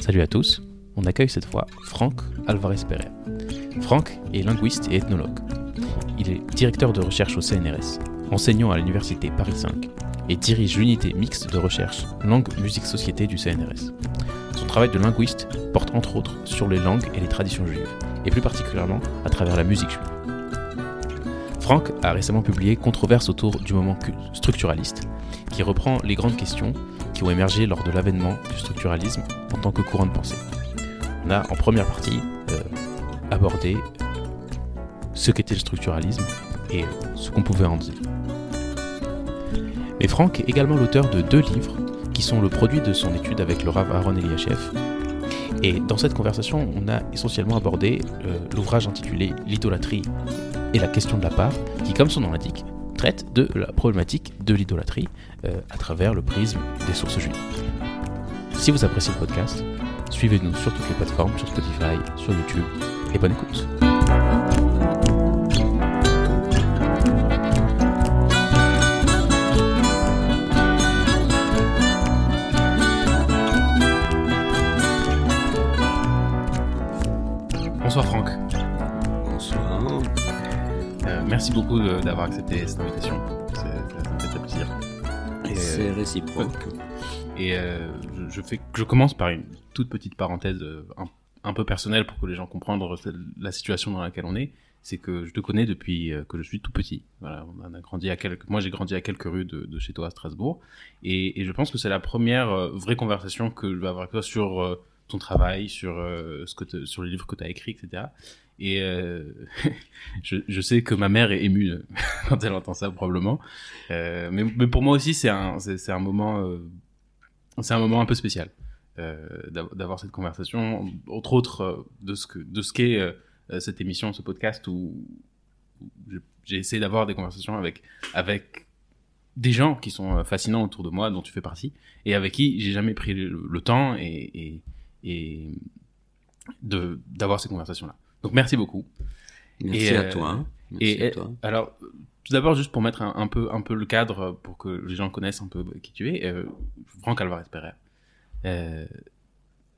Salut à tous, on accueille cette fois Franck Alvarez Pereira. Franck est linguiste et ethnologue. Il est directeur de recherche au CNRS, enseignant à l'université Paris 5 et dirige l'unité mixte de recherche langue, musique, société du CNRS. Son travail de linguiste porte entre autres sur les langues et les traditions juives, et plus particulièrement à travers la musique juive. Franck a récemment publié Controverse autour du moment structuraliste, qui reprend les grandes questions qui ont émergé lors de l'avènement du structuralisme en tant que courant de pensée. On a en première partie euh, abordé ce qu'était le structuralisme et ce qu'on pouvait en dire. Mais Franck est également l'auteur de deux livres qui sont le produit de son étude avec le Rav Aaron Eliashev. Et dans cette conversation, on a essentiellement abordé euh, l'ouvrage intitulé L'idolâtrie et la question de la part, qui, comme son nom l'indique, traite de la problématique de l'idolâtrie euh, à travers le prisme des sources juives. Si vous appréciez le podcast, suivez-nous sur toutes les plateformes, sur Spotify, sur YouTube, et bonne écoute. Bonsoir Franck. Merci beaucoup d'avoir accepté cette invitation. C'est- Ça, ça me fait très plaisir. Et, C'est euh, réciproque. Et euh, je, je fais, je commence par une toute petite parenthèse euh, un, un peu personnelle pour que les gens comprennent la situation dans laquelle on est. C'est que je te connais depuis que je suis tout petit. Voilà, on a grandi à quelques, moi j'ai grandi à quelques rues de, de chez toi à Strasbourg, et, et je pense que c'est la première vraie conversation que je vais avoir avec toi sur ton travail, sur euh, ce que sur les livres que tu as écrits, etc. Et euh, je, je sais que ma mère est émue euh, quand elle entend ça probablement, mais, mais pour moi aussi c'est un un moment un moment un peu spécial d'av- d'avoir cette conversation, entre autres de ce que de ce qu'est cette émission, ce podcast où, j'ai essayé d'avoir des conversations avec avec des gens qui sont fascinants autour de moi, dont tu fais partie, et avec qui j'ai jamais pris le, temps et, et de d'avoir ces conversations-là. Donc merci beaucoup. Merci et, à euh, toi. Merci Et à toi. alors, tout d'abord, juste pour mettre un, un peu, un peu le cadre pour que les gens connaissent un peu qui tu es, euh, Franck Alvarez Pereira. Euh,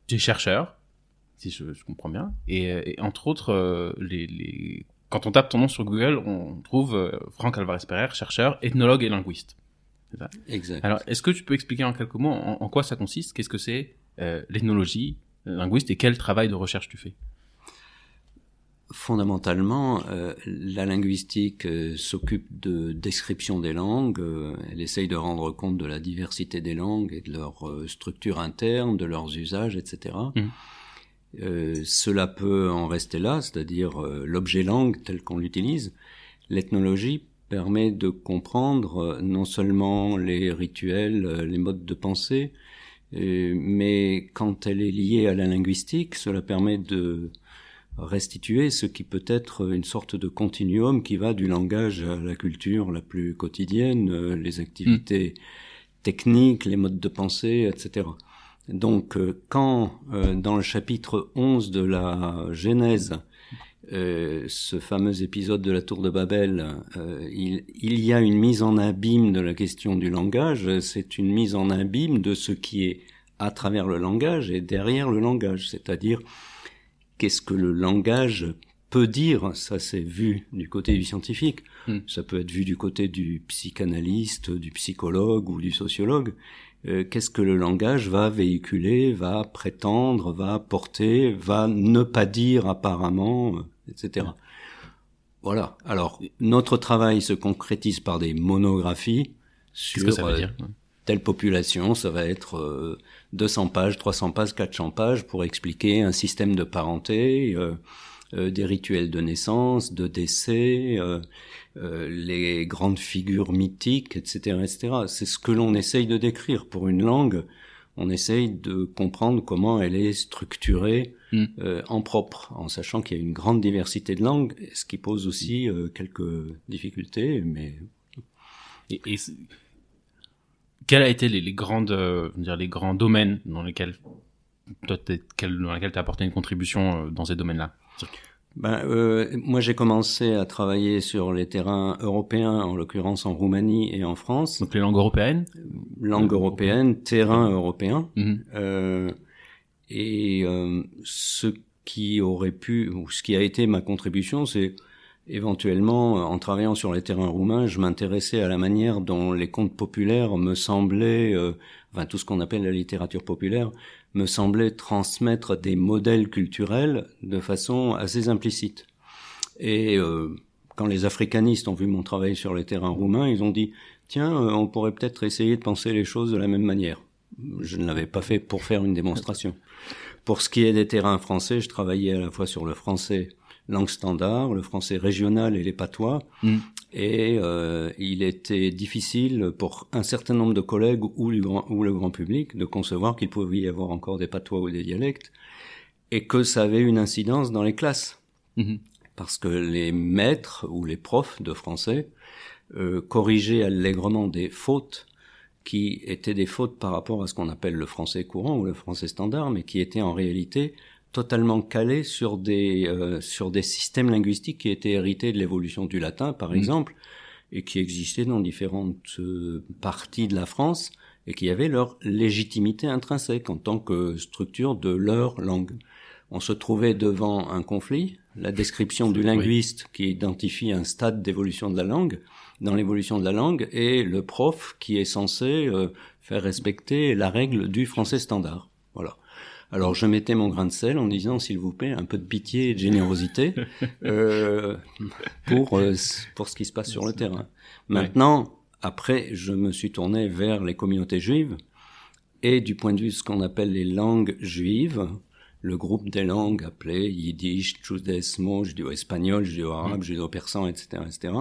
tu es chercheur, si je, je comprends bien, et, euh, et entre autres, euh, les, les... quand on tape ton nom sur Google, on trouve Franck Alvarez Pereira, chercheur, ethnologue et linguiste. Exact. Alors, est-ce que tu peux expliquer en quelques mots en, en quoi ça consiste? Qu'est-ce que c'est? L'ethnologie, le linguiste, et quel travail de recherche tu fais? Fondamentalement, euh, la linguistique euh, s'occupe de description des langues. euh, elle essaye de rendre compte de la diversité des langues et de leur euh, structure interne, de leurs usages, etc. Euh, cela peut en rester là, c'est-à-dire euh, l'objet langue tel qu'on l'utilise. L'ethnologie permet de comprendre euh, non seulement les rituels, euh, les modes de pensée, euh, mais quand elle est liée à la linguistique, cela permet de restituer ce qui peut être une sorte de continuum qui va du langage à la culture la plus quotidienne, euh, les activités techniques, les modes de pensée, etc. Donc euh, quand dans le chapitre 11 de la Genèse, euh, ce fameux épisode de la tour de Babel, euh, il, il y a une mise en abîme de la question du langage, c'est une mise en abîme de ce qui est à travers le langage et derrière le langage, c'est-à-dire qu'est-ce que le langage peut dire, ça c'est vu du côté du scientifique, Mm. ça peut être vu du côté du psychanalyste, du psychologue ou du sociologue, Euh, qu'est-ce que le langage va véhiculer, va prétendre, va porter, va ne pas dire apparemment, etc. Voilà. Alors, notre travail se concrétise par des monographies sur que ça veut euh, dire telle population, ça va être euh, 200 pages, 300 pages, 400 pages pour expliquer un système de parenté, euh, euh, des rituels de naissance, de décès, euh, euh, les grandes figures mythiques, etc., etc. C'est ce que l'on essaye de décrire pour une langue. On essaye de comprendre comment elle est structurée Mm. euh, en propre, en sachant qu'il y a une grande diversité de langues, ce qui pose aussi euh, quelques difficultés, mais Et, et quels a été les, les grandes, euh, dire, les grands domaines dans lesquels toi, dans lesquels tu as apporté une contribution euh, dans ces domaines-là? Ben, euh, moi, j'ai commencé à travailler sur les terrains européens, en l'occurrence en Roumanie et en France. Donc les langues européennes? Langue européenne, terrain européen. Euh, Et euh, ce qui aurait pu, ou ce qui a été ma contribution, c'est éventuellement, en travaillant sur les terrains roumains, je m'intéressais à la manière dont les contes populaires me semblaient, euh, enfin tout ce qu'on appelle la littérature populaire, me semblait transmettre des modèles culturels de façon assez implicite. Et euh, quand les africanistes ont vu mon travail sur les terrains roumains, ils ont dit tiens, euh, on pourrait peut-être essayer de penser les choses de la même manière. Je ne l'avais pas fait pour faire une démonstration. Pour ce qui est des terrains français, je travaillais à la fois sur le français langue standard, le français régional et les patois. Mm. Et euh, il était difficile pour un certain nombre de collègues ou le grand, ou le grand public de concevoir qu'il pouvait y avoir encore des patois ou des dialectes et que ça avait une incidence dans les classes. Mm-hmm. Parce que les maîtres ou les profs de français euh, corrigeaient allègrement des fautes qui étaient des fautes par rapport à ce qu'on appelle le français courant ou le français standard, mais qui étaient en réalité totalement calé sur des euh, sur des systèmes linguistiques qui étaient hérités de l'évolution du latin, par mmh. exemple, et qui existaient dans différentes euh, parties de la France et qui avaient leur légitimité intrinsèque en tant que structure de leur langue. On se trouvait devant un conflit, la description du linguiste qui identifie un stade d'évolution de la langue dans l'évolution de la langue et le prof qui est censé euh, faire respecter la règle du français standard. Voilà. Alors je mettais mon grain de sel en disant s'il vous plaît un peu de pitié et de générosité euh, pour euh, pour ce qui se passe sur le terrain. Maintenant, après, je me suis tourné vers les communautés juives et du point de vue de ce qu'on appelle les langues juives, le groupe des langues appelées yiddish, judesmo, judéo-espagnol, judéo-arabe, judéo-persan, etc., etc.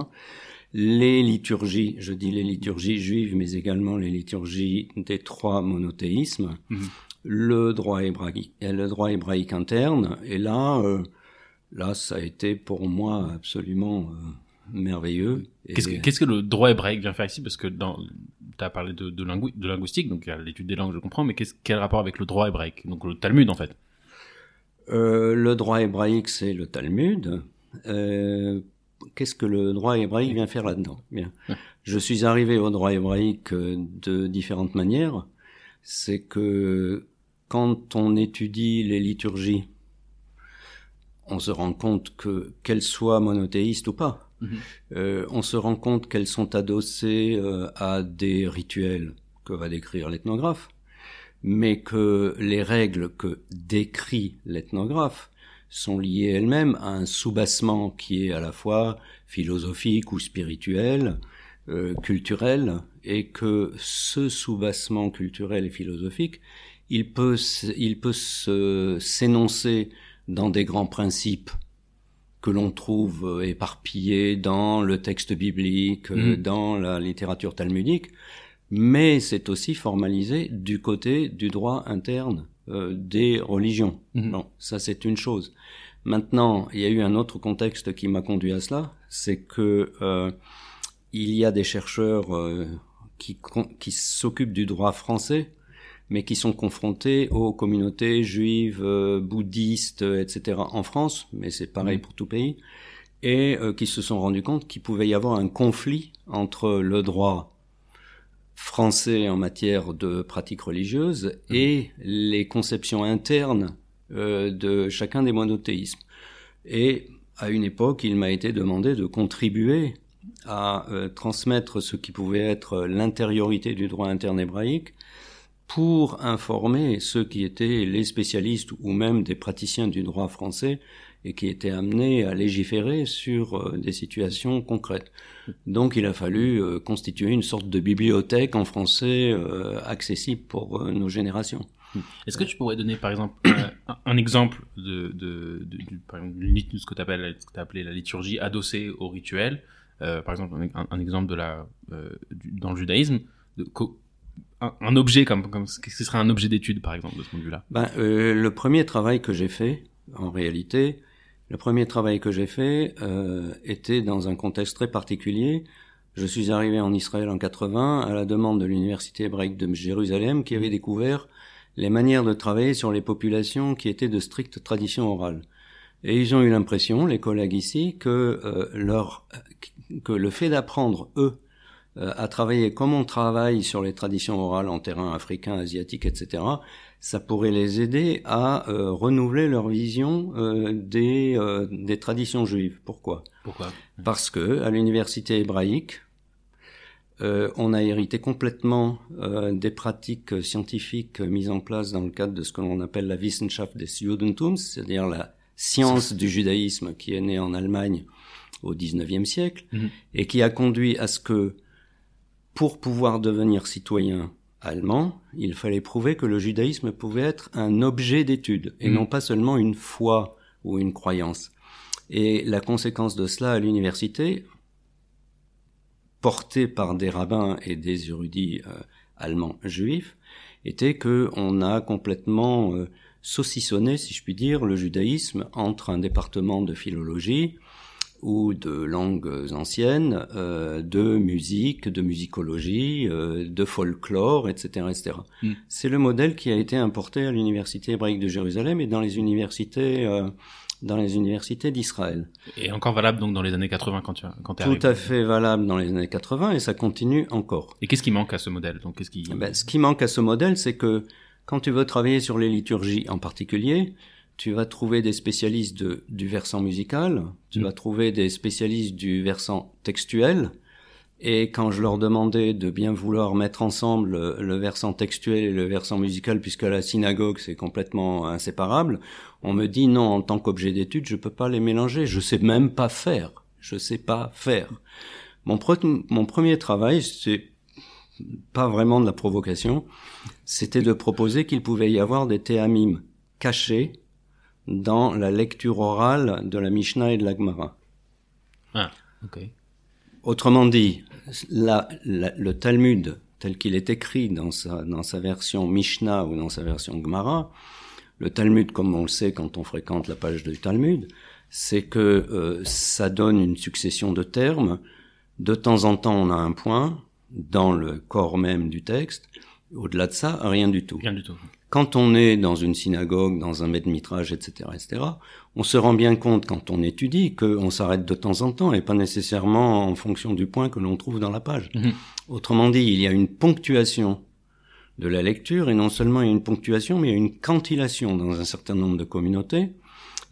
Les liturgies, je dis les liturgies juives, mais également les liturgies des trois monothéismes. Mhm le droit hébraïque, le droit hébraïque interne. Et là, euh, là, ça a été pour moi absolument euh, merveilleux. Qu'est-ce que, le droit hébraïque vient faire ici? Parce que dans, tu as parlé de, de, de linguistique, donc l'étude des langues, je comprends, mais quel rapport avec le droit hébraïque? Donc le Talmud, en fait. Euh, le droit hébraïque, c'est le Talmud. Qu'est-ce que le droit hébraïque vient faire là-dedans? Bien. Je suis arrivé au droit hébraïque de différentes manières. C'est que quand on étudie les liturgies, on se rend compte que qu'elles soient monothéistes ou pas, mhm. euh, on se rend compte qu'elles sont adossées euh, à des rituels que va décrire l'ethnographe, mais que les règles que décrit l'ethnographe sont liées elles-mêmes à un soubassement qui est à la fois philosophique ou spirituel, euh, culturel, et que ce soubassement culturel et philosophique il peut, il peut s'énoncer dans des grands principes que l'on trouve éparpillés dans le texte biblique, euh, mhm. dans la littérature talmudique, mais c'est aussi formalisé du côté du droit interne euh, des religions. Mhm. ça c'est une chose. Maintenant, il y a eu un autre contexte qui m'a conduit à cela, c'est que il y a des chercheurs qui, qui s'occupent du droit français mais qui sont confrontés aux communautés juives, euh, bouddhistes, etc. en France, mais c'est pareil mm. pour tout pays, et euh, qui se sont rendus compte qu'il pouvait y avoir un conflit entre le droit français en matière de pratiques religieuses mm. et les conceptions internes euh, de chacun des monothéismes. Et à une époque, il m'a été demandé de contribuer à transmettre ce qui pouvait être l'intériorité du droit interne hébraïque pour informer ceux qui étaient les spécialistes ou même des praticiens du droit français et qui étaient amenés à légiférer sur euh, des situations concrètes. Donc il a fallu euh, constituer une sorte de bibliothèque en français euh, accessible pour nos générations. Est-ce que tu pourrais donner par exemple un, exemple de, de, de, de, ce que tu as appelé la liturgie adossée au rituel, par exemple un, exemple de la, dans le judaïsme, de, un, objet comme, comme ce serait un objet d'étude par exemple de ce point de vue-là? Ben, euh, Le premier travail que j'ai fait, en réalité, le premier travail que j'ai fait euh, était dans un contexte très particulier. Je suis arrivé en Israël en 80 à la demande de l'université hébraïque de Jérusalem qui avait découvert les manières de travailler sur les populations qui étaient de stricte tradition orale. Et ils ont eu l'impression, les collègues ici, que euh, leur que le fait d'apprendre eux euh, à travailler comme on travaille sur les traditions orales en terrain africain, asiatique, etc., ça pourrait les aider à euh, renouveler leur vision euh, des, euh, des traditions juives. Pourquoi? Pourquoi? Parce que à l'université hébraïque, on a hérité complètement des pratiques scientifiques mises en place dans le cadre de ce que l'on appelle la Wissenschaft des Judentums, c'est-à-dire la science du judaïsme qui est née en Allemagne au XIXe siècle Mhm. et qui a conduit à ce que pour pouvoir devenir citoyen allemand, il fallait prouver que le judaïsme pouvait être un objet d'étude et Mhm. non pas seulement une foi ou une croyance. Et la conséquence de cela à l'université, portée par des rabbins et des érudits euh, allemands juifs, était que on a complètement euh, saucissonné, si je puis dire, le judaïsme entre un département de philologie ou de langues anciennes, euh, de musique, de musicologie, euh, de folklore, etc., etc. Mm. C'est le modèle qui a été importé à l'université hébraïque de Jérusalem et dans les universités, euh, dans les universités d'Israël. Et encore valable donc dans les années 80 quand tu quand Tout arrivé. à fait valable dans les années 80 et ça continue encore. Et qu'est-ce qui manque à ce modèle Donc qu'est-ce qui Ben, ce qui manque à ce modèle, c'est que quand tu veux travailler sur les liturgies en particulier, tu vas trouver des spécialistes de, du versant musical, tu Mm. vas trouver des spécialistes du versant textuel, et quand je leur demandais de bien vouloir mettre ensemble le, le versant textuel et le versant musical, puisque la synagogue c'est complètement inséparable, on me dit non, en tant qu'objet d'étude, je peux pas les mélanger, je sais même pas faire, je sais pas faire. Mon, pre- mon premier travail, c'est pas vraiment de la provocation, c'était de proposer qu'il pouvait y avoir des théamim cachés dans la lecture orale de la Mishnah et de la Gemara. Ah, ok. Autrement dit, la- la- le Talmud tel qu'il est écrit dans sa, dans sa version Mishnah ou dans sa version Gemara, le Talmud, comme on le sait quand on fréquente la page du Talmud, c'est que euh, ça donne une succession de termes. De temps en temps, on a un point dans le corps même du texte. Au-delà de ça, rien du tout. Rien du tout. Quand on est dans une synagogue, dans un maître mitrage, etc., etc., on se rend bien compte quand on étudie qu'on s'arrête de temps en temps et pas nécessairement en fonction du point que l'on trouve dans la page. Mhm. Autrement dit, il y a une ponctuation de la lecture et non seulement il y a une ponctuation, mais il y a une cantillation dans un certain nombre de communautés.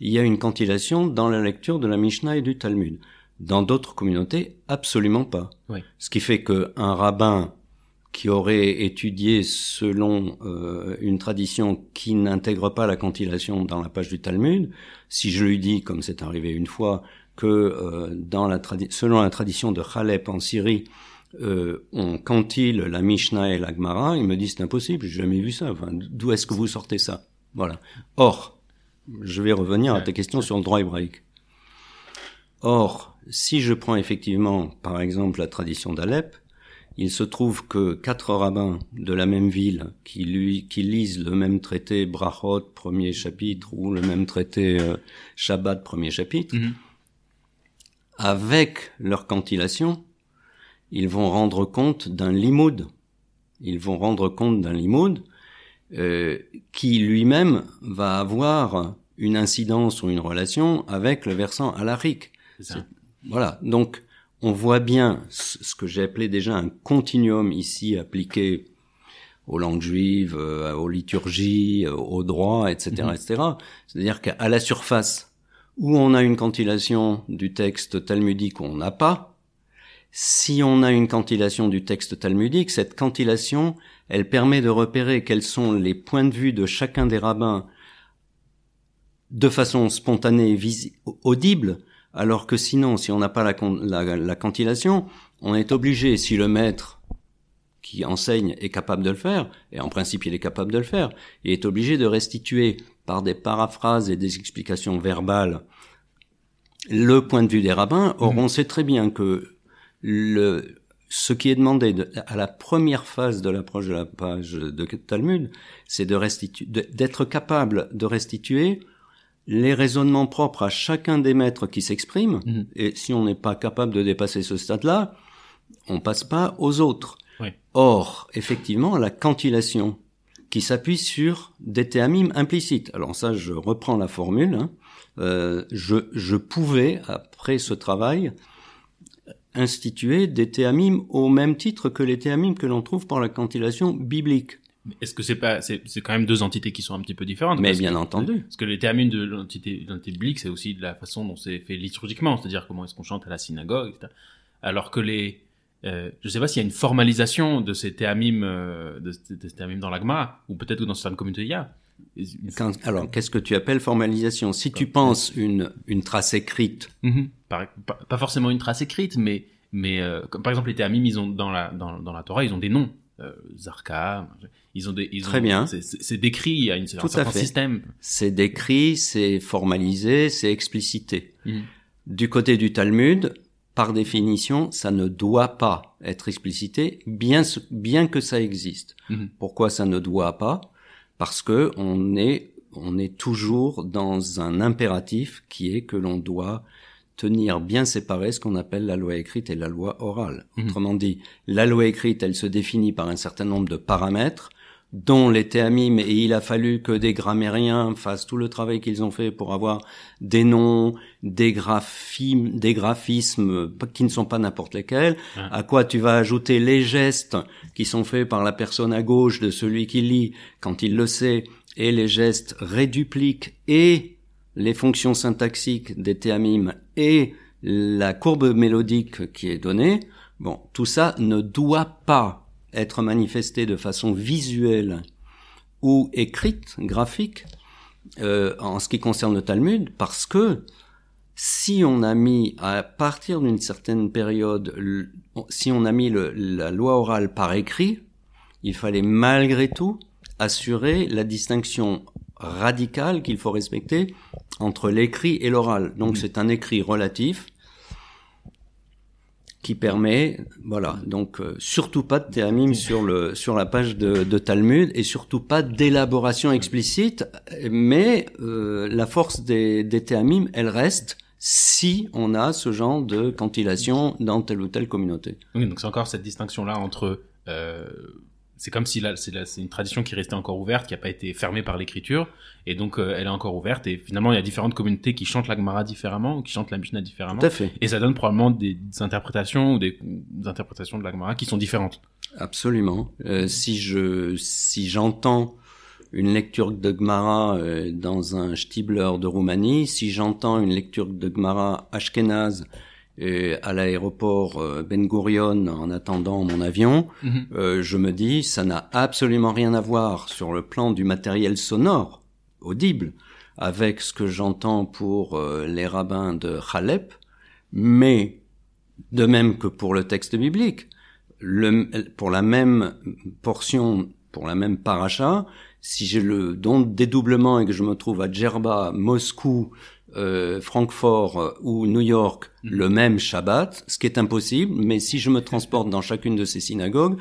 Il y a une cantillation dans la lecture de la Mishnah et du Talmud. Dans d'autres communautés, absolument pas. Oui. Ce qui fait qu'un rabbin qui aurait étudié selon euh, une tradition qui n'intègre pas la cantillation dans la page du Talmud, si je lui dis, comme c'est arrivé une fois, que euh, dans la selon la tradition de Khalep en Syrie, euh, on cantille la Mishnah et la Gemara, il me dit c'est impossible, j'ai jamais vu ça. Enfin, d'où est-ce que vous sortez ça? Voilà. Or, je vais revenir à ta question sur le droit hébraïque. Or, si je prends effectivement, par exemple, la tradition d'Alep, il se trouve que quatre rabbins de la même ville qui lui qui lisent le même traité Brachot premier chapitre ou le même traité euh, Shabbat premier chapitre, Mhm. avec leur cantillation, ils vont rendre compte d'un limoud. Ils vont rendre compte d'un limoud euh, qui lui-même va avoir une incidence ou une relation avec le versant alarique. Voilà. Donc, on voit bien ce que j'ai appelé déjà un continuum ici appliqué aux langues juives, euh, aux liturgies, euh, au droit, etc., Mhm. etc. C'est-à-dire qu'à la surface, où on a une cantillation du texte talmudique, on n'a pas. Si on a une cantillation du texte talmudique, cette cantillation, elle permet de repérer quels sont les points de vue de chacun des rabbins de façon spontanée audible, alors que sinon, si on n'a pas la, la, la cantillation, on est obligé, si le maître qui enseigne est capable de le faire, et en principe il est capable de le faire, il est obligé de restituer par des paraphrases et des explications verbales le point de vue des rabbins. Or, Mhm. on sait très bien que le, ce qui est demandé de- à la première phase de l'approche de la page de Talmud, c'est d'être capable de restituer les raisonnements propres à chacun des maîtres qui s'expriment. Mhm. Et si on n'est pas capable de dépasser ce stade-là, on passe pas aux autres. Oui. Or, effectivement, la cantillation qui s'appuie sur des théamim implicites. Alors ça, je reprends la formule. hein. Euh, je, je pouvais, après ce travail, instituer des théamim au même titre que les théamim que l'on trouve par la cantillation biblique. Est-ce que c'est pas, c'est, c'est quand même deux entités qui sont un petit peu différentes? Mais bien que- entendu. Parce que les théamines de l'entité, l'entité biblique, c'est aussi de la façon dont c'est fait liturgiquement, c'est-à-dire comment est-ce qu'on chante à la synagogue, etc. Alors que les, euh, je sais pas s'il y a une formalisation de ces théamimes, euh, de, de, de ces théamimes dans l'agma, ou peut-être que dans certaines communautés il y a. Quand- alors, qu'est-ce que tu appelles formalisation? Si tu penses une, une trace écrite, Mhm. Par- pas, pas forcément une trace écrite, mais, mais euh, comme par exemple les théamim, ils ont dans la dans, dans la Torah, ils ont des noms. Euh, Zarka, ils ont des. Ils Très bien. C'est- décrit, il y a une, un Tout à certain fait. système. c'est décrit, c'est formalisé, c'est explicité. Mhm. Du côté du Talmud, par définition, ça ne doit pas être explicité, bien, bien que ça existe. Mhm. Pourquoi ça ne doit pas? Parce que on est, on est toujours dans un impératif qui est que l'on doit tenir bien séparé ce qu'on appelle la loi écrite et la loi orale. Mhm. Autrement dit, la loi écrite, elle se définit par un certain nombre de paramètres dont les théamimes, et il a fallu que des grammairiens fassent tout le travail qu'ils ont fait pour avoir des noms, des graphismes, des graphismes qui ne sont pas n'importe lesquels, à quoi tu vas ajouter les gestes qui sont faits par la personne à gauche de celui qui lit quand il le sait, et les gestes rédupliques et les fonctions syntaxiques des théamimes et la courbe mélodique qui est donnée, bon, tout ça ne doit pas être manifesté de façon visuelle ou écrite, graphique, euh, en ce qui concerne le Talmud, parce que si on a mis, à partir d'une certaine période, le- si on a mis le- la loi orale par écrit, il fallait malgré tout assurer la distinction radicale qu'il faut respecter entre l'écrit et l'oral. Donc c'est un écrit relatif qui permet, voilà, donc euh, surtout pas de théamim sur le sur la page de, de Talmud et surtout pas d'élaboration explicite, mais euh, la force des, des théamim, elle reste si on a ce genre de cantillation dans telle ou telle communauté. Oui, donc c'est encore cette distinction-là entre. Euh, c'est comme si là, c'est une tradition qui restait encore ouverte, qui n'a pas été fermée par l'écriture, et donc euh, elle est encore ouverte. Et finalement, il y a différentes communautés qui chantent la Gemara différemment, ou qui chantent la Mishnah différemment. Tout à fait. Et ça donne probablement des, des interprétations ou des, des interprétations de la Gemara qui sont différentes. Absolument. Euh, si je si j'entends une lecture de Gemara euh, dans un Stibler de Roumanie, si j'entends une lecture de Gemara Ashkenaz euh, à l'aéroport euh, Ben Gurion en attendant mon avion, euh, je me dis ça n'a absolument rien à voir sur le plan du matériel sonore audible avec ce que j'entends pour euh, les rabbins de Chalep, mais de même que pour le texte biblique, le, pour la même portion, pour la même paracha, si j'ai le don de dédoublement et que je me trouve à Djerba, Moscou, euh, Francfort euh, ou New York le même Shabbat, ce qui est impossible, mais si je me transporte dans chacune de ces synagogues,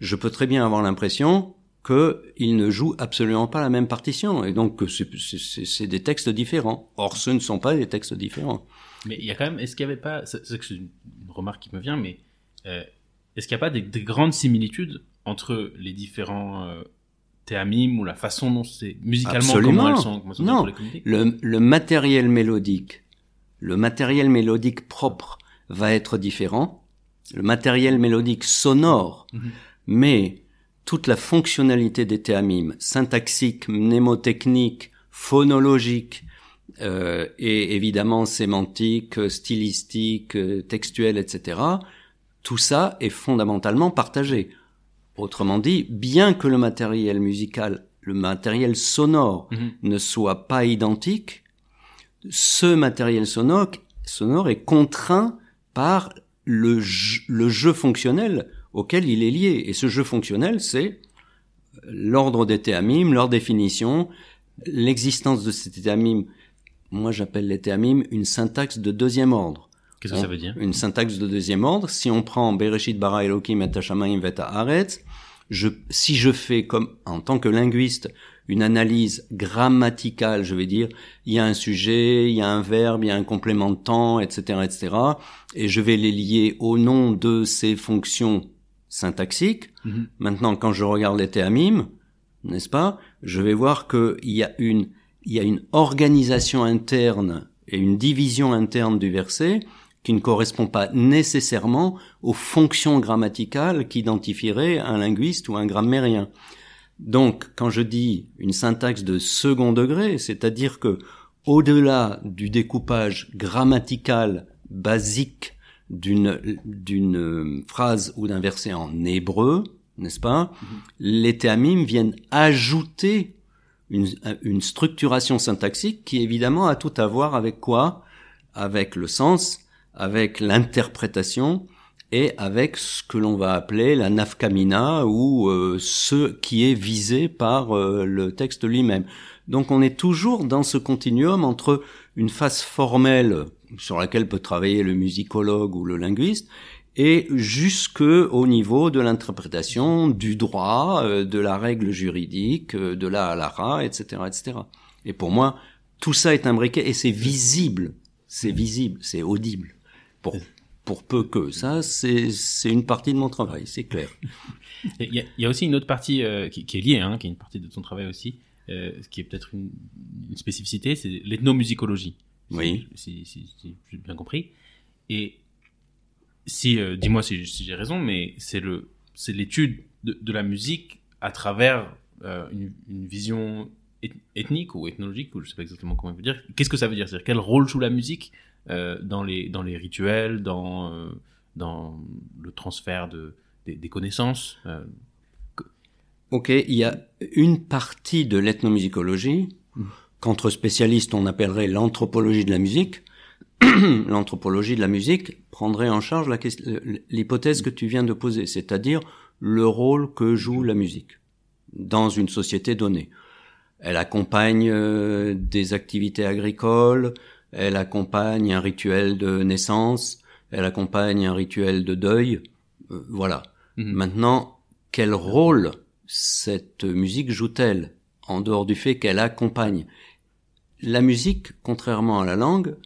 je peux très bien avoir l'impression qu'ils ne jouent absolument pas la même partition, et donc que c'est- des textes différents. Or, ce ne sont pas des textes différents. Mais il y a quand même, est-ce qu'il y avait pas, c'est une une remarque qui me vient, mais euh, est-ce qu'il n'y a pas des, des grandes similitudes entre les différents euh, ou la façon dont c'est musicalement Absolument. comment elles sont, comment elles sont Non. pour les communautés Le, le matériel mélodique, le matériel mélodique propre va être différent. Le matériel mélodique sonore, Mhm. mais toute la fonctionnalité des théamim, syntaxique, mnémotechnique, phonologique, euh, et évidemment sémantique, stylistique, euh, textuelle, etc. Tout ça est fondamentalement partagé. Autrement dit, bien que le matériel musical, le matériel sonore Mhm. ne soit pas identique, ce matériel sonore, sonore est contraint par le jeu, le jeu fonctionnel auquel il est lié. Et ce jeu fonctionnel, c'est l'ordre des théamim, leur définition, l'existence de ces théamim. Moi, j'appelle les théamim une syntaxe de deuxième ordre. Qu'est-ce que ça veut dire? Une syntaxe de deuxième ordre. Si on prend Bereshit bara Elohim et Hashamayim vet haaretz, je, si je fais comme, en tant que linguiste, une analyse grammaticale, je vais dire, il y a un sujet, il y a un verbe, il y a un complément de temps, etc., etc., et je vais les lier au nom de ces fonctions syntaxiques. Mhm. Maintenant, quand je regarde les théamim, n'est-ce pas, je vais voir qu'il y a une, il y a une organisation interne et une division interne du verset qui ne correspond pas nécessairement aux fonctions grammaticales qu'identifieraient un linguiste ou un grammairien. Donc, quand je dis une syntaxe de second degré, c'est-à-dire que au-delà du découpage grammatical basique d'une d'une phrase ou d'un verset en hébreu, n'est-ce pas mm-hmm. Les théamim viennent ajouter une, une structuration syntaxique qui évidemment a tout à voir avec quoi? Avec le sens, avec l'interprétation et avec ce que l'on va appeler la nafkamina ou euh, ce qui est visé par euh, le texte lui-même. Donc on est toujours dans ce continuum entre une phase formelle sur laquelle peut travailler le musicologue ou le linguiste et jusque au niveau de l'interprétation du droit, euh, de la règle juridique, de la halara, etc., etc. Et pour moi, tout ça est imbriqué et c'est visible, c'est visible, c'est audible. Pour pour peu que. Ça, c'est une partie de mon travail, c'est clair. Il y, a, il y, a, aussi une autre partie euh, qui, qui, est liée, hein, qui est une partie de ton travail aussi, euh, qui est peut-être une, une, spécificité, c'est l'ethnomusicologie. Oui. Si, si, si, j'ai bien compris. Et si, euh, dis-moi si, j'ai raison, mais c'est le, c'est l'étude de, de, la musique à travers une, une, vision ethnique ou ethnologique, ou je sais pas exactement comment vous dire. Qu'est-ce que ça veut dire? C'est-à-dire quel rôle joue la musique dans, les, dans les rituels, dans, euh, dans le transfert de, des, des connaissances. Euh. Ok, il y a une partie de l'ethnomusicologie qu'entre spécialistes on appellerait l'anthropologie de la musique. l'anthropologie de la musique prendrait en charge l'hypothèse que tu viens de poser, c'est-à-dire le rôle que joue la musique dans une société donnée. Elle accompagne euh, des activités agricoles, elle accompagne un rituel de naissance, elle accompagne un rituel de deuil, euh, voilà. Mhm. Maintenant, quel rôle cette musique joue-t-elle en dehors du fait qu'elle accompagne? La musique, contrairement à la langue,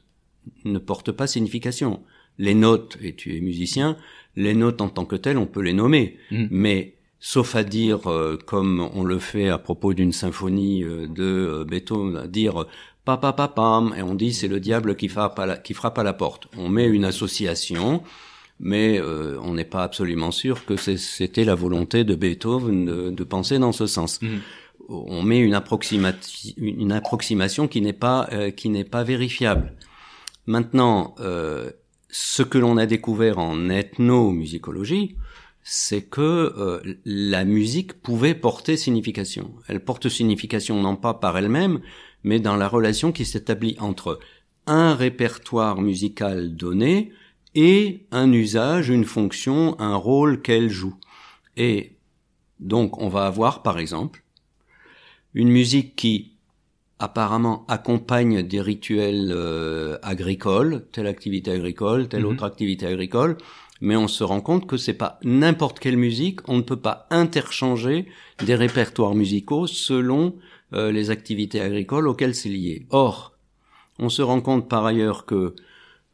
ne porte pas signification. Les notes, et tu es musicien, les notes en tant que telles, on peut les nommer, mhm. mais sauf à dire, euh, comme on le fait à propos d'une symphonie euh, de Beethoven, à dire papa pam et on dit c'est le diable qui frappe à la, qui frappe à la porte. On met une association, mais euh, on n'est pas absolument sûr que c'était la volonté de Beethoven de, penser dans ce sens. Mhm. On met une, approximation, une approximation qui n'est pas euh, qui n'est pas vérifiable. Maintenant, euh, ce que l'on a découvert en ethnomusicologie, c'est que la musique pouvait porter signification. Elle porte signification non pas par elle-même, mais dans la relation qui s'établit entre un répertoire musical donné et un usage, une fonction, un rôle qu'elle joue. Et donc on va avoir par exemple une musique qui apparemment accompagne des rituels euh, agricoles, telle activité agricole, telle mhm. autre activité agricole, mais on se rend compte que c'est pas n'importe quelle musique, on ne peut pas interchanger des répertoires musicaux selon euh, les activités agricoles auxquelles c'est lié. Or, on se rend compte par ailleurs que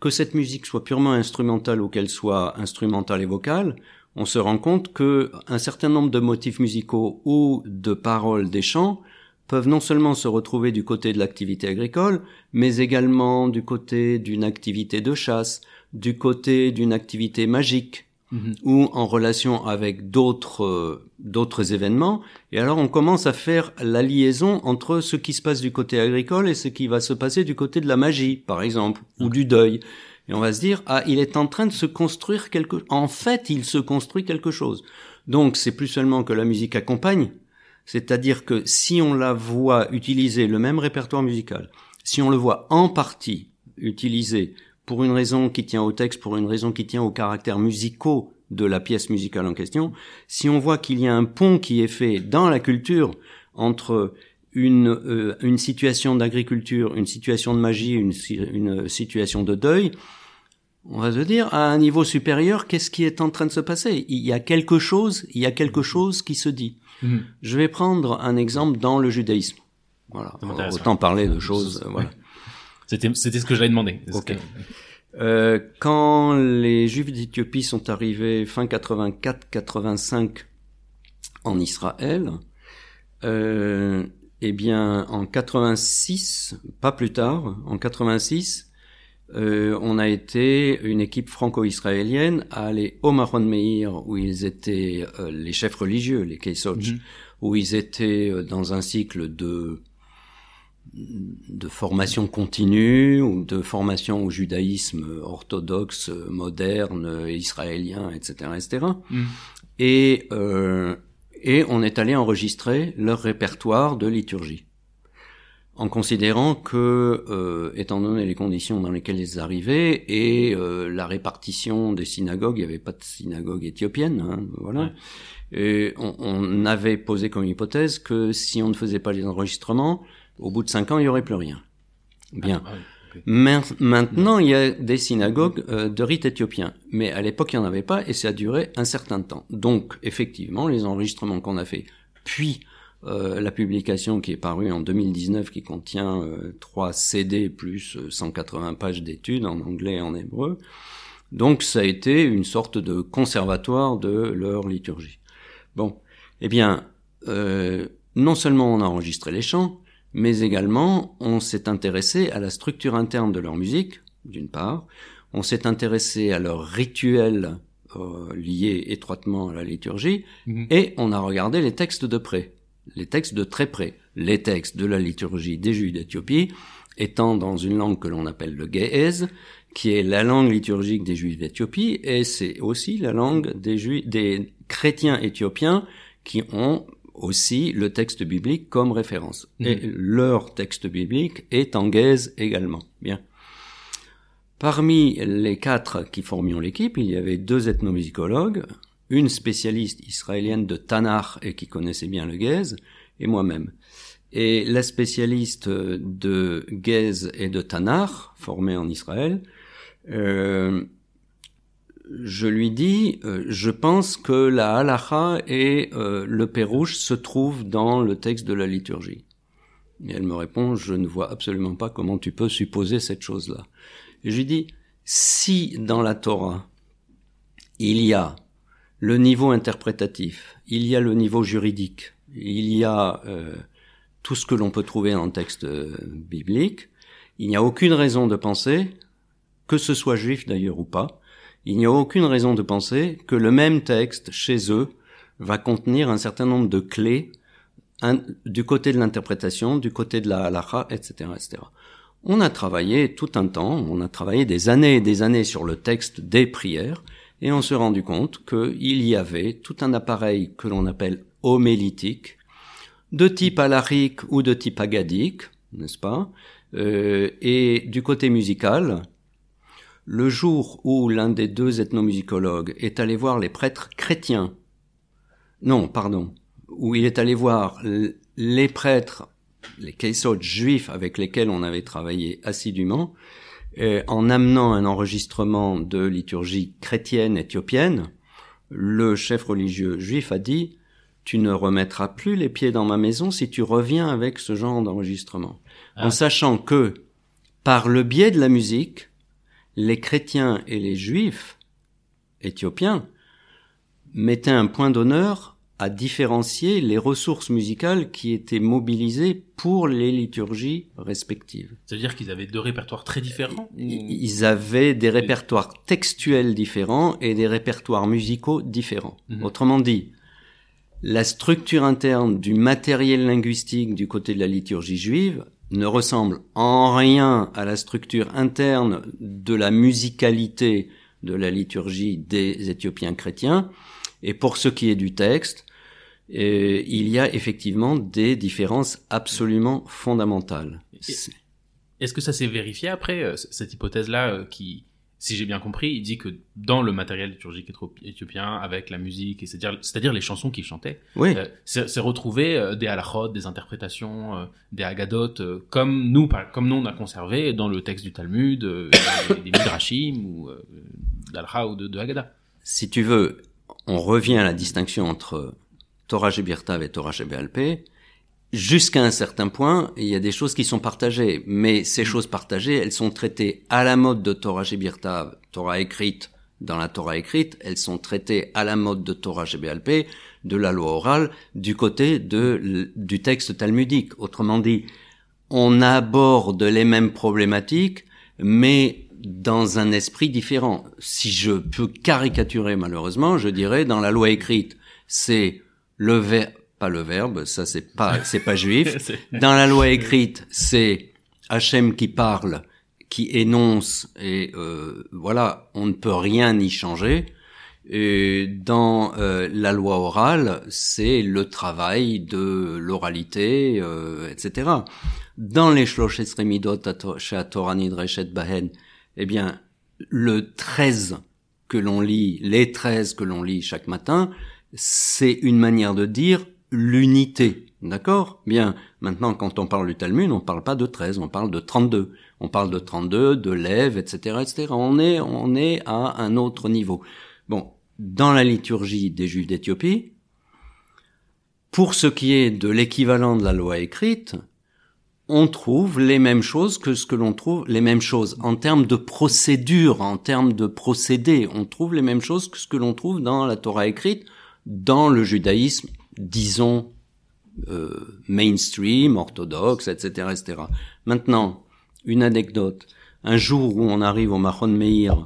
que cette musique soit purement instrumentale ou qu'elle soit instrumentale et vocale, on se rend compte que un certain nombre de motifs musicaux ou de paroles des chants peuvent non seulement se retrouver du côté de l'activité agricole, mais également du côté d'une activité de chasse, du côté d'une activité magique, Mhm. ou en relation avec d'autres euh, d'autres événements. Et alors on commence à faire la liaison entre ce qui se passe du côté agricole et ce qui va se passer du côté de la magie, par exemple, ou du deuil. Et on va se dire ah il est en train de se construire quelque en fait il se construit quelque chose. Donc c'est plus seulement que la musique accompagne, c'est-à-dire que si on la voit utiliser le même répertoire musical, si on le voit en partie utiliser pour une raison qui tient au texte, pour une raison qui tient au caractère musicaux de la pièce musicale en question, si on voit qu'il y a un pont qui est fait dans la culture entre une, euh, une situation d'agriculture, une situation de magie, une, une situation de deuil, on va se dire à un niveau supérieur, qu'est-ce qui est en train de se passer? Il y a quelque chose, il y a quelque chose qui se dit. Mhm. Je vais prendre un exemple dans le judaïsme. Voilà. Autant parler de choses. Voilà. C'était, c'était ce que j'avais demandé. Euh, quand les Juifs d'Éthiopie sont arrivés fin 84-85 en Israël, euh, eh bien en 86, pas plus tard, en 86, euh, on a été une équipe franco-israélienne à aller au Mahon Meir où ils étaient euh, les chefs religieux, les Keisotch, mhm. où ils étaient euh, dans un cycle de de formation continue ou de formation au judaïsme orthodoxe, moderne, israélien, etc., etc. Et euh, et on est allé enregistrer leur répertoire de liturgie en considérant que, euh, étant donné les conditions dans lesquelles ils arrivaient et euh, la répartition des synagogues, il n'y avait pas de synagogue éthiopienne, hein, voilà. Et on, on, avait posé comme hypothèse que si on ne faisait pas les enregistrements, au bout de cinq ans, il y aurait plus rien. Bien. Ah, Maintenant, il y a des synagogues euh, de rite éthiopien, mais à l'époque, il n'y en avait pas et ça a duré un certain temps. Donc, effectivement, les enregistrements qu'on a fait, puis euh, la publication qui est parue en 2019, qui contient euh, trois CD plus 180 pages d'études en anglais et en hébreu. Donc, ça a été une sorte de conservatoire de leur liturgie. Bon, eh bien, non seulement on a enregistré les chants, mais également on s'est intéressé à la structure interne de leur musique, d'une part, on s'est intéressé à leurs rituels euh, liés étroitement à la liturgie, mhm. et on a regardé les textes de près, les textes de très près, les textes de la liturgie des Juifs d'Éthiopie, étant dans une langue que l'on appelle le Ge'ez, qui est la langue liturgique des Juifs d'Éthiopie, et c'est aussi la langue des, Juifs, des chrétiens éthiopiens qui ont aussi le texte biblique comme référence. Et mm. leur texte biblique est en gaze également. Bien. Parmi les quatre qui formions l'équipe, il y avait deux ethnomusicologues, une spécialiste israélienne de Tanakh et qui connaissait bien le gaze, et moi-même. Et la spécialiste de gaze et de Tanakh, formée en Israël, euh, je lui dis, euh, je pense que la halacha et euh, le pérouche se trouvent dans le texte de la liturgie. Et elle me répond, je ne vois absolument pas comment tu peux supposer cette chose-là. Et je lui dis, si dans la Torah, il y a le niveau interprétatif, il y a le niveau juridique, il y a euh, tout ce que l'on peut trouver dans le texte biblique, il n'y a aucune raison de penser, que ce soit juif d'ailleurs ou pas, il n'y a aucune raison de penser que le même texte, chez eux, va contenir un certain nombre de clés du côté de l'interprétation, du côté de la halakha, etc.. On a travaillé tout un temps, on a travaillé des années et des années sur le texte des prières, et on s'est rendu compte qu'il y avait tout un appareil que l'on appelle homélitique, de type alarique ou de type agadique, n'est-ce pas euh, Et du côté musical, le jour où l'un des deux ethnomusicologues est allé voir les prêtres chrétiens, non, pardon, où il est allé voir les prêtres, les caissots juifs avec lesquels on avait travaillé assidûment, euh, en amenant un enregistrement de liturgie chrétienne éthiopienne, le chef religieux juif a dit tu ne remettras plus les pieds dans ma maison si tu reviens avec ce genre d'enregistrement. En ah. sachant que, par le biais de la musique, les chrétiens et les juifs éthiopiens mettaient un point d'honneur à différencier les ressources musicales qui étaient mobilisées pour les liturgies respectives. C'est-à-dire qu'ils avaient deux répertoires très différents Ils avaient des répertoires textuels différents et des répertoires musicaux différents. Mhm. Autrement dit, la structure interne du matériel linguistique du côté de la liturgie juive ne ressemble en rien à la structure interne de la musicalité de la liturgie des Éthiopiens chrétiens. Et pour ce qui est du texte, euh, il y a effectivement des différences absolument fondamentales. Est-ce que ça s'est vérifié après, euh, cette hypothèse-là, euh, qui, si j'ai bien compris, il dit que dans le matériel liturgique éthiopien, avec la musique, c'est-à-dire les chansons qu'il chantait, oui. euh, c'est retrouvé euh, des halachot, des interprétations, euh, des agadotes, comme nous, comme nous on a conservé dans le texte du Talmud, des, des midrashim ou d'alcha ou de, de Haggadah. Si tu veux, on revient à la distinction entre Torah Shebirtav et Torah Shebealpeh jusqu'à un certain point, il y a des choses qui sont partagées, mais ces mm. choses partagées, elles sont traitées à la mode de Torah Shebirtav, Torah écrite, dans la Torah écrite, elles sont traitées à la mode de Torah Shebealpeh, de la loi orale, du côté de, du texte talmudique. Autrement dit, on aborde les mêmes problématiques, mais dans un esprit différent. Si je peux caricaturer malheureusement, je dirais dans la loi écrite, c'est le, pas le verbe, ça c'est pas c'est pas juif. Dans la loi écrite, c'est Hachem qui parle, qui énonce et euh, voilà, on ne peut rien y changer. Et dans euh, la loi orale, c'est le travail de l'oralité, euh, etc. Dans les Shlosh Esremidot chez Torah Nidreshet Bahen, eh bien, le 13 que l'on lit, les 13 que l'on lit chaque matin, c'est une manière de dire l'unité. D'accord? Bien, maintenant quand on parle du Talmud, on parle pas de 13, on parle de 32. On parle de 32, de lève, etc., etc. On est, on est à un autre niveau. Bon, dans la liturgie des Juifs d'Éthiopie, pour ce qui est de l'équivalent de la loi écrite, on trouve les mêmes choses que ce que l'on trouve, les mêmes choses en termes de procédure, en termes de procédé. On trouve les mêmes choses que ce que l'on trouve dans la Torah écrite, dans le judaïsme, disons, euh, mainstream, orthodoxe, etc., etc. Maintenant, une anecdote. Un jour où on arrive au Mahon Meir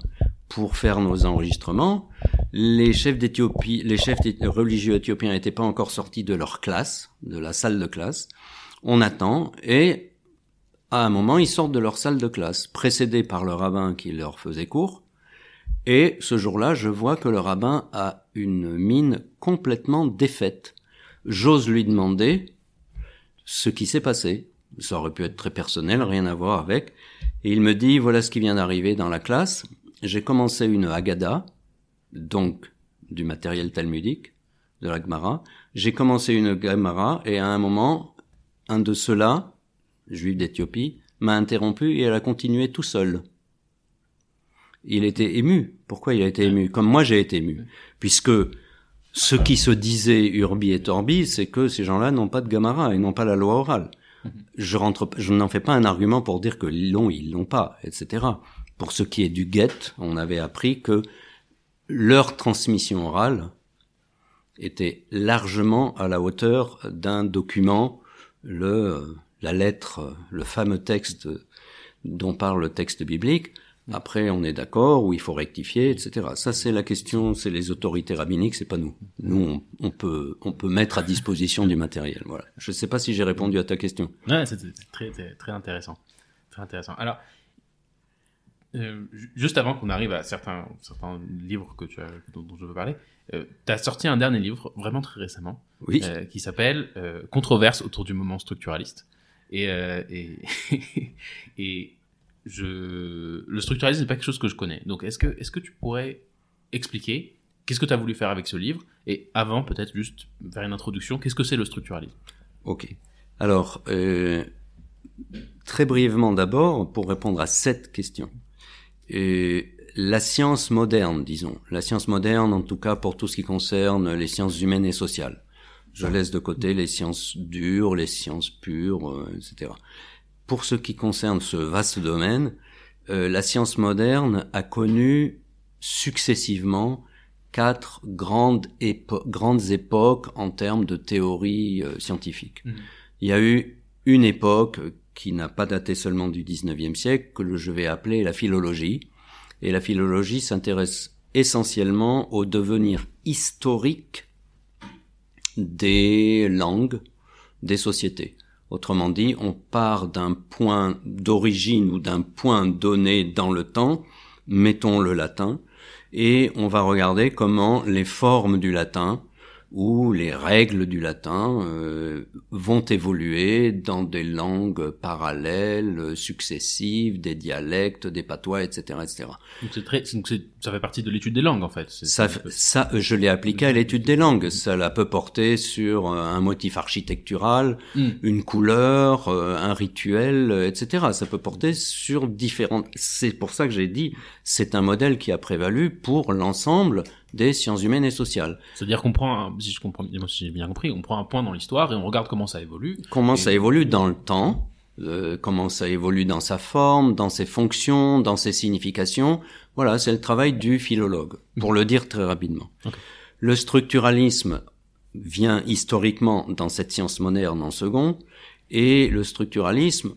pour faire nos enregistrements, les chefs d'Éthiopie, les chefs religieux éthiopiens n'étaient pas encore sortis de leur classe, de la salle de classe. On attend et à un moment ils sortent de leur salle de classe, précédés par le rabbin qui leur faisait cours. Et ce jour-là, je vois que le rabbin a une mine complètement défaite. J'ose lui demander ce qui s'est passé. Ça aurait pu être très personnel, rien à voir avec. Et il me dit, voilà ce qui vient d'arriver dans la classe. J'ai commencé une Haggadah, donc du matériel talmudique, de la Gemara. J'ai commencé une Gemara et à un moment, un de ceux-là, juif d'Éthiopie, m'a interrompu et elle a continué tout seul il était ému. Pourquoi il a été ému? Comme moi j'ai été ému. Puisque ce qui se disait Urbi et Torbi, c'est que ces gens-là n'ont pas de Gamara et n'ont pas la loi orale. Je rentre, je n'en fais pas un argument pour dire que l'ont, ils l'ont pas, etc. Pour ce qui est du guet, on avait appris que leur transmission orale était largement à la hauteur d'un document, le, la lettre, le fameux texte dont parle le texte biblique, après, on est d'accord, ou il faut rectifier, etc. Ça, c'est la question, c'est les autorités rabbiniques, c'est pas nous. Nous, on, peut, on peut mettre à disposition du matériel. Voilà. Je ne sais pas si j'ai répondu à ta question. Ouais, c'est très, très, intéressant. Très intéressant. Alors, euh, juste avant qu'on arrive à certains, certains livres que tu as, dont, je veux parler, euh, tu as sorti un dernier livre, vraiment très récemment, oui. Euh, qui s'appelle Controverse autour du moment structuraliste. Et, et, et je, le structuralisme n'est pas quelque chose que je connais. Donc, est-ce que, est-ce que tu pourrais expliquer qu'est-ce que tu as voulu faire avec ce livre Et avant, peut-être juste faire une introduction, qu'est-ce que c'est le structuralisme? Ok. Alors, euh, très brièvement d'abord, pour répondre à cette question. Euh, la science moderne, disons, la science moderne en tout cas pour tout ce qui concerne les sciences humaines et sociales. Je laisse de côté les sciences dures, les sciences pures, euh, etc pour ce qui concerne ce vaste domaine, euh, la science moderne a connu successivement quatre grandes, grandes époques en termes de théorie euh, scientifique. Mmh. Il y a eu une époque qui n'a pas daté seulement du 19e siècle, que je vais appeler la philologie. Et la philologie s'intéresse essentiellement au devenir historique des langues, des sociétés. Autrement dit, on part d'un point d'origine ou d'un point donné dans le temps, mettons le latin, et on va regarder comment les formes du latin où les règles du latin euh, vont évoluer dans des langues parallèles, successives, des dialectes, des patois, etc., etc. Donc, très, donc ça fait partie de l'étude des langues en fait. Ça, ça, je l'ai appliqué à l'étude des langues. Ça la peut porter sur un motif architectural, hmm. une couleur, euh, un rituel, etc. Ça peut porter sur différentes. C'est pour ça que j'ai dit, c'est un modèle qui a prévalu pour l'ensemble des sciences humaines et sociales. C'est-à-dire qu'on prend, si je comprends, si j'ai bien compris, on prend un point dans l'histoire et on regarde comment ça évolue. Comment ça évolue dans le temps, euh, comment ça évolue dans sa forme, dans ses fonctions, dans ses significations. Voilà, c'est le travail du philologue, pour le dire très rapidement. Le structuralisme vient historiquement dans cette science moderne en second, et le structuralisme,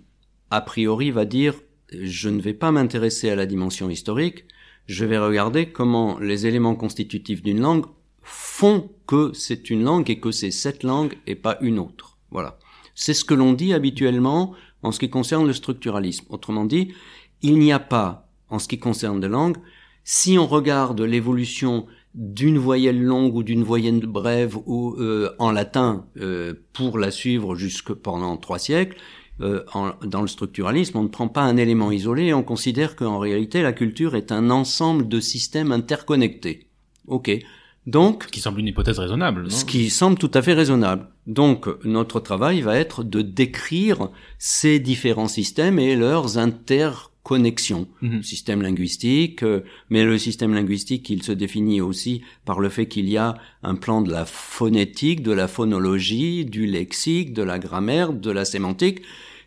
a priori, va dire je ne vais pas m'intéresser à la dimension historique, je vais regarder comment les éléments constitutifs d'une langue font que c'est une langue et que c'est cette langue et pas une autre. Voilà. C'est ce que l'on dit habituellement en ce qui concerne le structuralisme. Autrement dit, il n'y a pas, en ce qui concerne les langues, si on regarde l'évolution d'une voyelle longue ou d'une voyelle brève ou euh, en latin euh, pour la suivre jusque pendant trois siècles, euh, dans le structuralisme, on ne prend pas un élément isolé, on considère qu'en réalité la culture est un ensemble de systèmes interconnectés. Ok. Donc, ce qui semble une hypothèse raisonnable. Non? ce qui semble tout à fait raisonnable. Donc, notre travail va être de décrire ces différents systèmes et leurs interconnexions. Mhm. Système linguistique, euh, mais le système linguistique, il se définit aussi par le fait qu'il y a un plan de la phonétique, de la phonologie, du lexique, de la grammaire, de la sémantique,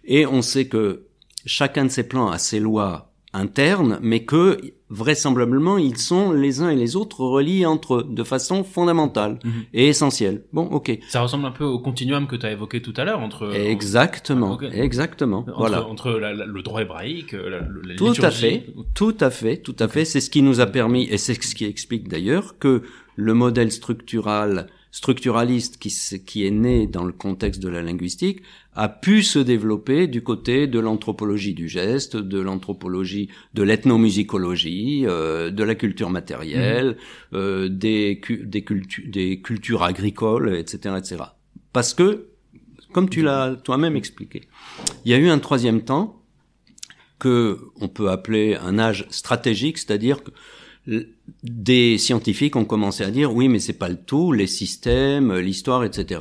et on sait que chacun de ces plans a ses lois internes, mais que vraisemblablement ils sont les uns et les autres reliés entre eux de façon fondamentale mhm. et essentielle. Bon, ok. Ça ressemble un peu au continuum que tu as évoqué tout à l'heure entre exactement, exactement. Entre, voilà. Entre le droit hébraïque, la, la tout à fait, tout à fait, tout à fait. C'est ce qui nous a permis et c'est ce qui explique d'ailleurs que le modèle structural structuraliste qui, qui est né dans le contexte de la linguistique a pu se développer du côté de l'anthropologie du geste, de l'anthropologie de l'ethnomusicologie, euh, de la culture matérielle, mmh. euh, des, des, des cultures agricoles, etc., etc. Parce que, comme tu l'as toi-même expliqué, il y a eu un troisième temps que on peut appeler un âge stratégique, c'est-à-dire que des scientifiques ont commencé à dire oui mais c'est pas le tout, les systèmes, l'histoire, etc.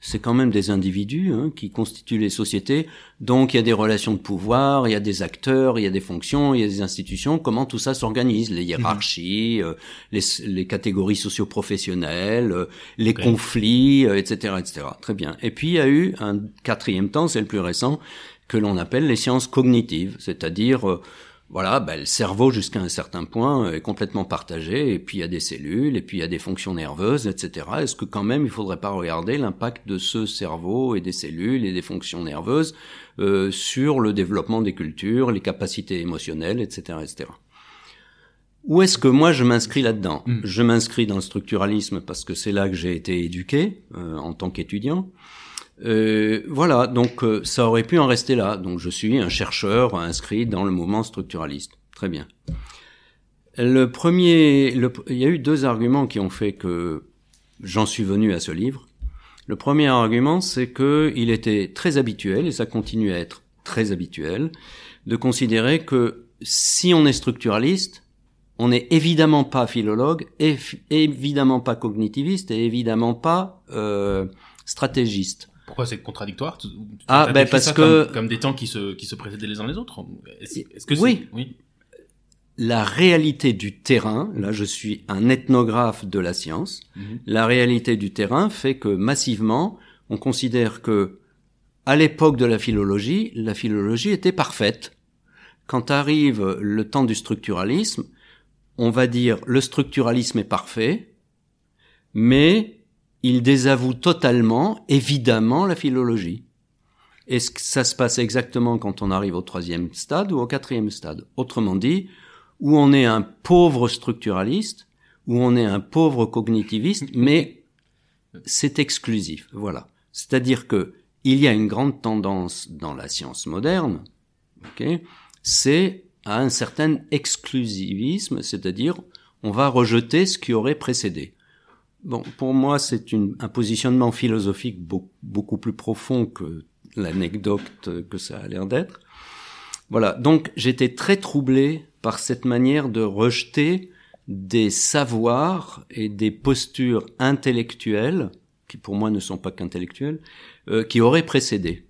C'est quand même des individus hein, qui constituent les sociétés, donc il y a des relations de pouvoir, il y a des acteurs, il y a des fonctions, il y a des institutions. Comment tout ça s'organise? Les hiérarchies, euh, les, les, catégories socio-professionnelles, euh, les conflits, etc., euh, etc. Très bien. Et puis il y a eu un quatrième temps, c'est le plus récent, que l'on appelle les sciences cognitives, c'est-à-dire voilà, ben, le cerveau jusqu'à un certain point est complètement partagé, et puis il y a des cellules, et puis il y a des fonctions nerveuses, etc. Est-ce que quand même il faudrait pas regarder l'impact de ce cerveau et des cellules et des fonctions nerveuses euh, sur le développement des cultures, les capacités émotionnelles, etc., etc. Où est-ce que moi je m'inscris là-dedans? Hmm. Je m'inscris dans le structuralisme parce que c'est là que j'ai été éduqué euh, en tant qu'étudiant. Euh, voilà, donc euh, ça aurait pu en rester là. Donc je suis un chercheur inscrit dans le mouvement structuraliste. Très bien. Le premier, il y a eu deux arguments qui ont fait que j'en suis venu à ce livre. Le premier argument, c'est que il était très habituel, et ça continue à être très habituel, de considérer que si on est structuraliste, on n'est évidemment pas philologue, évidemment pas cognitiviste, et évidemment pas euh, stratégiste. Pourquoi c'est contradictoire? Ah, ben parce que comme, des temps qui se qui se précédaient les uns les autres. Est-ce que oui, oui. La réalité du terrain, là je suis un ethnographe de la science, mhm. la réalité du terrain fait que massivement on considère que à l'époque de la philologie, la philologie était parfaite. Quand arrive le temps du structuralisme, on va dire le structuralisme est parfait, mais il désavoue totalement, évidemment, la philologie. Est-ce que ça se passe exactement quand on arrive au troisième stade ou au quatrième stade? Autrement dit, où on est un pauvre structuraliste, où on est un pauvre cognitiviste, mais c'est exclusif. Voilà. C'est-à-dire que il y a une grande tendance dans la science moderne, c'est à un certain exclusivisme, c'est-à-dire on va rejeter ce qui aurait précédé. Bon, pour moi, c'est un positionnement philosophique beaucoup plus profond que l'anecdote que ça a l'air d'être. Voilà, donc j'étais très troublé par cette manière de rejeter des savoirs et des postures intellectuelles, qui pour moi ne sont pas qu'intellectuelles, euh, qui auraient précédé.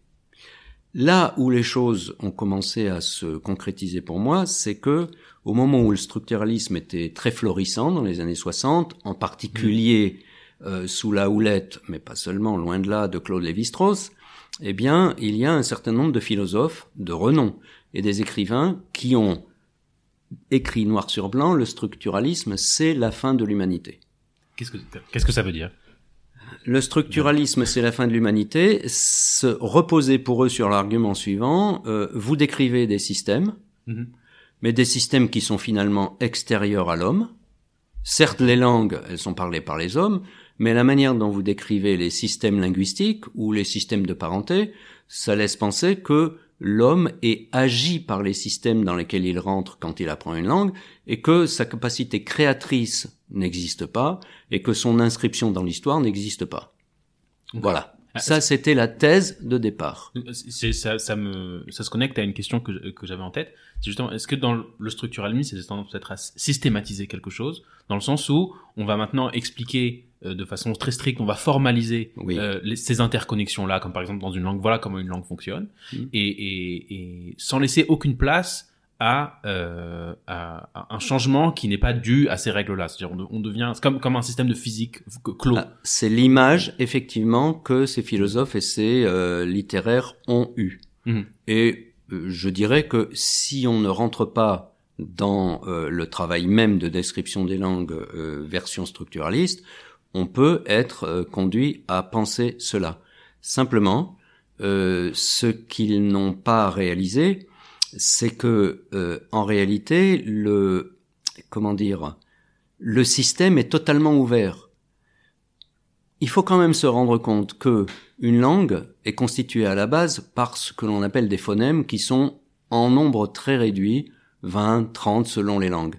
Là où les choses ont commencé à se concrétiser pour moi, c'est que au moment où le structuralisme était très florissant dans les années 60, en particulier euh, sous la houlette, mais pas seulement, loin de là, de Claude Lévi-Strauss, eh bien, il y a un certain nombre de philosophes de renom et des écrivains qui ont écrit noir sur blanc, le structuralisme, c'est la fin de l'humanité. Qu'est-ce que, qu'est-ce que ça veut dire? Le structuralisme, c'est la fin de l'humanité. Se reposer pour eux sur l'argument suivant, euh, vous décrivez des systèmes, mhm. Mais des systèmes qui sont finalement extérieurs à l'homme, Certes, les langues, elles sont parlées par les hommes, mais la manière dont vous décrivez les systèmes linguistiques ou les systèmes de parenté, ça laisse penser que l'homme est agi par les systèmes dans lesquels il rentre quand il apprend une langue, et que sa capacité créatrice n'existe pas, et que son inscription dans l'histoire n'existe pas. Voilà. Ah, Ça, c'était la thèse de départ. C'est ça, ça me, ça se connecte à une question que, que j'avais en tête. C'est justement, est-ce que dans le structuralisme, c'est tendance peut-être à systématiser quelque chose, dans le sens où on va maintenant expliquer euh, de façon très stricte, on va formaliser Oui. euh, les- ces interconnexions-là, comme par exemple dans une langue, voilà comment une langue fonctionne, Mhm. et, et, et sans laisser aucune place à, euh, à, à un changement qui n'est pas dû à ces règles-là. C'est-à-dire, on, de- on devient c'est comme comme un système de physique clos. Ah, C'est l'image, effectivement, que ces philosophes et ces euh, littéraires ont eu. Mhm. Et euh, je dirais que si on ne rentre pas dans euh, le travail même de description des langues euh, version structuraliste, on peut être euh, conduit à penser cela. Simplement, euh, ce qu'ils n'ont pas réalisé, c'est que euh, en réalité, le comment dire, le système est totalement ouvert. Il faut quand même se rendre compte que une langue est constituée à la base par ce que l'on appelle des phonèmes qui sont en nombre très réduit, 20, 30 selon les langues.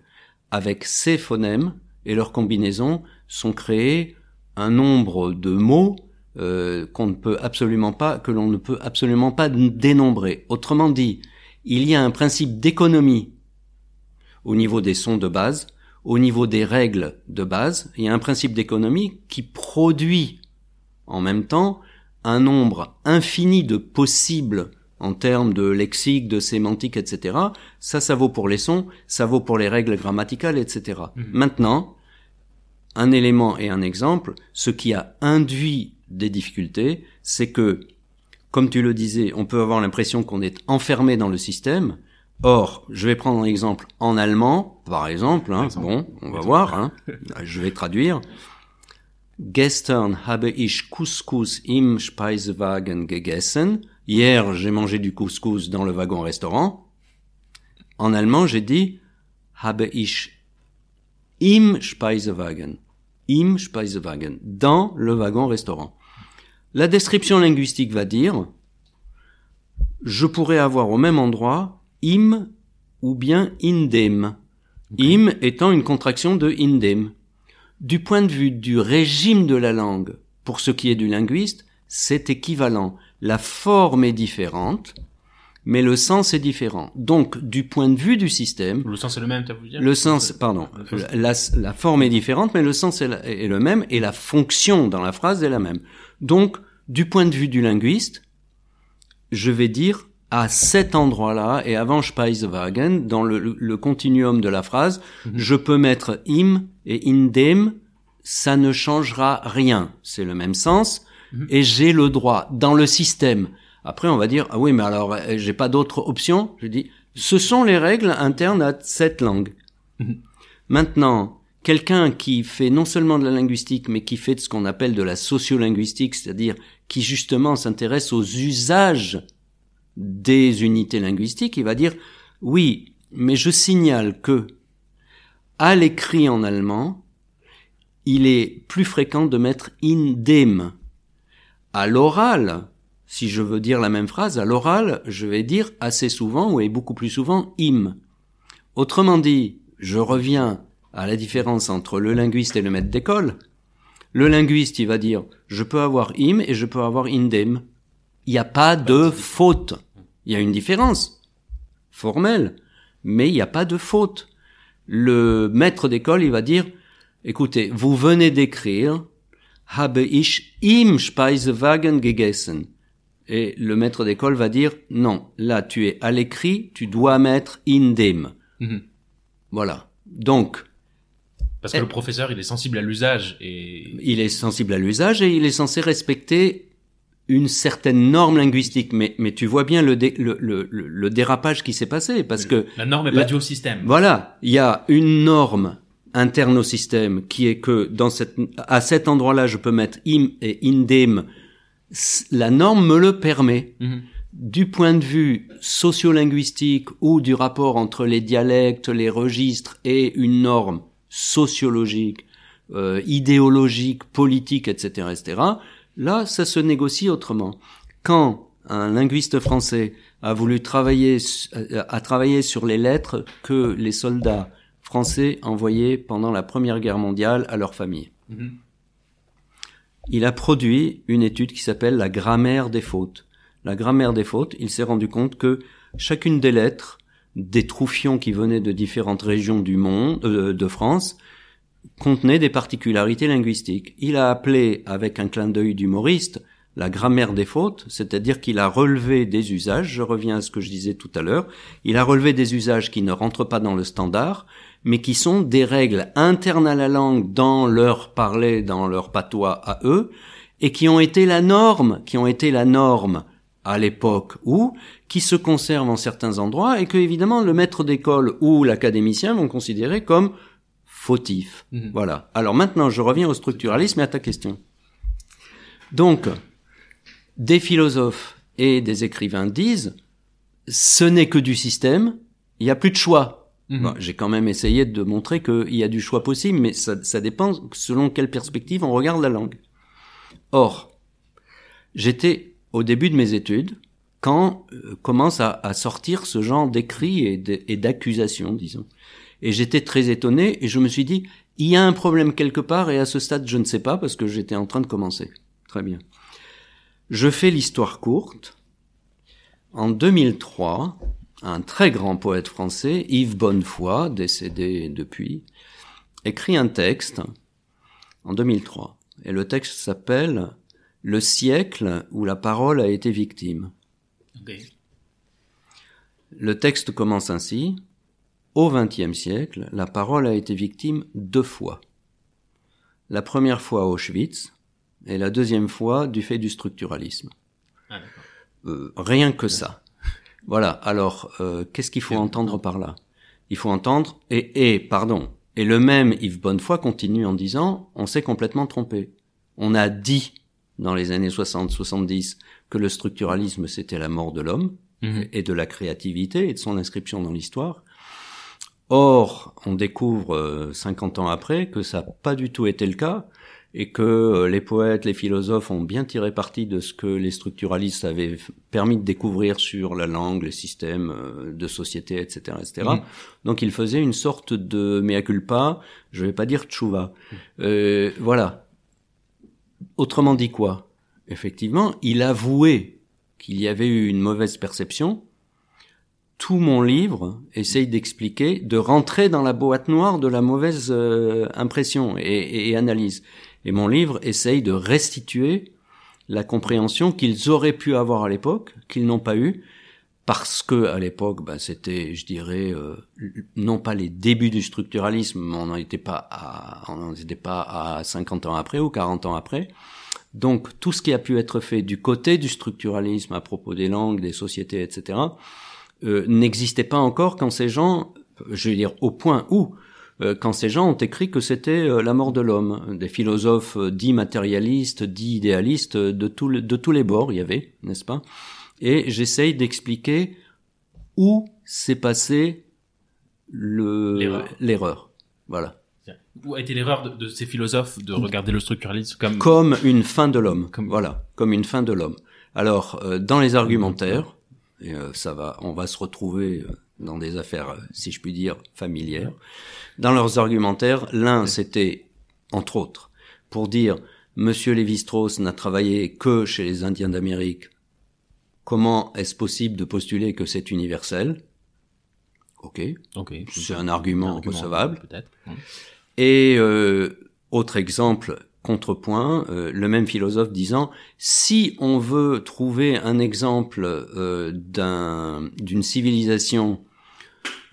Avec ces phonèmes et leurs combinaisons sont créés un nombre de mots euh, qu'on ne peut absolument pas, que l'on ne peut absolument pas dénombrer. Autrement dit, il y a un principe d'économie au niveau des sons de base, au niveau des règles de base, il y a un principe d'économie qui produit en même temps un nombre infini de possibles en termes de lexique, de sémantique, etc. Ça, ça vaut pour les sons, ça vaut pour les règles grammaticales, etc. Mhm. Maintenant, un élément et un exemple, ce qui a induit des difficultés, c'est que, comme tu le disais, on peut avoir l'impression qu'on est enfermé dans le système. Or, je vais prendre un exemple en allemand, par exemple. hein. Par exemple. Bon, on va Exemple. voir. hein. Je vais traduire. Gestern habe ich Couscous im Speisewagen gegessen. Hier, j'ai mangé du couscous dans le wagon-restaurant. En allemand, j'ai dit habe ich im Speisewagen. Im Speisewagen. Dans le wagon-restaurant. La description linguistique va dire je pourrais avoir au même endroit im ou bien indem. Im étant une contraction de indem. Du point de vue du régime de la langue, pour ce qui est du linguiste, c'est équivalent. La forme est différente, mais le sens est différent. Donc, du point de vue du système, Le sens est le même, tu as voulu dire le sens, pardon, la, la forme est différente, mais le sens est, la- est le même et la fonction dans la phrase est la même. Donc, du point de vue du linguiste, je vais dire à cet endroit-là et avant Speisewagen, dans le, le- le continuum de la phrase, Mhm. je peux mettre im et indem, ça ne changera rien. C'est le même sens Mhm. et j'ai le droit dans le système. Après, on va dire ah oui, mais alors euh, j'ai pas d'autre option. Je dis ce sont les règles internes à cette langue. Mhm. Maintenant, quelqu'un qui fait non seulement de la linguistique, mais qui fait de ce qu'on appelle de la sociolinguistique, c'est-à-dire qui justement s'intéresse aux usages des unités linguistiques, il va dire oui, mais je signale que à l'écrit en allemand, il est plus fréquent de mettre indem. À l'oral, si je veux dire la même phrase, à l'oral, je vais dire assez souvent, ou et beaucoup plus souvent, im. Autrement dit, je reviens à la différence entre le linguiste et le maître d'école. Le linguiste, il va dire, je peux avoir im et je peux avoir indem. Il n'y a pas de faute. Il y a une différence formelle, mais il n'y a pas de faute. Le maître d'école, il va dire, écoutez, vous venez d'écrire, habe ich im Speisewagen gegessen. Et le maître d'école va dire, non, là, tu es à l'écrit, tu dois mettre indem. Mhm. Voilà. Donc, Parce que Eh. le professeur, il est sensible à l'usage et il est sensible à l'usage et il est censé respecter une certaine norme linguistique. Mais, mais tu vois bien le, dé- le, le, le- dérapage qui s'est passé parce que la norme est La- pas due au système. Voilà, il y a une norme interne au système qui est que dans cette, à cet endroit-là, je peux mettre im et indem. La norme me le permet. Mhm. Du point de vue sociolinguistique ou du rapport entre les dialectes, les registres et une norme sociologiques, euh, idéologiques, politiques, etc., etc., là, ça se négocie autrement. Quand un linguiste français a voulu travailler, a travaillé sur les lettres que les soldats français envoyaient pendant la Première Guerre mondiale à leur famille. Mhm. Il a produit une étude qui s'appelle la grammaire des fautes. La grammaire des fautes, il s'est rendu compte que chacune des lettres des troufions qui venaient de différentes régions du monde, euh, de France, contenait des particularités linguistiques. Il a appelé, avec un clin d'œil d'humoriste, la grammaire des fautes, c'est-à-dire qu'il a relevé des usages, je reviens à ce que je disais tout à l'heure, il a relevé des usages qui ne rentrent pas dans le standard, mais qui sont des règles internes à la langue dans leur parler, dans leur patois à eux, et qui ont été la norme, qui ont été la norme à l'époque où, qui se conservent en certains endroits, et que évidemment le maître d'école ou l'académicien vont considérer comme fautif. Mhm. Voilà. Alors maintenant, je reviens au structuralisme et à ta question. Donc, des philosophes et des écrivains disent, ce n'est que du système, il n'y a plus de choix. Mhm. J'ai quand même essayé de montrer qu'il y a du choix possible, mais ça, ça dépend selon quelle perspective on regarde la langue. Or, j'étais au début de mes études quand euh, commence à, à, sortir ce genre d'écrits et d'accusations, disons. Et j'étais très étonné et je me suis dit, il y a un problème quelque part et à ce stade je ne sais pas parce que j'étais en train de commencer. Très bien. Je fais l'histoire courte. En 2003, un très grand poète français, Yves Bonnefoy, décédé depuis, écrit un texte en 2003. Et le texte s'appelle Le siècle où la parole a été victime. Le texte commence ainsi. Au XXe siècle, la parole a été victime deux fois. La première fois à Auschwitz, et la deuxième fois du fait du structuralisme. Ah, euh, rien que ça. Voilà. Alors, euh, qu'est-ce qu'il faut entendre par là? Il faut entendre et et pardon. Et le même Yves Bonnefoy continue en disant on s'est complètement trompé. On a dit dans les années 60-70 que le structuralisme c'était la mort de l'homme mhm. et de la créativité et de son inscription dans l'histoire. Or, on découvre 50 euh, ans après que ça n'a pas du tout été le cas et que euh, les poètes, les philosophes ont bien tiré parti de ce que les structuralistes avaient permis de découvrir sur la langue, les systèmes euh, de société, etc., etc. Mmh. Donc il faisait une sorte de mea culpa, je vais pas dire tchouva. Euh, voilà. Autrement dit quoi? Effectivement, il avouait qu'il y avait eu une mauvaise perception. Tout mon livre essaye d'expliquer, de rentrer dans la boîte noire de la mauvaise euh, impression et, et analyse. Et mon livre essaye de restituer la compréhension qu'ils auraient pu avoir à l'époque, qu'ils n'ont pas eu, parce que à l'époque, ben, c'était, je dirais, euh, non pas les débuts du structuralisme, on n'en était pas à, on n'en était pas à 50 ans après ou 40 ans après. Donc tout ce qui a pu être fait du côté du structuralisme à propos des langues, des sociétés, etc., euh, n'existait pas encore quand ces gens, je veux dire, au point où euh, quand ces gens ont écrit que c'était euh, la mort de l'homme. Des philosophes dits matérialistes, dits idéalistes, de, de tous les bords il y avait, n'est-ce pas? Et j'essaye d'expliquer où s'est passé l'erreur. Voilà. Où a été l'erreur de, ces philosophes de regarder le structuralisme comme comme une fin de l'homme. Comme... Voilà, comme une fin de l'homme. Alors, dans les argumentaires, et, ça va, on va se retrouver dans des affaires, si je puis dire, familières. Dans leurs argumentaires, l'un c'était, entre autres, pour dire Monsieur Lévi-Strauss n'a travaillé que chez les Indiens d'Amérique. Comment est-ce possible de postuler que c'est universel? Ok. C'est un argument, recevable. Peut-être. Et euh, autre exemple, contrepoint, euh, le même philosophe disant si on veut trouver un exemple euh, d'une civilisation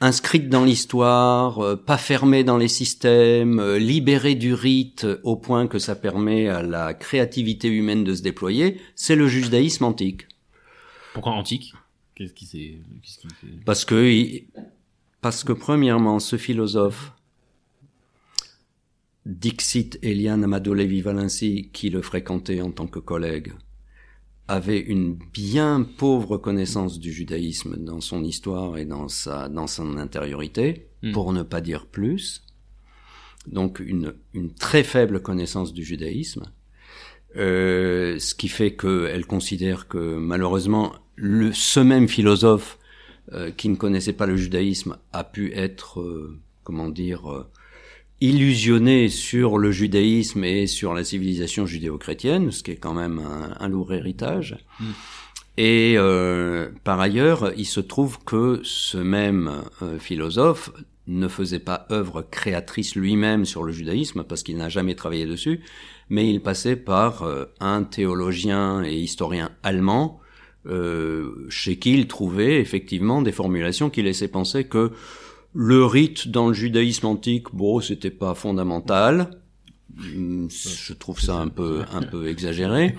inscrite dans l'histoire, euh, pas fermée dans les systèmes, libérée du rite au point que ça permet à la créativité humaine de se déployer, c'est le judaïsme antique. Pourquoi antique? Qu'est-ce qui c'est Parce que parce que premièrement, ce philosophe Dixit Eliane Amadou Lévy Valency, qui le fréquentait en tant que collègue, avait une bien pauvre connaissance du judaïsme dans son histoire et dans sa dans son intériorité, hmm. pour ne pas dire plus. donc une, une très faible connaissance du judaïsme, euh, ce qui fait qu'elle considère que malheureusement le, ce même philosophe euh, qui ne connaissait pas le judaïsme a pu être, euh, comment dire, euh, illusionné sur le judaïsme et sur la civilisation judéo-chrétienne, ce qui est quand même un, un lourd héritage. Mm. Et euh, par ailleurs, il se trouve que ce même philosophe ne faisait pas œuvre créatrice lui-même sur le judaïsme parce qu'il n'a jamais travaillé dessus, mais il passait par un théologien et historien allemand euh, chez qui il trouvait effectivement des formulations qui laissaient penser que le rite dans le judaïsme antique, bon, c'était pas fondamental. Hmm, je trouve ça un peu un peu exagéré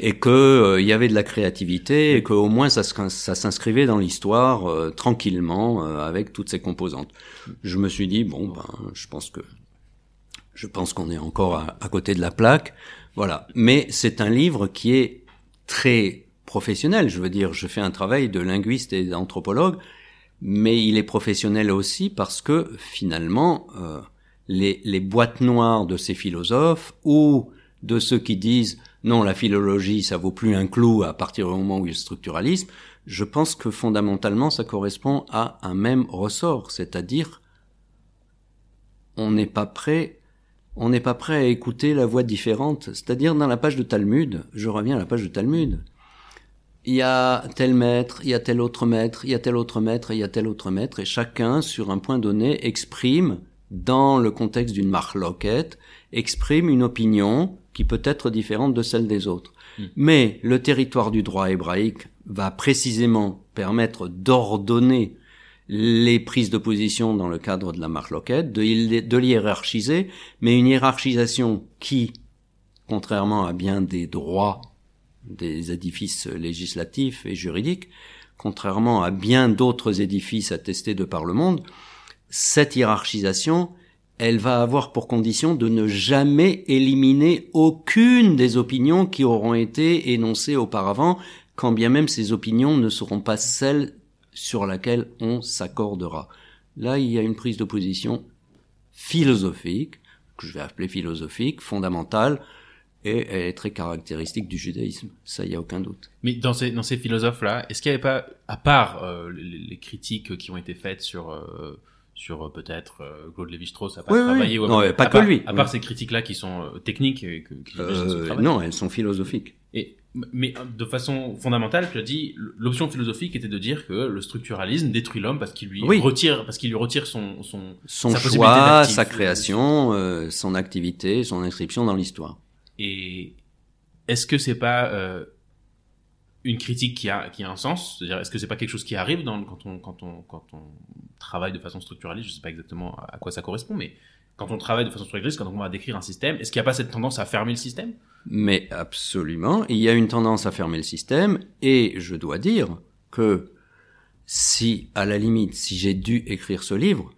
et que euh, il y avait de la créativité et qu'au moins ça, s'inscrivait dans l'histoire euh, tranquillement avec toutes ces composantes. Je me suis dit bon ben je pense que je pense qu'on est encore à, côté de la plaque, voilà. Mais c'est un livre qui est très professionnel. Je veux dire, je fais un travail de linguiste et d'anthropologue, mais il est professionnel aussi parce que finalement, euh, les, les, boîtes noires de ces philosophes ou de ceux qui disent non, la philologie, ça vaut plus un clou à partir du moment où il y a le structuralisme, je pense que fondamentalement, ça correspond à un même ressort, c'est-à-dire on n'est pas prêt on n'est pas prêt à écouter la voix différente. C'est-à-dire dans la page de Talmud, je reviens à la page de Talmud il y a tel maître, il y a tel autre maître, il y a tel autre maître, il y a tel autre maître, et chacun, sur un point donné, exprime, dans le contexte d'une marloquette, exprime une opinion qui peut être différente de celle des autres. Hmm. Mais le territoire du droit hébraïque va précisément permettre d'ordonner les prises de position dans le cadre de la marloquette, de, de l'hiérarchiser, mais une hiérarchisation qui, contrairement à bien des droits des édifices législatifs et juridiques, contrairement à bien d'autres édifices attestés de par le monde, cette hiérarchisation, elle va avoir pour condition de ne jamais éliminer aucune des opinions qui auront été énoncées auparavant, quand bien même ces opinions ne seront pas celles sur lesquelles on s'accordera. Là, il y a une prise de position philosophique, que je vais appeler philosophique, fondamentale, et elle est très caractéristique du judaïsme. Ça, il y a aucun doute. Mais dans ces, dans ces philosophes-là, est-ce qu'il n'y avait pas, à part euh, les, critiques qui ont été faites sur, euh, sur euh, peut-être Claude Lévi-Strauss pas travaillé, oui. non, pas que lui. À part ces critiques-là qui sont techniques et que, qui non, elles sont philosophiques. Et mais de façon fondamentale, tu as dit l'option philosophique était de dire que le structuralisme détruit l'homme parce qu'il lui retire parce qu'il lui retire son son, son choix, sa création, son activité, son inscription dans l'histoire. Et est-ce que c'est pas euh, une critique qui a qui a un sens? C'est-à-dire, est-ce que c'est pas quelque chose qui arrive dans, quand on quand on quand on travaille de façon structuraliste? Je sais pas exactement à quoi ça correspond, mais quand on travaille de façon structuraliste, quand on va décrire un système, est-ce qu'il n'y a pas cette tendance à fermer le système? Mais absolument, il y a une tendance à fermer le système, et je dois dire que si, à la limite, si j'ai dû écrire ce livre,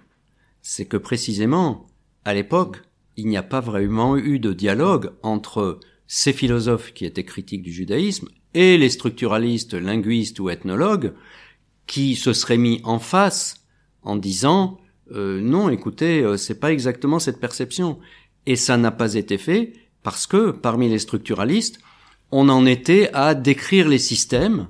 c'est que précisément, à l'époque, il n'y a pas vraiment eu de dialogue entre ces philosophes qui étaient critiques du judaïsme et les structuralistes, linguistes ou ethnologues qui se seraient mis en face en disant euh, non, écoutez, euh, c'est pas exactement cette perception. Et ça n'a pas été fait parce que parmi les structuralistes, on en était à décrire les systèmes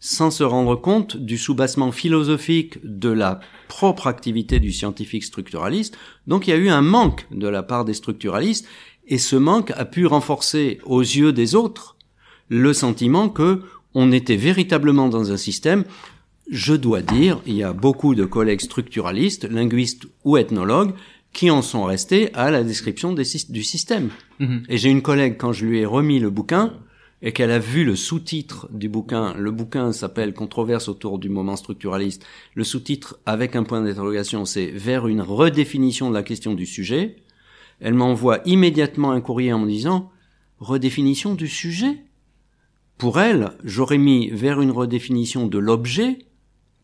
sans se rendre compte du soubassement philosophique de la propre activité du scientifique structuraliste. Donc il y a eu un manque de la part des structuralistes, et ce manque a pu renforcer aux yeux des autres le sentiment que on était véritablement dans un système. Je dois dire, il y a beaucoup de collègues structuralistes, linguistes ou ethnologues qui en sont restés à la description du système. Mm-hmm. Et j'ai une collègue, quand je lui ai remis le bouquin, et qu'elle a vu le sous-titre du bouquin, le bouquin s'appelle Controverse autour du moment structuraliste, le sous-titre avec un point d'interrogation c'est vers une redéfinition de la question du sujet, elle m'envoie immédiatement un courrier en me disant redéfinition du sujet Pour elle, j'aurais mis vers une redéfinition de l'objet,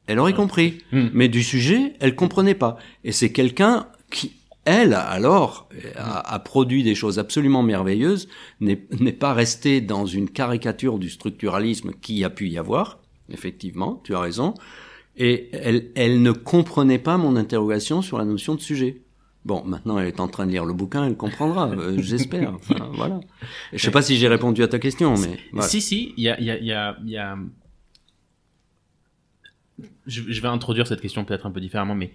elle aurait compris, hmm. mais du sujet, elle comprenait pas. Et c'est quelqu'un qui elle, alors, a, produit des choses absolument merveilleuses, n'est pas restée dans une caricature du structuralisme qui a pu y avoir, effectivement, tu as raison, et elle, elle ne comprenait pas mon interrogation sur la notion de sujet. Bon, maintenant elle est en train de lire le bouquin, elle comprendra, euh, j'espère. Enfin, voilà. Je sais pas si j'ai répondu à ta question, mais voilà. Si, si, il y a, il y a, il y a, il y a... Je, vais introduire cette question peut-être un peu différemment, mais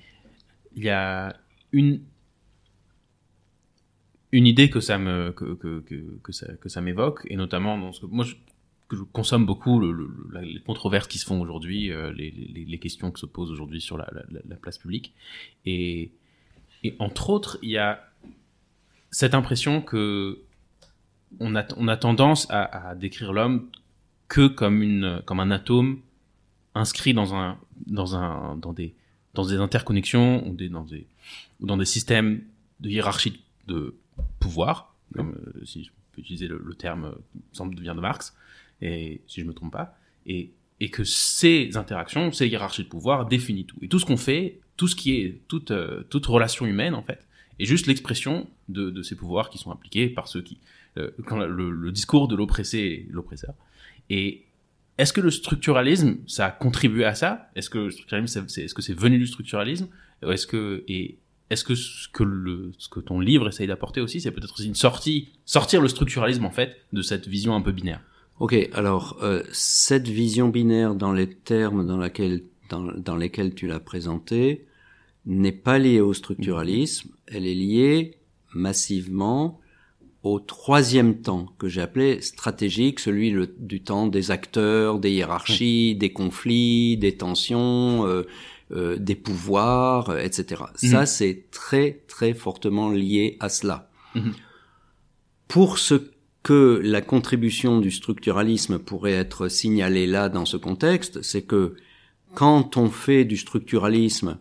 il y a une une idée que ça me que que que, ça que ça m'évoque et notamment dans ce que moi je, consomme beaucoup les controverses qui se font aujourd'hui, euh, les, les, les questions qui se posent aujourd'hui sur la, la, la place publique. Et et entre autres il y a cette impression que on a on a tendance à, à décrire l'homme que comme une comme un atome inscrit dans un dans un dans des dans des interconnexions ou des dans des ou dans des systèmes de hiérarchie de pouvoir comme euh, si je peux utiliser le, le terme euh, semble vient de Marx et si je me trompe pas et et que ces interactions ces hiérarchies de pouvoir définissent tout. Et tout ce qu'on fait tout ce qui est toute euh, toute relation humaine en fait est juste l'expression de, de ces pouvoirs qui sont appliqués par ceux qui euh, quand le, le discours de l'oppressé l'oppresseur. Et est-ce que le structuralisme, ça a contribué à ça? Est-ce que le structuralisme, c'est, est-ce que c'est venu du structuralisme? Est-ce que et est-ce que ce que le ce que ton livre essaye d'apporter aussi, c'est peut-être aussi une sortie, sortir le structuralisme en fait de cette vision un peu binaire? Ok, alors euh, cette vision binaire dans les termes dans, laquelle, dans, dans lesquels tu l'as présentée n'est pas liée au structuralisme, elle est liée massivement au troisième temps que j'ai appelé stratégique, celui le- du temps des acteurs, des hiérarchies, des conflits, des tensions, euh, euh, des pouvoirs, euh, etc. Ça, Mhm. c'est très très fortement lié à cela. Mhm. Pour ce que la contribution du structuralisme pourrait être signalée là dans ce contexte, c'est que quand on fait du structuralisme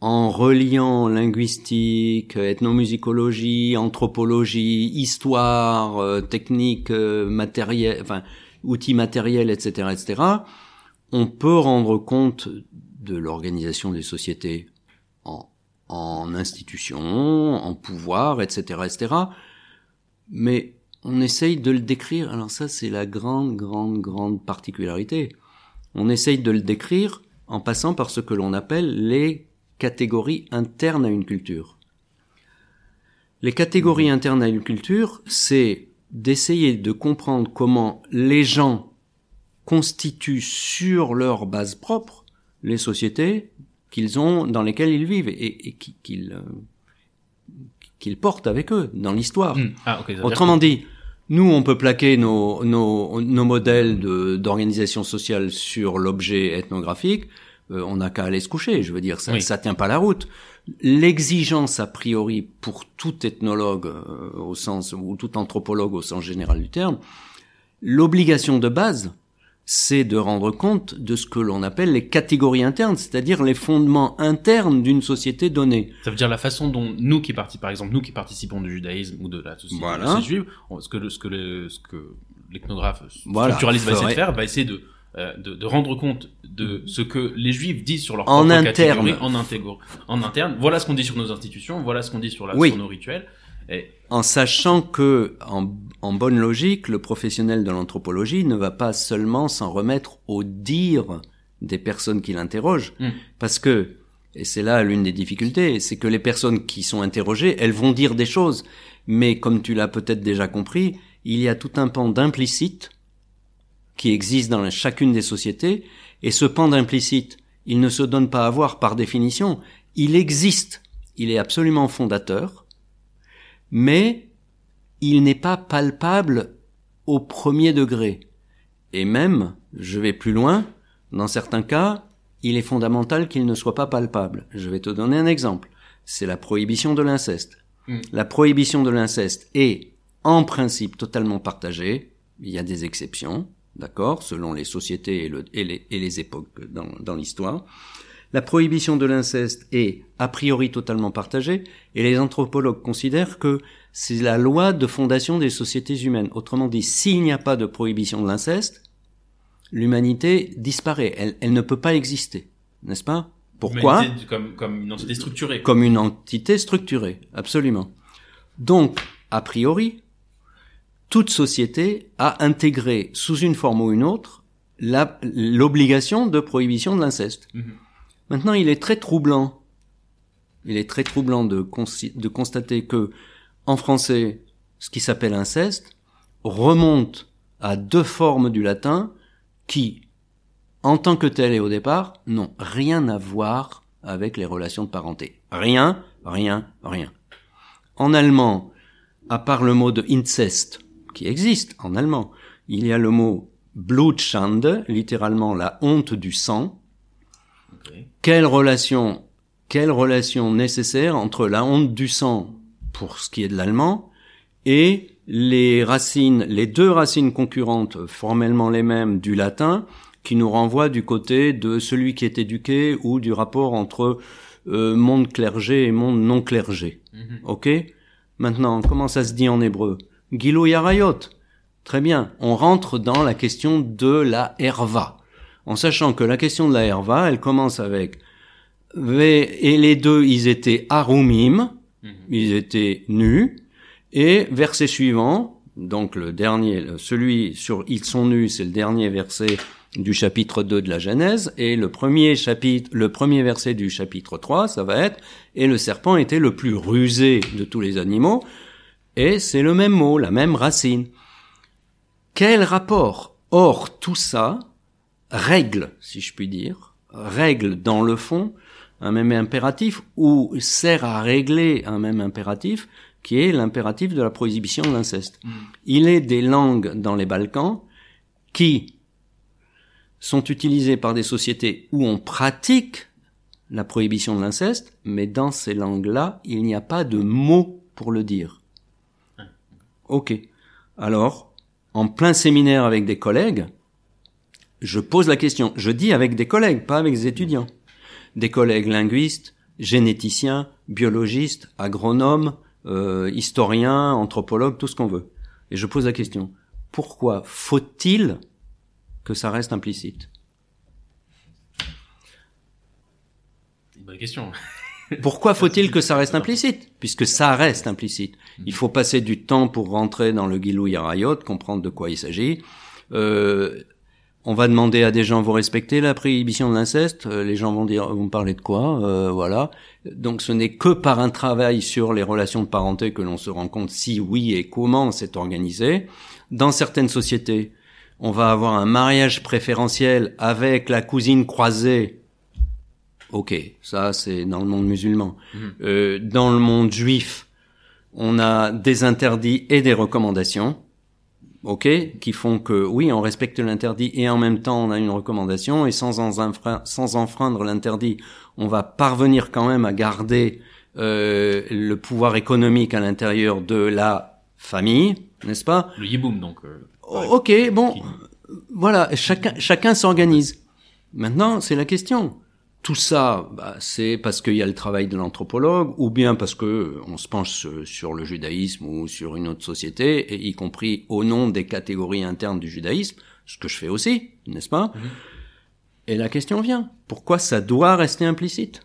en reliant linguistique, ethnomusicologie, anthropologie, histoire, euh, technique euh, matérielle, enfin outils matériels, etc., etc., on peut rendre compte de l'organisation des sociétés en, en institutions, en pouvoir, etc., etc. Mais on essaye de le décrire. Alors ça, c'est la grande, grande, grande particularité. On essaye de le décrire en passant par ce que l'on appelle les catégories internes à une culture. Les catégories internes à une culture, c'est d'essayer de comprendre comment les gens constituent sur leur base propre les sociétés qu'ils ont, dans lesquelles ils vivent et, et qui- qu'ils euh, qu'ils portent avec eux dans l'histoire. Hmm. Ah Autrement dit, nous, on peut plaquer nos, nos, nos modèles d'organisation sociale sur l'objet ethnographique. Euh, on n'a qu'à aller se coucher. Je veux dire, ça, Oui. ça tient pas la route. L'exigence a priori pour tout ethnologue euh, au sens ou tout anthropologue au sens général du terme, l'obligation de base, c'est de rendre compte de ce que l'on appelle les catégories internes, c'est-à-dire les fondements internes d'une société donnée. Ça veut dire la façon dont nous qui participons, par exemple, nous qui participons du judaïsme ou de la société, Voilà. juive, ce que le, ce que le, ce que l'ethnographe Voilà. structuraliste va essayer de faire, va essayer de, euh, de, de rendre compte de ce que les juifs disent sur leur En interne. en en interne. Voilà ce qu'on dit sur nos institutions, voilà ce qu'on dit sur, la, Oui. sur nos rituels. Et, en sachant que, en, en bonne logique, le professionnel de l'anthropologie ne va pas seulement s'en remettre au dire des personnes qui l'interrogent, Mm. parce que, et c'est là l'une des difficultés, c'est que les personnes qui sont interrogées, elles vont dire des choses, mais comme tu l'as peut-être déjà compris, il y a tout un pan d'implicite qui existe dans chacune des sociétés, et ce pan d'implicite, il ne se donne pas à voir par définition, il existe, il est absolument fondateur, mais il n'est pas palpable au premier degré. Et même, je vais plus loin, dans certains cas, il est fondamental qu'il ne soit pas palpable. Je vais te donner un exemple. C'est la prohibition de l'inceste. Mm. La prohibition de l'inceste est, en principe, totalement partagée. Il y a des exceptions, d'accord, selon les sociétés et, le- et les, et les époques dans, dans l'histoire. La prohibition de l'inceste est a priori totalement partagée et les anthropologues considèrent que c'est la loi de fondation des sociétés humaines. Autrement dit, s'il n'y a pas de prohibition de l'inceste, l'humanité disparaît. Elle, elle ne peut pas exister, n'est-ce pas? Pourquoi? Comme une entité structurée. Comme une entité structurée, absolument. Donc, a priori, toute société a intégré sous une forme ou une autre l'obligation de prohibition de l'inceste. Mhm. Maintenant, il est très troublant il est très troublant de, de constater que en français, ce qui s'appelle inceste remonte à deux formes du latin qui, en tant que telles et au départ, n'ont rien à voir avec les relations de parenté. Rien, rien, rien. En allemand, à part le mot de incest, qui existe en allemand, il y a le mot Blutschande, littéralement la honte du sang. Quelle relation, quelle relation nécessaire entre la honte du sang pour ce qui est de l'allemand et les racines, les deux racines concurrentes, formellement les mêmes du latin, qui nous renvoient du côté de celui qui est éduqué ou du rapport entre euh, monde clergé et monde non clergé. Mhm. Ok? Maintenant, comment ça se dit en hébreu? Gilou yarayot. Très bien. On rentre dans la question de la herva. En sachant que la question de la herva, elle commence avec et les deux, ils étaient arumim, mhm. ils étaient nus, et verset suivant, donc le dernier, celui sur ils sont nus, c'est le dernier verset du chapitre 2 de la Genèse, et le premier chapitre, le premier verset du chapitre 3, ça va être, et le serpent était le plus rusé de tous les animaux, et c'est le même mot, la même racine. Quel rapport Or, tout ça règle, si je puis dire, règle dans le fond un même impératif, ou sert à régler un même impératif, qui est l'impératif de la prohibition de l'inceste? Mm. Il est des langues dans les Balkans qui sont utilisées par des sociétés où on pratique la prohibition de l'inceste, mais dans ces langues-là, il n'y a pas de mot pour le dire. Ok. Alors, en plein séminaire avec des collègues, je pose la question. Je dis avec des collègues, pas avec des étudiants. Des collègues linguistes, généticiens, biologistes, agronomes, euh, historien, anthropologue, tout ce qu'on veut. Et je pose la question, pourquoi faut-il que ça reste implicite? Une bonne question. Pourquoi faut-il que ça reste implicite? Puisque ça reste implicite. Il faut passer du temps pour rentrer dans le Gilou Yarayot, comprendre de quoi il s'agit. Euh, on va demander à des gens, vous respectez la prohibition de l'inceste? Euh, Les gens vont dire, vous me parlez de quoi? Euh, Voilà. Donc ce n'est que par un travail sur les relations de parenté que l'on se rend compte si oui et comment c'est organisé. Dans certaines sociétés, on va avoir un mariage préférentiel avec la cousine croisée. Ok, ça c'est dans le monde musulman. Euh, dans le monde juif, on a des interdits et des recommandations ok, qui font que oui, on respecte l'interdit et en même temps on a une recommandation et sans, sans enfreindre l'interdit, on va parvenir quand même à garder euh, le pouvoir économique à l'intérieur de la famille, n'est-ce pas? Le yiboum donc. Euh, ok, bon, voilà, chacun chacun s'organise. Maintenant, c'est la question. Tout ça, bah, c'est parce qu'il y a le travail de l'anthropologue, ou bien parce que on se penche sur le judaïsme ou sur une autre société, et y compris au nom des catégories internes du judaïsme, ce que je fais aussi, n'est-ce pas? Mhm. Et la question vient pourquoi ça doit rester implicite?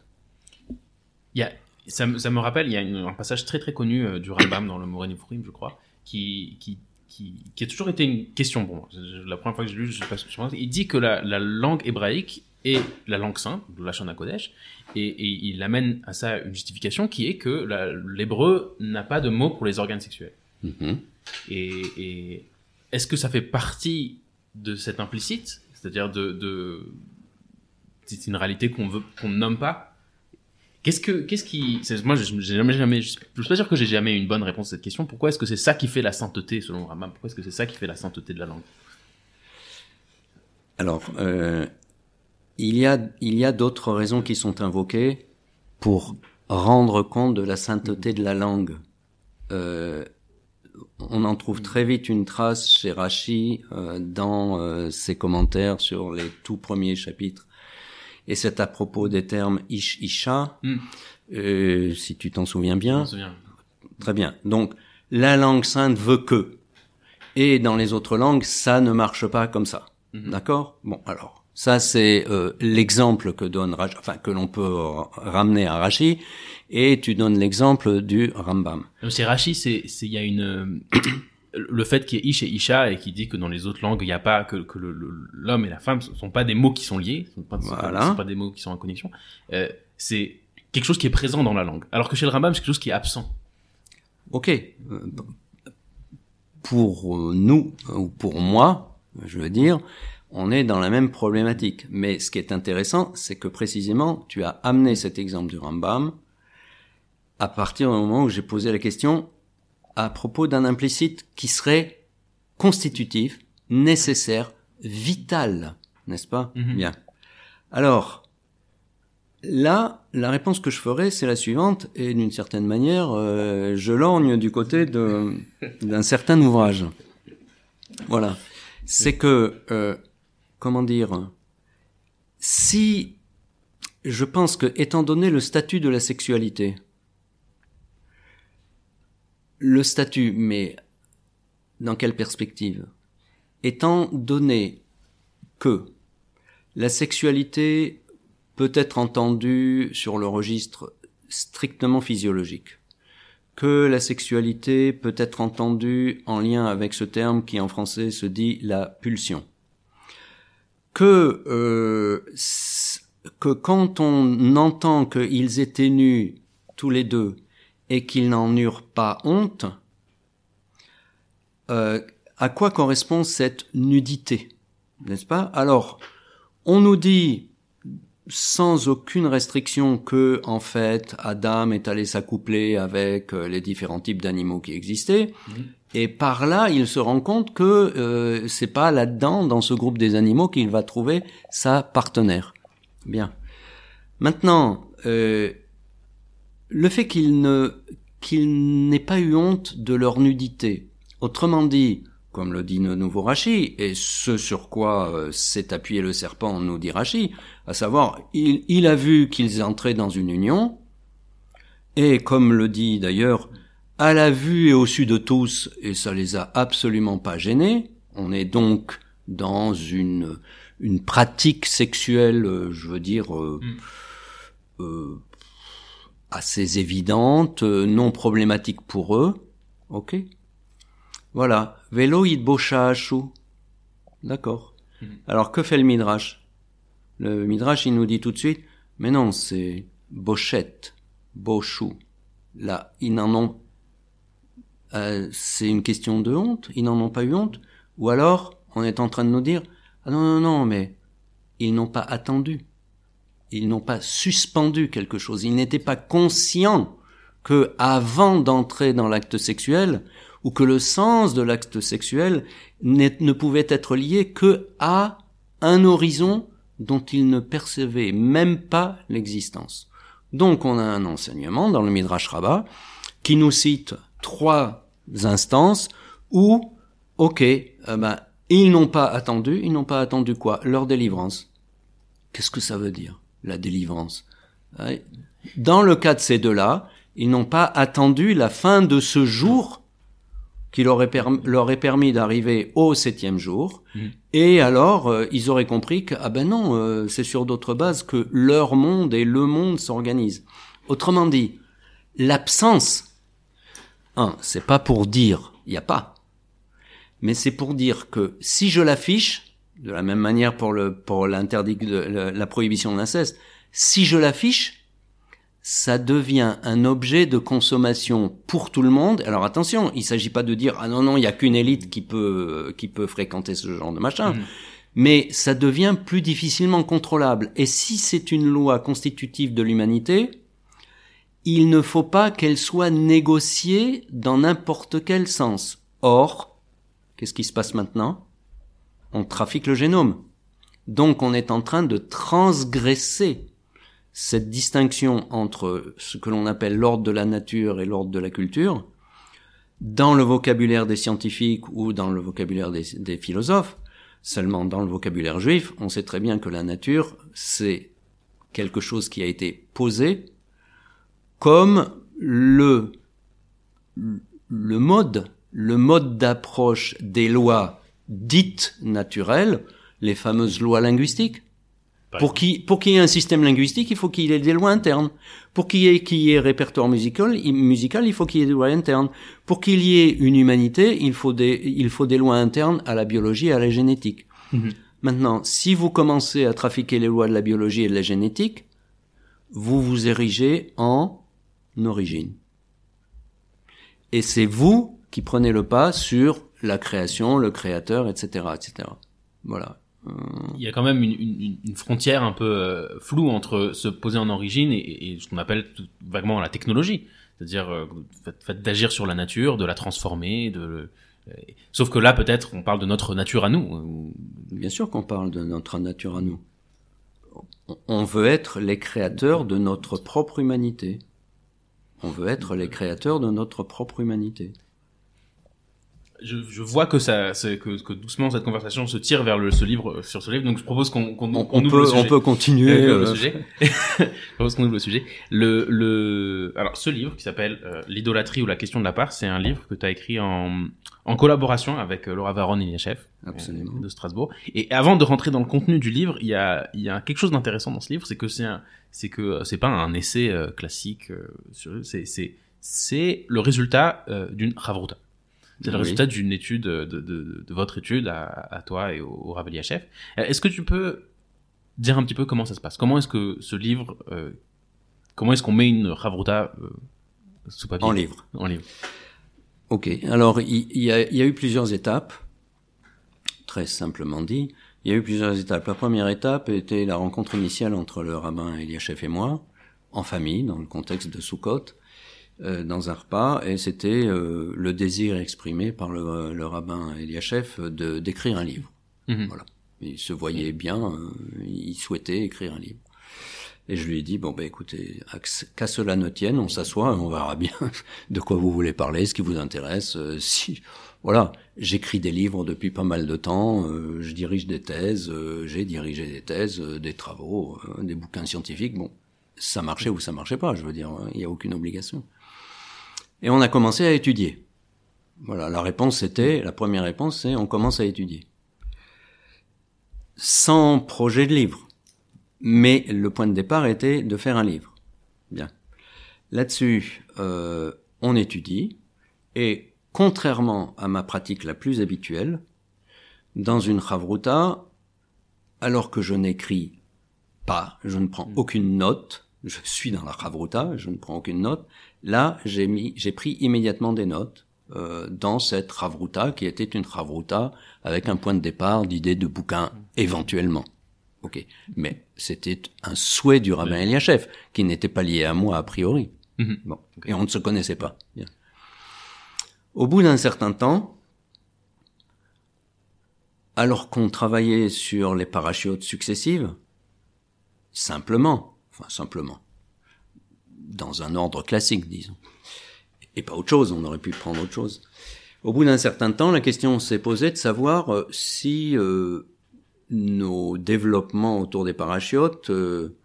Il y a, ça, ça, me rappelle, il y a un passage très très connu euh, du Rambam dans le Moreni je crois, qui, qui qui, qui, a toujours été une question pour moi. La première fois que j'ai lu, je sais pas ce que je pense. Il dit que la, la langue hébraïque et la langue sainte, la Shana Kodesh, et, et, il amène à ça une justification qui est que l'hébreu n'a pas de mot pour les organes sexuels. Mm-hmm. Et, et est-ce que ça fait partie de cet implicite, c'est-à-dire de, de c'est une réalité qu'on veut qu'on ne nomme pas? Qu'est-ce que qu'est-ce qui moi j'ai jamais jamais je suis pas sûr que j'ai jamais eu une bonne réponse à cette question. Pourquoi est-ce que c'est ça qui fait la sainteté selon Rambam Pourquoi est-ce que c'est ça qui fait la sainteté de la langue? Alors euh, il y a, il y a d'autres raisons qui sont invoquées pour rendre compte de la sainteté de la langue. Euh, on en trouve très vite une trace chez Rashi euh, dans euh, ses commentaires sur les tout premiers chapitres. Et c'est à propos des termes ish isha, hmm. euh, si tu t'en souviens bien. Très bien. Donc la langue sainte veut que. Et dans les autres langues, ça ne marche pas comme ça. Hmm. D'accord? Bon, alors ça, c'est euh, l'exemple que donne, enfin que l'on peut ramener à Rashi, et tu donnes l'exemple du Rambam. C'est Rashi, c'est il y a une le fait qu'il y ait Ish et Isha et qui dit que dans les autres langues il n'y a pas que, que l'homme et la femme ne sont pas des mots qui sont liés, ce sont pas, sont pas des mots qui sont en connexion. Euh, c'est quelque chose qui est présent dans la langue. Alors que chez le Rambam, c'est quelque chose qui est absent. Ok. Euh, pour nous, ou pour moi, je veux dire, on est dans la même problématique. Mais ce qui est intéressant, c'est que précisément, tu as amené cet exemple du Rambam à partir du moment où j'ai posé la question à propos d'un implicite qui serait constitutif, nécessaire, vital, n'est-ce pas Mhm. Bien. Alors, là, la réponse que je ferai, c'est la suivante, et d'une certaine manière, euh, je lorgne du côté d'un certain ouvrage. Voilà. C'est que, euh, comment dire, si je pense que, étant donné le statut de la sexualité, le statut, mais dans quelle perspective Étant donné que la sexualité peut être entendue sur le registre strictement physiologique, que la sexualité peut être entendue en lien avec ce terme qui en français se dit la pulsion, que euh, que quand on entend qu'ils étaient nus tous les deux et qu'ils n'en eurent pas honte, euh, à quoi correspond cette nudité, n'est-ce pas? Alors, on nous dit sans aucune restriction que, en fait, Adam est allé s'accoupler avec euh, les différents types d'animaux qui existaient, Mhm. Et par là, il se rend compte que euh, c'est pas là-dedans, dans ce groupe des animaux, qu'il va trouver sa partenaire. Bien. Maintenant, euh, le fait qu'il ne qu'il n'ait pas eu honte de leur nudité, autrement dit, comme le dit le nouveau Rachi, et ce sur quoi euh, s'est appuyé le serpent, nous dit Rachi, à savoir, il, il a vu qu'ils entraient dans une union, et comme le dit d'ailleurs, à la vue et au su de tous, et ça les a absolument pas gênés, on est donc dans une, une pratique sexuelle, euh, je veux dire, euh, Mm. euh, assez évidente, non problématique pour eux. Ok Voilà. Vélo idboshashu. D'accord. Mhm. Alors que fait le Midrash? Le Midrash, il nous dit tout de suite, mais non, c'est bochette, boshu. Là, ils n'en ont... Euh, c'est une question de honte. Ils n'en ont pas eu honte. Ou alors, on est en train de nous dire, ah non, non, non, mais ils n'ont pas attendu. Ils n'ont pas suspendu quelque chose, ils n'étaient pas conscients que avant d'entrer dans l'acte sexuel, ou que le sens de l'acte sexuel ne pouvait être lié que à un horizon dont ils ne percevaient même pas l'existence. Donc on a un enseignement dans le Midrash Rabbah qui nous cite trois instances où, ok, euh, ben, ils n'ont pas attendu, ils n'ont pas attendu quoi? Leur délivrance. Qu'est-ce que ça veut dire, la délivrance? Dans le cas de ces deux-là, ils n'ont pas attendu la fin de ce jour qui leur, est perm- leur est permis d'arriver au septième jour, Mhm. et alors euh, ils auraient compris que ah ben non, euh, c'est sur d'autres bases que leur monde et le monde s'organisent. Autrement dit, l'absence, un, c'est pas pour dire il n'y a pas, mais c'est pour dire que si je l'affiche, de la même manière pour le pour l'interdit de la, la prohibition de l'inceste, si je l'affiche, ça devient un objet de consommation pour tout le monde. Alors attention, il s'agit pas de dire ah non non, il y a qu'une élite qui peut qui peut fréquenter ce genre de machin. Mhm. Mais ça devient plus difficilement contrôlable. Et si c'est une loi constitutive de l'humanité, il ne faut pas qu'elle soit négociée dans n'importe quel sens. Or, qu'est-ce qui se passe maintenant? On trafique le génome. Donc on est en train de transgresser cette distinction entre ce que l'on appelle l'ordre de la nature et l'ordre de la culture, dans le vocabulaire des scientifiques ou dans le vocabulaire des, philosophes, seulement dans le vocabulaire juif, on sait très bien que la nature, c'est quelque chose qui a été posé comme le, le mode, le mode d'approche des lois dites naturelles, les fameuses lois linguistiques. Pour qu'il pour qu'il y ait un système linguistique, il faut qu'il y ait des lois internes. Pour qu'il y ait, qu'il y ait répertoire musical, il- musical, il faut qu'il y ait des lois internes. Pour qu'il y ait une humanité, il faut des, il faut des lois internes à la biologie et à la génétique. Mhm. Maintenant, si vous commencez à trafiquer les lois de la biologie et de la génétique, vous vous érigez en origine. Et c'est vous qui prenez le pas sur la création, le créateur, etc., etc. Voilà. Euh, Il y a quand même une, une, une frontière un peu euh, floue entre se poser en origine et, et ce qu'on appelle vaguement la technologie, c'est-à-dire euh, fait, d'agir sur la nature, de la transformer, de sauf que là peut-être on parle de notre nature à nous. Bien sûr qu'on parle de notre nature à nous. On veut être les créateurs de notre propre humanité. On veut être les créateurs de notre propre humanité je, je, vois que ça, que, que, doucement cette conversation se tire vers le, ce livre, sur ce livre. Donc je propose qu'on qu on, on, ouvre peut, le sujet. On peut continuer. Euh, le sujet. je propose qu'on ouvre le sujet. Le, le, alors ce livre qui s'appelle euh, l'idolâtrie ou la question de la part, c'est un livre que tu as écrit en, en collaboration avec euh, Laura Varon et chef Absolument. de Strasbourg. Et avant de rentrer dans le contenu du livre, il y a, il y a quelque chose d'intéressant dans ce livre, c'est que c'est c'est que c'est pas un essai euh, classique. c'est, c'est, c'est le résultat d'une ravruta. C'est le résultat d'une étude, de, de, de, votre étude à, à toi et au, au Raveliachev. Est-ce que tu peux dire un petit peu comment ça se passe? Comment est-ce que ce livre, euh, comment est-ce qu'on met une Ravruta euh, sous papier? En livre. En livre. Ok. Alors, il, y a, il y a eu plusieurs étapes, très simplement dit. Il y a eu plusieurs étapes. La première étape était la rencontre initiale entre le rabbin Eliachev et moi, en famille, dans le contexte de Soukot. Euh, dans un repas et c'était euh, le désir exprimé par le, le rabbin Eliachev de d'écrire un livre. Mhm. Voilà. Il se voyait bien, euh, il souhaitait écrire un livre. Et je lui ai dit bon ben écoutez, qu'à cela ne tienne, on s'assoit, on verra bien de quoi vous voulez parler, ce qui vous intéresse. Euh, si voilà, j'écris des livres depuis pas mal de temps, euh, je dirige des thèses, euh, j'ai dirigé des thèses, des travaux, des bouquins scientifiques. Bon, ça marchait ou ça marchait pas, je veux dire, il n'y a aucune obligation. Et on a commencé à étudier. Voilà, la réponse était, la première réponse c'est on commence à étudier. Sans projet de livre. Mais le point de départ était de faire un livre. Bien. Là-dessus, euh, on étudie, et contrairement à ma pratique la plus habituelle, dans une chavruta, alors que je n'écris pas, je ne prends aucune note, je suis dans la chavruta, je ne prends aucune note, Là, j'ai mis, j'ai pris immédiatement des notes euh, dans cette ravruta qui était une ravruta avec un point de départ d'idées de bouquins éventuellement. Ok, mais c'était un souhait du rabbin Eliachev qui n'était pas lié à moi a priori. Mhm. Bon, et on ne se connaissait pas. Bien. Au bout d'un certain temps, alors qu'on travaillait sur les parachutes successives, simplement, enfin simplement, dans un ordre classique, disons. Et pas autre chose, on aurait pu prendre autre chose. Au bout d'un certain temps, la question s'est posée de savoir euh, si euh, nos développements autour des parachutes euh,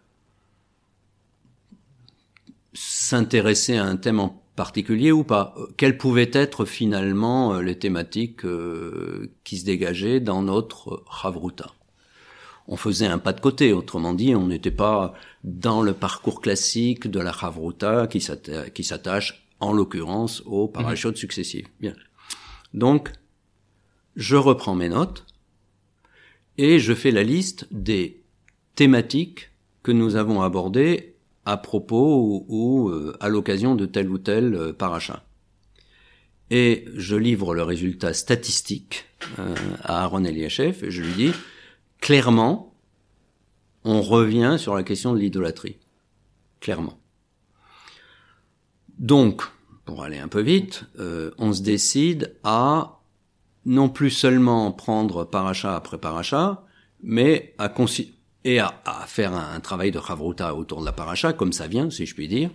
s'intéressaient à un thème en particulier ou pas? Quelles pouvaient être finalement euh, les thématiques euh, qui se dégageaient dans notre Havruta? On faisait un pas de côté. Autrement dit, on n'était pas dans le parcours classique de la Havruta qui s'attache, en l'occurrence, aux parachutes successifs. Bien. Donc, je reprends mes notes et je fais la liste des thématiques que nous avons abordées à propos ou, euh, à l'occasion de tel ou tel euh, parachat. Et je livre le résultat statistique euh, à Aaron Eliachev et je lui dis, clairement, on revient sur la question de l'idolâtrie. Clairement. Donc, pour aller un peu vite, on se décide à non plus seulement prendre parachat après parachat, mais à et à, à, faire un, travail de chavruta autour de la paracha, comme ça vient, si je puis dire,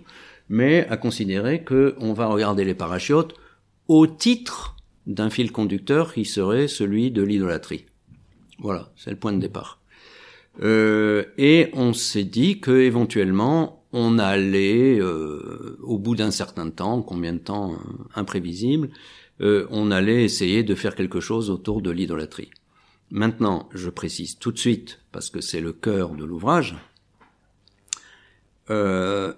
mais à considérer que on va regarder les parachutes au titre d'un fil conducteur qui serait celui de l'idolâtrie. Voilà, c'est le point de départ. Euh, et on s'est dit que éventuellement on allait, euh, au bout d'un certain temps, combien de temps euh, imprévisible, euh, on allait essayer de faire quelque chose autour de l'idolâtrie. Maintenant, je précise tout de suite, parce que c'est le cœur de l'ouvrage, euh,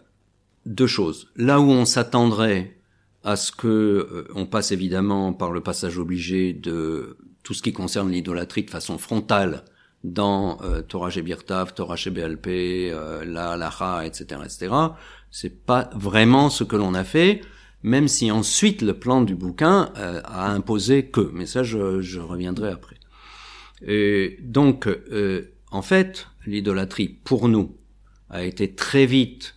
deux choses. Là où on s'attendrait à ce que on passe évidemment par le passage obligé de tout ce qui concerne l'idolâtrie de façon frontale dans euh, Torah Shebirtav, Torah Shebealpe, euh, la halacha, etc., etc. C'est pas vraiment ce que l'on a fait, même si ensuite le plan du bouquin euh, a imposé que. Mais ça, je, je reviendrai après. Et donc, euh, en fait, l'idolâtrie, pour nous, a été très vite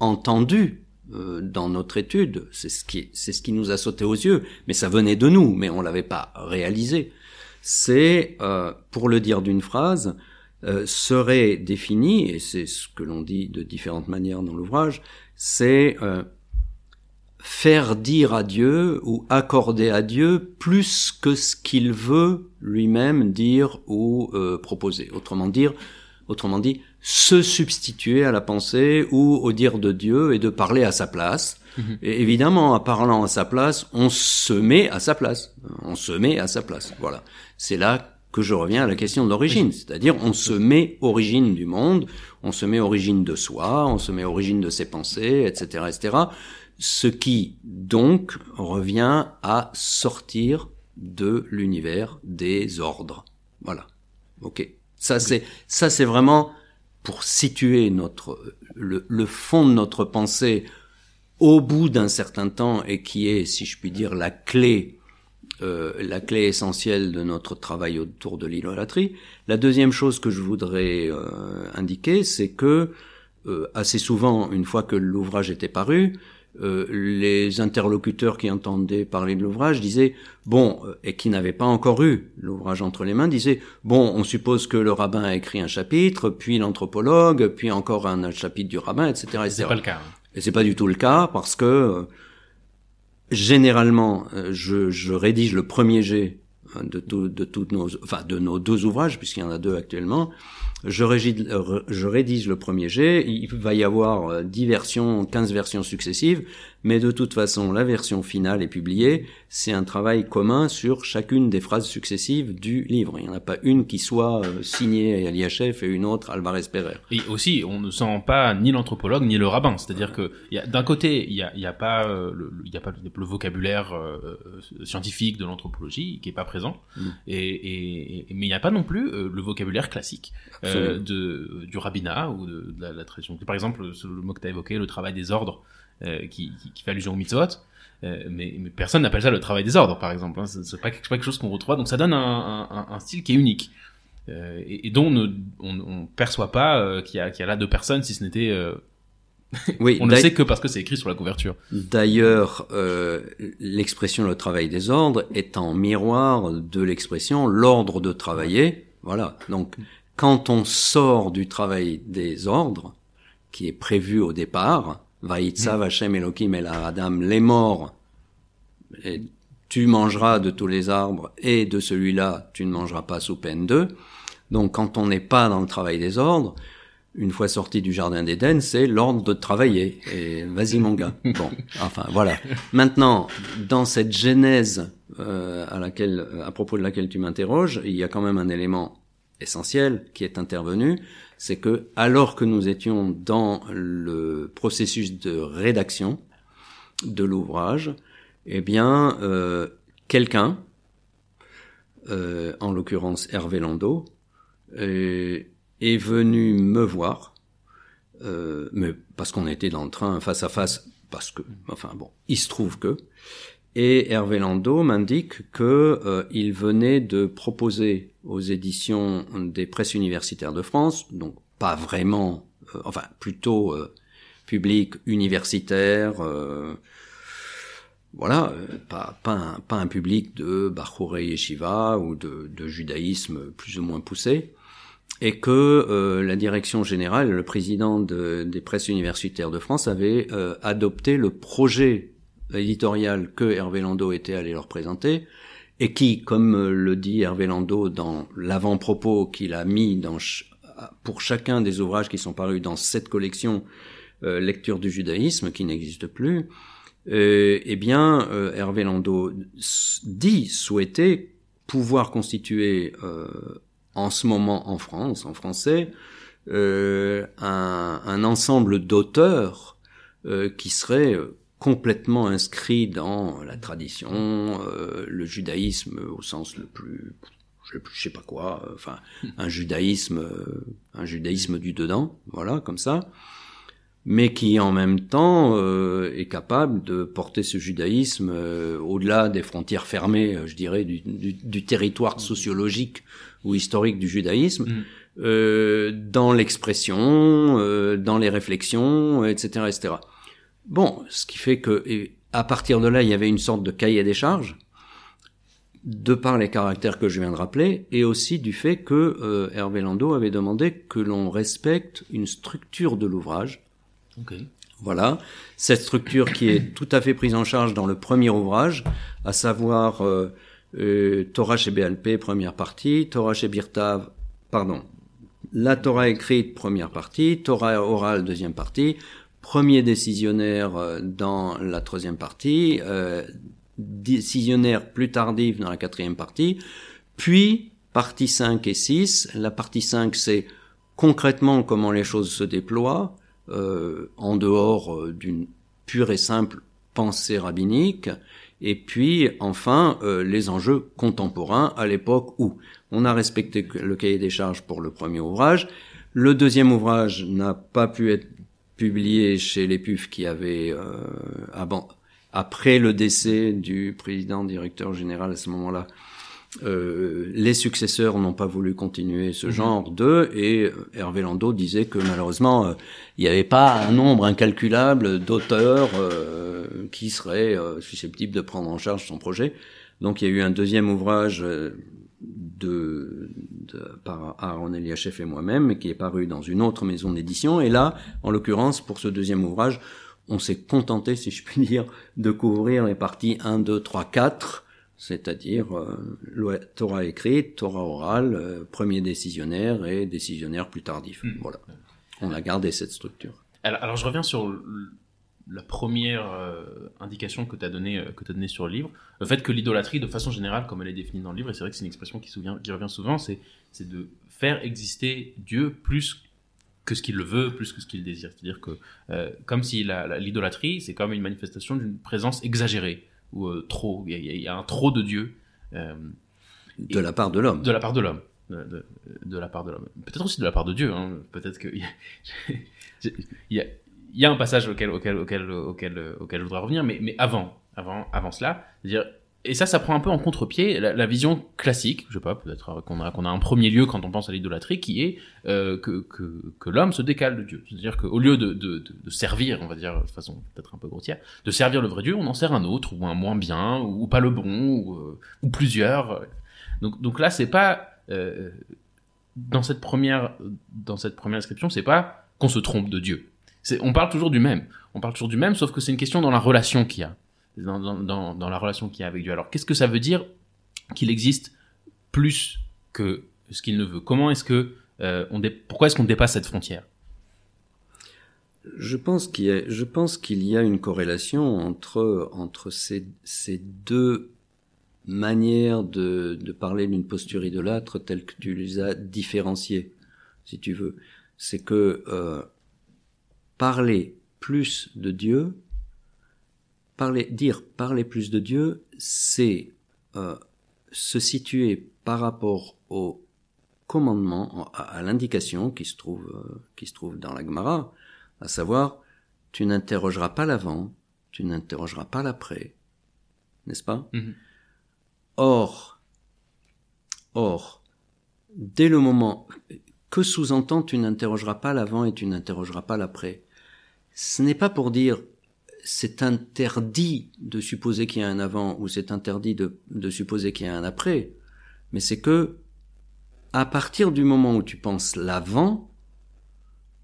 entendue euh, dans notre étude. C'est ce qui, c'est ce qui nous a sauté aux yeux. Mais ça venait de nous, mais on l'avait pas réalisé. C'est, euh, pour le dire d'une phrase, euh, serait défini, et c'est ce que l'on dit de différentes manières dans l'ouvrage, c'est euh, faire dire à Dieu ou accorder à Dieu plus que ce qu'il veut lui-même dire ou euh, proposer. Autrement dire, autrement dit, se substituer à la pensée ou au dire de Dieu et de parler à sa place. Mhm. Et évidemment, en parlant à sa place, on se met à sa place. On se met à sa place. Voilà. C'est là que je reviens à la question de l'origine. C'est-à-dire, on se met origine du monde, on se met origine de soi, on se met origine de ses pensées, etc., etc. Ce qui, donc, revient à sortir de l'univers des ordres. Voilà. Ok. Ça, c'est, ça, c'est vraiment pour situer notre, le, le fond de notre pensée au bout d'un certain temps et qui est, si je puis dire, la clé, euh, la clé essentielle de notre travail autour de l'idolâtrie. La deuxième chose que je voudrais euh, indiquer, c'est que euh, assez souvent, une fois que l'ouvrage était paru, euh, les interlocuteurs qui entendaient parler de l'ouvrage disaient bon euh, et qui n'avaient pas encore eu l'ouvrage entre les mains disaient bon on suppose que le rabbin a écrit un chapitre puis l'anthropologue puis encore un, chapitre du rabbin etc etc C'est pas le cas. hein. et c'est pas du tout le cas parce que euh, généralement euh, je, je rédige le premier jet euh, de, tout, de toutes nos, enfin de nos deux ouvrages puisqu'il y en a deux actuellement. Je rédige, euh, je rédige le premier jet. Il va y avoir euh, 10 versions, 15 versions successives, mais de toute façon la version finale est publiée. C'est un travail commun sur chacune des phrases successives du livre. Il n'y en a pas une qui soit euh, signée Eliachev et une autre Alvarez Pereira. Et aussi, on ne sent pas ni l'anthropologue ni le rabbin. C'est-à-dire que d'un côté, il y a, il y a pas euh, le, le- y a pas le, le vocabulaire euh, scientifique de l'anthropologie qui est pas présent, Mm. et, et, et- mais il n'y a pas non plus le vocabulaire classique de du rabbinat ou de, de la, la tradition. Par exemple, ce- le mot que tu as évoqué, le travail des ordres, euh, qui, qui, qui fait allusion au mitzvot. Euh, mais, mais personne n'appelle ça le travail des ordres, par exemple. Hein. C'est pas, quelque chose qu'on retrouve. Donc ça donne un, un, un- style qui est unique. Euh, et, et dont on ne on, on perçoit pas euh, qu'il y, a- qu'il y a là deux personnes, si ce n'était... euh, Oui, on ne sait que parce que c'est écrit sur la couverture. D'ailleurs, euh, l'expression le travail des ordres est en miroir de l'expression l'ordre de travailler. Voilà. Donc, quand on sort du travail des ordres, qui est prévu au départ, Vaïtsa, Vachem, Elohim, El Adam, les morts, et tu mangeras de tous les arbres, et de celui-là, tu ne mangeras pas sous peine d'eux. Donc, quand on n'est pas dans le travail des ordres, une fois sorti du jardin d'Éden, c'est l'ordre de travailler. Et vas-y mon gars. Bon, enfin voilà. Maintenant, dans cette genèse euh, à laquelle, à propos de laquelle tu m'interroges, il y a quand même un élément essentiel qui est intervenu, c'est que alors que nous étions dans le processus de rédaction de l'ouvrage, eh bien, euh, quelqu'un, euh, en l'occurrence Hervé Landau, euh, est venu me voir, mais parce qu'on était dans le train face à face, parce que, enfin bon, il se trouve que, et Hervé Landau m'indique que il venait de proposer aux éditions des presses universitaires de France, donc pas vraiment, euh, enfin plutôt euh, public universitaire, euh, voilà, euh, pas, pas, un, pas un public de Bachurei Yeshiva ou de, de judaïsme plus ou moins poussé, et que euh, la direction générale, le président de- des presses universitaires de France avait euh, adopté le projet éditorial que Hervé Landau était allé leur présenter, et qui, comme euh, le dit Hervé Landau dans l'avant-propos qu'il a mis pour chacun des ouvrages qui sont parus dans cette collection euh, Lecture du judaïsme, qui n'existe plus, euh, eh bien, Hervé Landau dit souhaiter pouvoir constituer en ce moment en France, en français, un, un ensemble d'auteurs qui seraient complètement inscrits dans la tradition, euh, le judaïsme au sens le plus je, sais pas quoi, enfin un judaïsme, un judaïsme du dedans, voilà, comme ça mais qui en même temps euh, est capable de porter ce judaïsme euh, au-delà des frontières fermées, euh, je dirais, du, du, du, territoire sociologique ou historique du judaïsme, mm. euh, dans l'expression, euh, dans les réflexions, etc., etc. Bon, ce qui fait que à partir de là, il y avait une sorte de cahier des charges, de par les caractères que je viens de rappeler, et aussi du fait que Hervé Landau avait demandé que l'on respecte une structure de l'ouvrage. Voilà, cette structure qui est tout à fait prise en charge dans le premier ouvrage, à savoir euh, euh, Torah chez BLP, première partie, Torah chez Birtav, pardon, la Torah écrite, première partie, Torah orale, deuxième partie, premier décisionnaire euh, dans la troisième partie, euh, décisionnaire plus tardif dans la quatrième partie, puis partie 5 et 6. La partie 5, c'est concrètement comment les choses se déploient, euh, en dehors euh, d'une pure et simple pensée rabbinique, et puis enfin euh, les enjeux contemporains à l'époque où on a respecté le cahier des charges pour le premier ouvrage, le deuxième ouvrage n'a pas pu être publié chez les PUF qui avaient avant, après le décès du président directeur général à ce moment-là euh, les successeurs n'ont pas voulu continuer ce mhm. genre de, et Hervé Landau disait que malheureusement, euh, il n'y avait pas un nombre incalculable d'auteurs euh, qui seraient susceptibles de prendre en charge son projet. Donc il y a eu un deuxième ouvrage de, de, par Aaron Eliachef et moi-même, qui est paru dans une autre maison d'édition. Et là, en l'occurrence, pour ce deuxième ouvrage, on s'est contenté, si je puis dire, de couvrir les parties 1, 2, 3, 4, c'est-à-dire euh, Torah écrite, Torah orale, euh, premier décisionnaire et décisionnaire plus tardif. Hmm. Voilà. On a gardé cette structure. Alors, je reviens sur la première euh, indication que tu as donnée que as donné sur le livre, le fait que l'idolâtrie, de façon générale, comme elle est définie dans le livre, et c'est vrai que c'est une expression qui, souvient, qui revient souvent, c'est de faire exister Dieu plus que ce qu'il le veut, plus que ce qu'il désire. C'est-à-dire que, comme si l'idolâtrie, c'est comme une manifestation d'une présence exagérée ou euh, trop. Il y, a un trop de Dieu. Euh, de la part de l'homme. De la part de l'homme. De, la part de l'homme. Peut-être aussi de la part de Dieu. Hein. Peut-être que il y a, y a un passage auquel, auquel, auquel, auquel, auquel je voudrais revenir, mais, mais avant, avant, avant cela, dire et ça, ça prend un peu en contre-pied la, vision classique, je sais pas, peut-être qu'on a, qu'on a un premier lieu quand on pense à l'idolâtrie, qui est euh, que, que, que l'homme se décale de Dieu. C'est-à-dire qu'au lieu de, de, de, servir, on va dire de façon peut-être un peu grossière, de servir le vrai Dieu, on en sert un autre, ou un moins bien, ou, pas le bon, ou, euh, ou plusieurs. Donc, donc là, c'est pas... Euh, dans cette première dans cette première description, c'est pas qu'on se trompe de Dieu. On parle toujours du même. On parle toujours du même, sauf que c'est une question dans la relation qu'il y a dans, la relation qu'il y a avec Dieu. Alors, qu'est-ce que ça veut dire qu'il existe plus que ce qu'il ne veut? Comment est-ce que euh, on pourquoi est-ce qu'on dépasse cette frontière? Je pense qu'il y a, une corrélation entre ces deux manières de, de parler d'une posture idolâtre telle que tu les as différenciées, si tu veux. C'est que euh, parler plus de Dieu, parler, dire parler plus de Dieu, c'est euh, se situer par rapport au commandement, à, l'indication qui se trouve euh, qui se trouve dans la Gemara, à savoir tu n'interrogeras pas l'avant, tu n'interrogeras pas l'après, n'est-ce pas? Mm-hmm. Or, or, dès le moment que sous-entend tu n'interrogeras pas l'avant et tu n'interrogeras pas l'après, ce n'est pas pour dire c'est interdit de supposer qu'il y a un avant ou c'est interdit de, de supposer qu'il y a un après, mais c'est que à partir du moment où tu penses l'avant,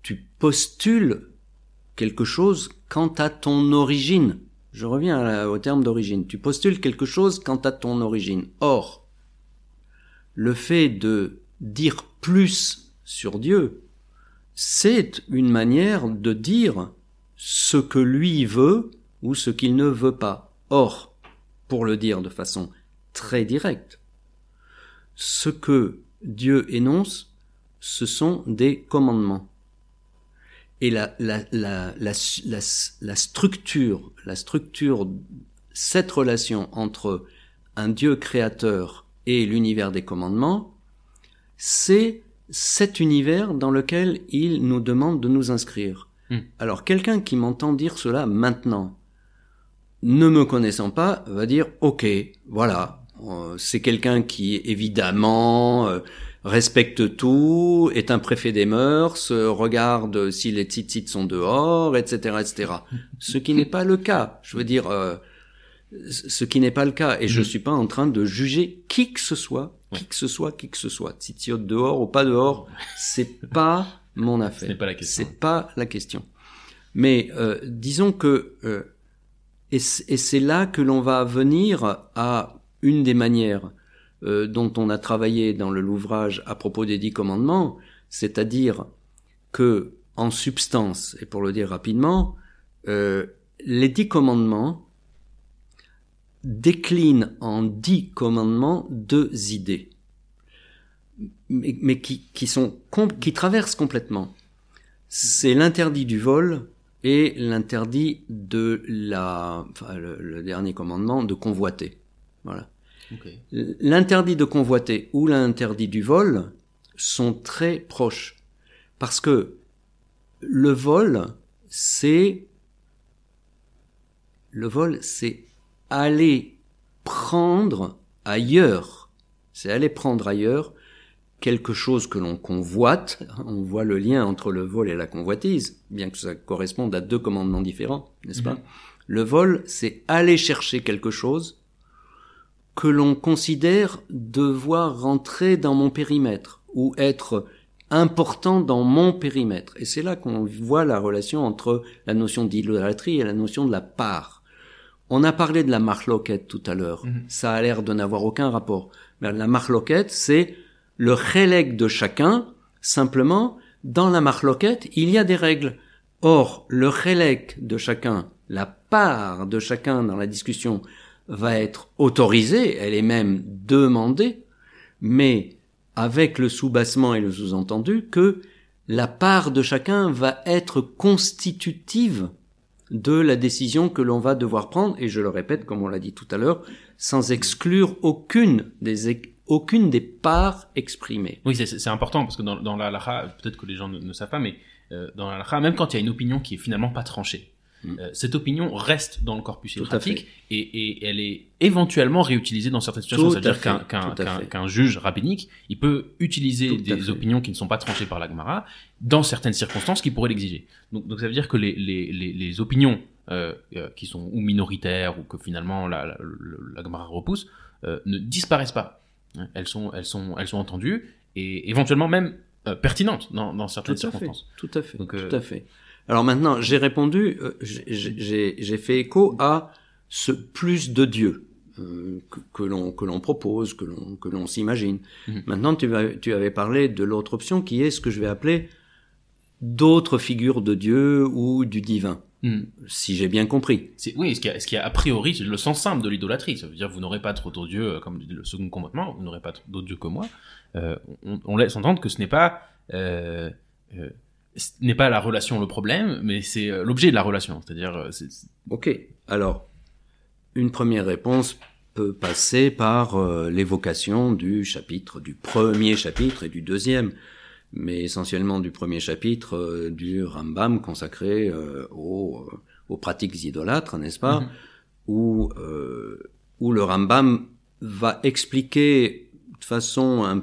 tu postules quelque chose quant à ton origine. Je reviens au terme d'origine. Tu postules quelque chose quant à ton origine. Or, le fait de dire plus sur Dieu, c'est une manière de dire ce que lui veut ou ce qu'il ne veut pas. Or, pour le dire de façon très directe, ce que Dieu énonce, ce sont des commandements. Et la, la, la, la, structure, la structure, cette relation entre un Dieu créateur et l'univers des commandements, c'est cet univers dans lequel il nous demande de nous inscrire. Hmm. Alors quelqu'un qui m'entend dire cela maintenant, ne me connaissant pas, va dire OK, voilà, euh, c'est quelqu'un qui évidemment euh, respecte tout, est un préfet des mœurs, euh, regarde si les tzitzit sont dehors, etc., etc. Ce qui n'est pas le cas. Je veux dire, euh, ce qui n'est pas le cas. Et je Mhm. suis pas en train de juger qui que ce soit, qui que ce soit, qui que ce soit. Tzitzit dehors ou pas dehors, c'est pas mon affaire. n'est pas la question. C'est pas la question. Mais euh, disons que euh, et c'est là que l'on va venir à une des manières euh, dont on a travaillé dans le l'ouvrage à propos des dix commandements, c'est-à-dire que en substance, et pour le dire rapidement, euh, les dix commandements déclinent en dix commandements deux idées, mais, mais qui, qui sont qui traversent complètement. C'est l'interdit du vol et l'interdit de la, enfin, le, le dernier commandement de convoiter. Voilà. L'interdit de convoiter ou l'interdit du vol sont très proches. Parce que le vol, c'est, le vol, c'est aller prendre ailleurs. C'est aller prendre ailleurs quelque chose que l'on convoite. On voit le lien entre le vol et la convoitise, bien que ça corresponde à deux commandements différents, n'est-ce pas? Mhm. Le vol, c'est aller chercher quelque chose que l'on considère devoir rentrer dans mon périmètre ou être important dans mon périmètre. Et c'est là qu'on voit la relation entre la notion d'idolâtrie et la notion de la part. On a parlé de la marloquette tout à l'heure. Mhm. Ça a l'air de n'avoir aucun rapport. Mais la marloquette, c'est le relègue de chacun. Simplement, dans la marloquette, il y a des règles. Or, le relègue de chacun, la part de chacun dans la discussion va être autorisée, elle est même demandée, mais avec le sous-bassement et le sous-entendu que la part de chacun va être constitutive de la décision que l'on va devoir prendre, et je le répète, comme on l'a dit tout à l'heure, sans exclure aucune des, aucune des parts exprimées. Oui, c'est- important parce que dans, dans la peut-être que les gens ne, ne savent pas, mais euh, dans la même quand il y a une opinion qui est finalement pas tranchée, Mm. euh, cette opinion reste dans le corpus hiératique et, et elle est éventuellement réutilisée dans certaines situations. C'est-à-dire qu'un juge rabbinique, il peut utiliser Tout des opinions qui ne sont pas tranchées par la Gemara dans certaines circonstances qui pourraient l'exiger. Donc, donc ça veut dire que les, les, les, les opinions euh, qui sont ou minoritaires ou que finalement la, la, Gemara repousse ne disparaissent pas. Elles sont, elles sont, elles sont entendues et éventuellement même euh, pertinentes dans, dans certaines Tout fait, circonstances. tout à fait, Donc, euh, tout à fait. Alors maintenant, j'ai répondu, euh, j'ai- fait écho à ce plus de Dieu que, l'on que l'on propose, que l'on que l'on s'imagine. Mhm. Maintenant, tu, tu avais parlé de l'autre option qui est ce que je vais appeler d'autres figures de Dieu ou du divin, Hmm. si j'ai bien compris. Oui, ce qui, a, ce qui a a priori c'est le sens simple de l'idolâtrie. Ça veut dire vous n'aurez pas trop d'autres dieux, euh, comme le second commandement, vous n'aurez pas trop d'autres dieux que moi. Euh, on, on laisse entendre que ce n'est pas euh, euh, ce n'est pas la relation le problème, mais c'est l'objet de la relation. C'est-à-dire, c'est- c'est- Ok. Alors, une première réponse peut passer par l'évocation du chapitre, du premier chapitre et du deuxième, mais essentiellement du premier chapitre euh, du Rambam consacré euh, aux, euh, aux pratiques idolâtres, n'est-ce pas Mhm. où, où le Rambam va expliquer de façon un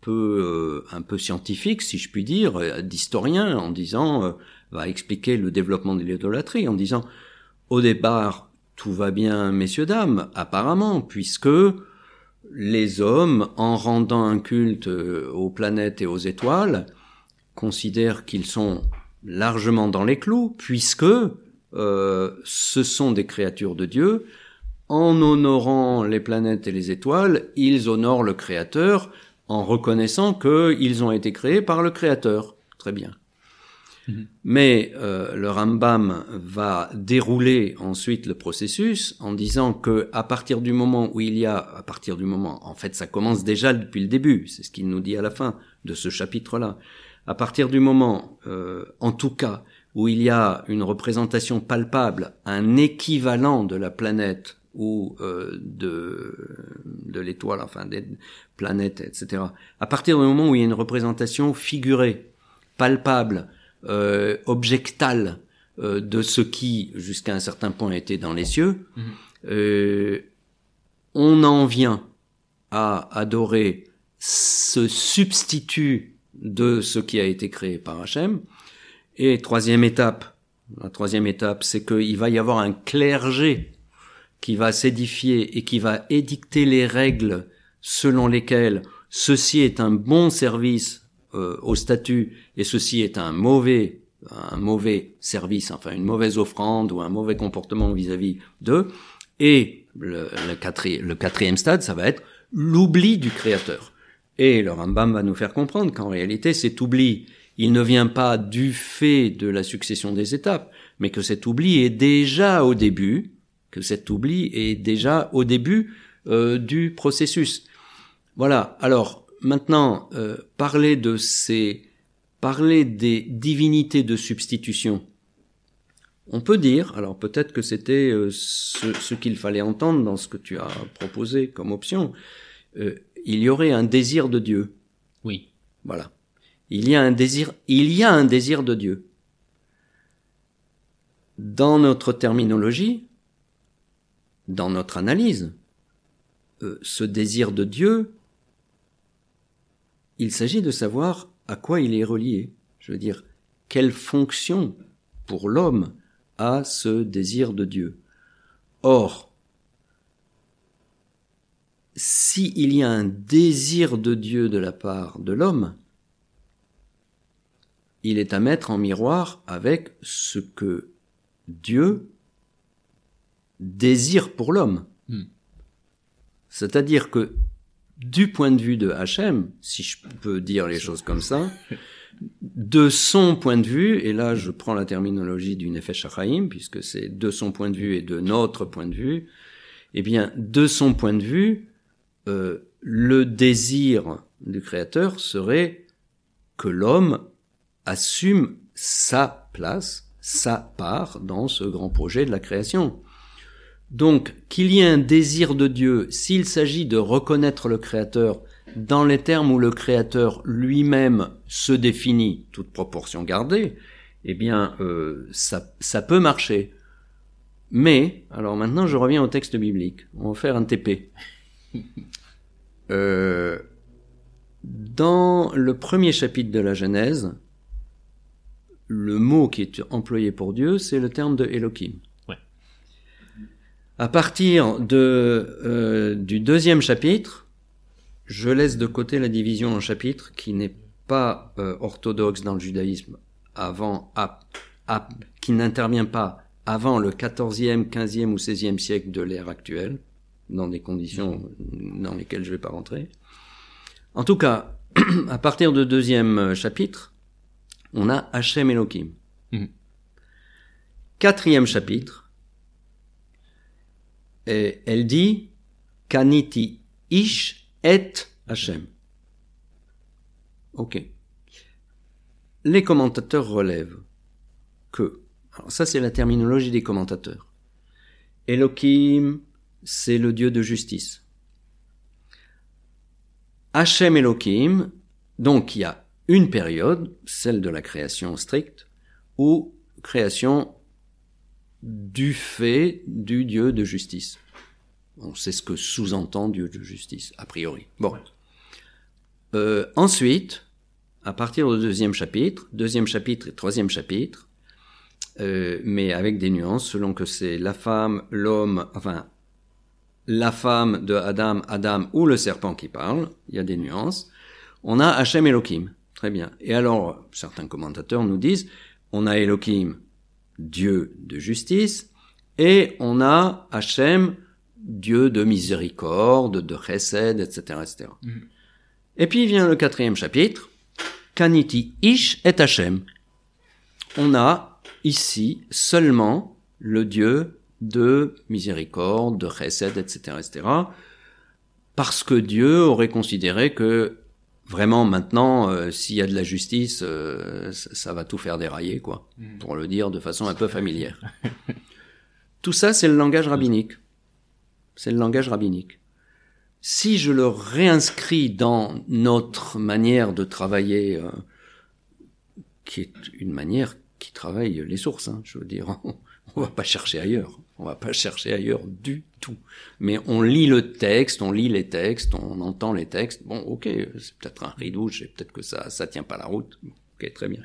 peu, un peu scientifique, si je puis dire, d'historien, en disant, va expliquer le développement de l'idolâtrie, en disant, au départ, tout va bien, messieurs, dames, apparemment, puisque les hommes, en rendant un culte euh, aux planètes et aux étoiles, considèrent qu'ils sont largement dans les clous, puisque euh, ce sont des créatures de Dieu. En honorant les planètes et les étoiles, ils honorent le Créateur en reconnaissant qu'ils ont été créés par le Créateur. Très bien. Mhm. Mais euh, le Rambam va dérouler ensuite le processus en disant que à partir du moment où il y a, à partir du moment, en fait, ça commence déjà depuis le début. C'est ce qu'il nous dit à la fin de ce chapitre-là. À partir du moment, euh, en tout cas, où il y a une représentation palpable, un équivalent de la planète ou euh, de, de l'étoile, enfin des planètes, etc. À partir du moment où il y a une représentation figurée, palpable, euh, objectale euh, de ce qui, jusqu'à un certain point, était dans les cieux, euh, on en vient à adorer ce substitut de ce qui a été créé par Hachem. Et troisième étape, la troisième étape, c'est qu'il va y avoir un clergé qui va s'édifier et qui va édicter les règles selon lesquelles ceci est un bon service euh, au statut et ceci est un mauvais un mauvais service, enfin une mauvaise offrande ou un mauvais comportement vis-à-vis d'eux. Et le, le, quatrième, le quatrième stade, ça va être l'oubli du créateur. Et le Rambam va nous faire comprendre qu'en réalité, cet oubli, il ne vient pas du fait de la succession des étapes, mais que cet oubli est déjà au début, que cet oubli est déjà au début euh, du processus. Voilà. Alors maintenant, euh, parler de ces, parler des divinités de substitution. On peut dire, alors peut-être que c'était euh, ce, ce qu'il fallait entendre dans ce que tu as proposé comme option. Euh, il y aurait un désir de Dieu. Oui. Voilà. Il y a un désir, il y a un désir de Dieu. Dans notre terminologie, dans notre analyse, euh, ce désir de Dieu, il s'agit de savoir à quoi il est relié. Je veux dire, quelle fonction pour l'homme a ce désir de Dieu. Or, si il y a un désir de Dieu de la part de l'homme, il est à mettre en miroir avec ce que Dieu désire pour l'homme. Hmm. C'est-à-dire que du point de vue de Hachem, si je peux dire les choses comme ça, de son point de vue, et là je prends la terminologie du Nefesh HaChaim, puisque c'est de son point de vue et de notre point de vue, eh bien, de son point de vue, euh, le désir du Créateur serait que l'homme assume sa place, sa part dans ce grand projet de la création. Donc, qu'il y ait un désir de Dieu, s'il s'agit de reconnaître le Créateur dans les termes où le Créateur lui-même se définit, toute proportion gardée, eh bien, euh, ça, ça peut marcher. Mais, alors maintenant je reviens au texte biblique. On va faire un TP. Euh, dans le premier chapitre de la Genèse, le mot qui est employé pour Dieu, c'est le terme de Elohim. À partir de, euh, du deuxième chapitre, je laisse de côté la division en chapitres qui n'est pas euh, orthodoxe dans le judaïsme avant, à, à, qui n'intervient pas avant le 14e, 15e ou 16e siècle de l'ère actuelle, dans des conditions dans lesquelles je ne vais pas rentrer. En tout cas, à partir du deuxième chapitre, on a Hachem Elohim. Mhm. Quatrième chapitre, et elle dit Kaniti Ish et Hachem. Ok. Les commentateurs relèvent que, alors ça c'est la terminologie des commentateurs. Elohim, c'est le Dieu de justice. Hachem Elohim, donc il y a une période, celle de la création stricte, ou création du fait du Dieu de justice. On sait ce que sous-entend Dieu de justice, a priori. Bon. Euh, ensuite, à partir du deuxième chapitre, deuxième chapitre et troisième chapitre, euh, mais avec des nuances selon que c'est la femme, l'homme, enfin la femme de Adam, Adam ou le serpent qui parle, il y a des nuances. On a Hachem Elohim, très bien. Et alors, certains commentateurs nous disent, on a Elohim, Dieu de justice, et on a Hachem, Dieu de miséricorde, de chesed, etc., etc. Mhm. Et puis vient le quatrième chapitre, Kaniti Ish et Hachem. On a ici seulement le Dieu de miséricorde, de chesed, etc., etc., parce que Dieu aurait considéré que vraiment maintenant, euh, s'il y a de la justice, euh, ça, va tout faire dérailler, quoi, pour le dire de façon un peu familière. tout ça, c'est le langage rabbinique. c'est le langage rabbinique. Si je le réinscris dans notre manière de travailler, euh, qui est une manière qui travaille les sources, hein, je veux dire, on va pas chercher ailleurs, on va pas chercher ailleurs du tout. Mais on lit le texte, on lit les textes, on entend les textes. Bon, ok, c'est peut-être un ridouche et peut-être que ça ça tient pas la route. Ok, très bien.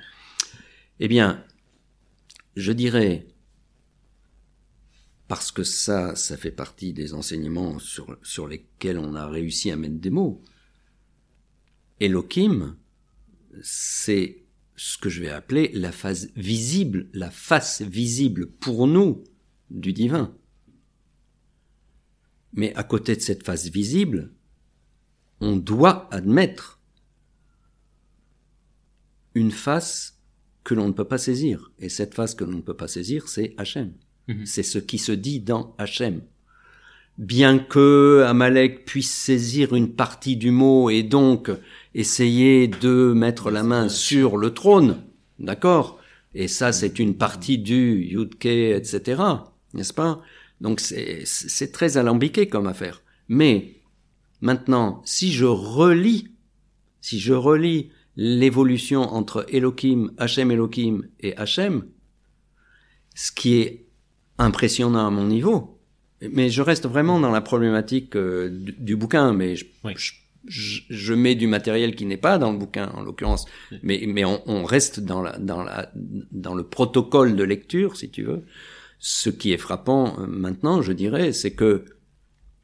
Eh bien, je dirais parce que ça, ça fait partie des enseignements sur, sur lesquels on a réussi à mettre des mots. Elohim, c'est ce que je vais appeler la phase visible, la face visible pour nous du divin. Mais à côté de cette face visible, on doit admettre une face que l'on ne peut pas saisir. Et cette face que l'on ne peut pas saisir, c'est Hachem. Mhm. C'est ce qui se dit dans Hachem. Bien que Amalek puisse saisir une partie du mot et donc essayer de mettre la main sur le trône, d'accord? Et ça, c'est une partie du Yudke, etc., n'est-ce pas? Donc c'est très alambiqué comme affaire. Mais maintenant, si je relis, si je relis l'évolution entre Elohim, Hachem Elohim et Hachem, ce qui est impressionnant à mon niveau. Mais je reste vraiment dans la problématique euh, du, bouquin, mais je, je, mets du matériel qui n'est pas dans le bouquin en l'occurrence, mais, mais on, on, reste dans, la, dans, la, dans le protocole de lecture, si tu veux. Ce qui est frappant euh, maintenant, je dirais, c'est que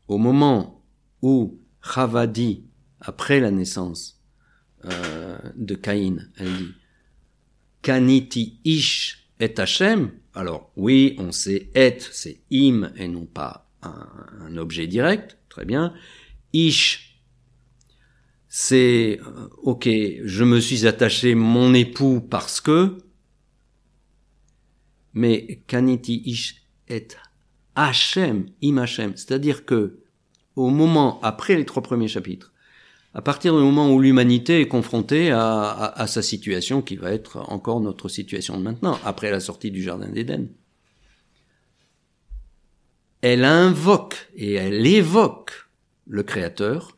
au moment où Chava dit, après la naissance euh, de Caïn, elle dit Kaniti ish et Hashem, alors oui, on sait être, c'est im et non pas un, objet direct, très bien. Ish, c'est euh, ok, je me suis attaché mon époux parce que, mais kaniti ish est Hachem, im Hachem, c'est-à-dire que au moment après les trois premiers chapitres, à partir du moment où l'humanité est confrontée à, sa situation qui va être encore notre situation de maintenant, après la sortie du Jardin d'Éden. Elle invoque et elle évoque le Créateur.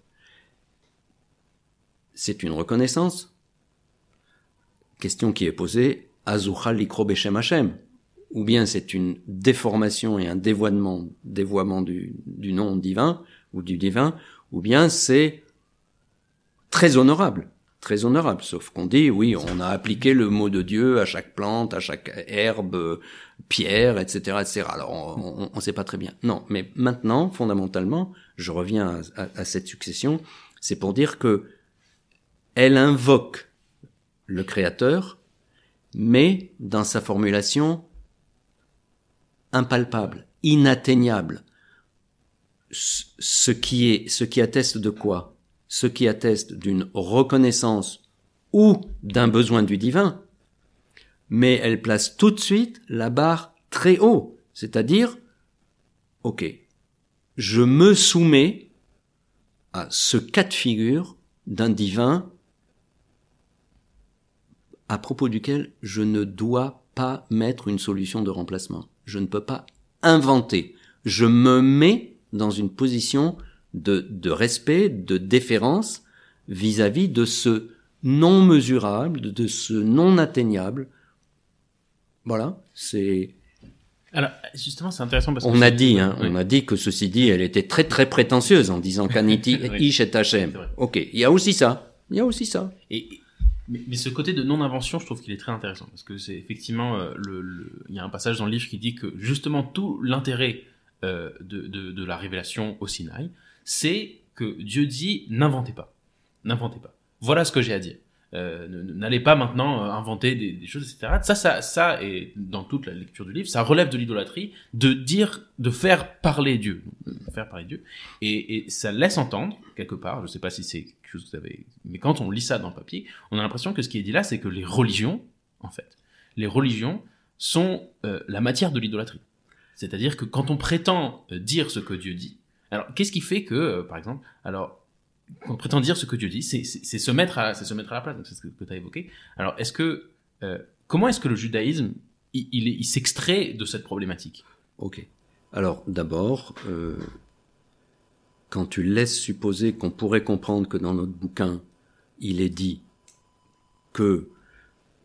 C'est une reconnaissance. Question qui est posée, Azucha likro Hashem. Ou bien c'est une déformation et un dévoiement, dévoiement du, du nom divin ou du divin, ou bien c'est très honorable, très honorable. Sauf qu'on dit, oui, on a appliqué le mot de Dieu à chaque plante, à chaque herbe, pierre, etc., etc. Alors, on ne sait pas très bien. Non, mais maintenant, fondamentalement, je reviens à, cette succession, c'est pour dire que elle invoque le Créateur, mais dans sa formulation impalpable, inatteignable. Ce qui est, ce qui atteste de quoi? Ce qui atteste d'une reconnaissance ou d'un besoin du divin, mais elle place tout de suite la barre très haut, c'est-à-dire, ok, je me soumets à ce cas de figure d'un divin à propos duquel je ne dois pas mettre une solution de remplacement. Je ne peux pas inventer. Je me mets dans une position de, respect, de déférence vis-à-vis de ce non mesurable, de ce non atteignable. Voilà, c'est. Alors justement, c'est intéressant parce on a dit, hein, on a dit que ceci dit, elle était très très prétentieuse en disant qu'Aniti Ish et Hachem. Ok, il y a aussi ça, il y a aussi ça. Et mais, ce côté de non-invention, je trouve qu'il est très intéressant parce que c'est effectivement euh, le, il y a un passage dans le livre qui dit que justement tout l'intérêt euh, de, de, de, la révélation au Sinaï, c'est que Dieu dit n'inventez pas, n'inventez pas. Voilà ce que j'ai à dire. Euh, n'allez pas maintenant euh, inventer des, choses, etc. Ça, ça, ça, et dans toute la lecture du livre, ça relève de l'idolâtrie, de dire, de faire parler Dieu, faire parler Dieu, et, ça laisse entendre quelque part. Je ne sais pas si c'est quelque chose que vous avez, mais quand on lit ça dans le papier, on a l'impression que ce qui est dit là, c'est que les religions, en fait, les religions sont euh, la matière de l'idolâtrie. C'est-à-dire que quand on prétend dire ce que Dieu dit, alors, qu'est-ce qui fait que, euh, par exemple, alors, on prétend dire ce que Dieu dit, c'est se mettre à, se mettre à la place. C'est ce que, tu as évoqué. Alors, est-ce que, euh, comment est-ce que le judaïsme, il, s'extrait de cette problématique? Ok. Alors, d'abord, euh, quand tu laisses supposer qu'on pourrait comprendre que dans notre bouquin, il est dit que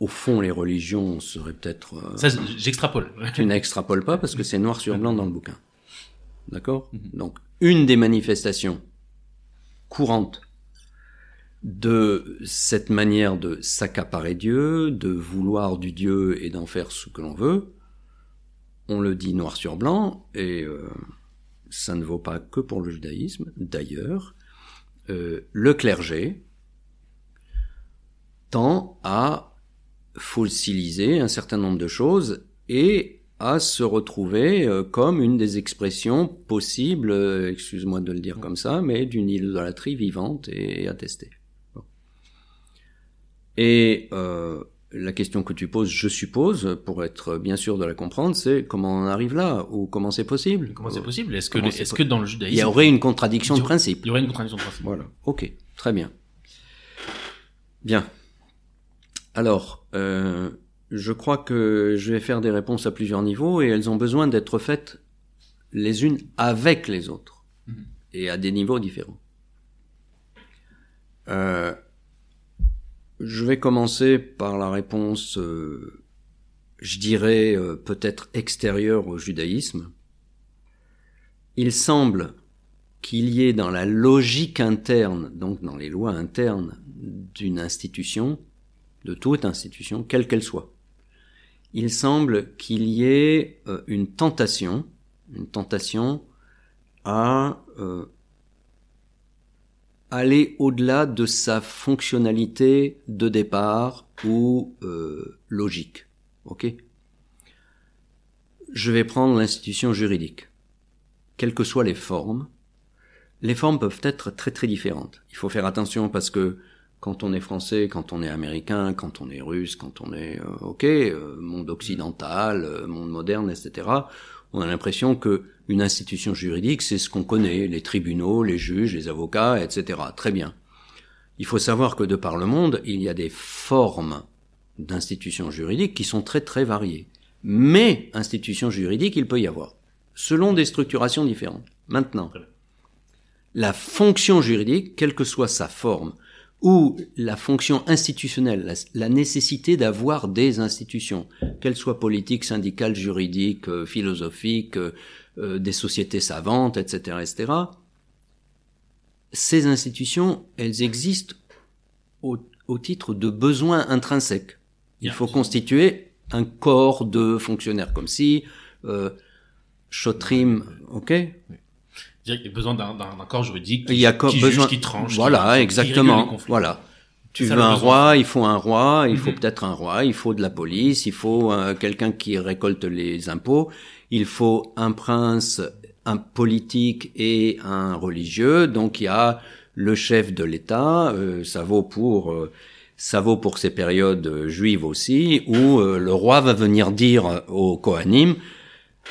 au fond, les religions seraient peut-être. Euh, Ça, j'extrapole. tu n'extrapoles pas parce que c'est noir sur blanc dans le bouquin. D'accord? Mhm. Donc, une des manifestations courantes de cette manière de s'accaparer Dieu, de vouloir du Dieu et d'en faire ce que l'on veut, on le dit noir sur blanc, et euh, ça ne vaut pas que pour le judaïsme. D'ailleurs, euh, le clergé tend à fossiliser un certain nombre de choses et à se retrouver euh, comme une des expressions possibles, euh, excuse-moi de le dire comme ça, mais d'une idolâtrie vivante et attestée. Et euh, la question que tu poses, je suppose, pour être bien sûr de la comprendre, c'est comment on arrive là ou comment c'est possible? Comment c'est possible? Est-ce que, est-ce que dans le judaïsme, il y aurait une contradiction de principe Il y aurait une contradiction de principe. Voilà. Ok. Très bien. Bien. Alors, euh, je crois que je vais faire des réponses à plusieurs niveaux et elles ont besoin d'être faites les unes avec les autres mhm. et à des niveaux différents. Euh, je vais commencer par la réponse, euh, je dirais euh, peut-être extérieure au judaïsme. Il semble qu'il y ait dans la logique interne, donc dans les lois internes d'une institution, de toute institution, quelle qu'elle soit. Il semble qu'il y ait euh, une tentation, une tentation à euh, aller au-delà de sa fonctionnalité de départ ou euh, logique. Ok? Je vais prendre l'institution juridique. Quelles que soient les formes, les formes peuvent être très très différentes. Il faut faire attention parce que quand on est français, quand on est américain, quand on est russe, quand on est euh, ok euh, monde occidental, euh, monde moderne, etc. On a l'impression que une institution juridique, c'est ce qu'on connaît, les tribunaux, les juges, les avocats, etc. Très bien. Il faut savoir que de par le monde, il y a des formes d'institutions juridiques qui sont très très variées. Mais institutions juridiques, il peut y avoir, selon des structurations différentes. Maintenant, la fonction juridique, quelle que soit sa forme, ou la fonction institutionnelle, la, nécessité d'avoir des institutions, qu'elles soient politiques, syndicales, juridiques, euh, philosophiques, euh, euh, des sociétés savantes, etc., etc. Ces institutions, elles existent au, titre de besoins intrinsèques. Il faut constituer un corps de fonctionnaires, comme si euh, Chotrim, ok il y a besoin d'un corps juridique qui, il y a qui besoin, juge, qui tranche. Voilà, exactement. voilà. Tu veux un roi, il faut un roi, il faut mhm. peut-être un roi, il faut de la police, il faut euh, quelqu'un qui récolte les impôts, il faut un prince, un politique et un religieux. Donc il y a le chef de l'État. Euh, ça vaut pour euh, ça vaut pour ces périodes juives aussi, où le roi va venir dire au Kohanim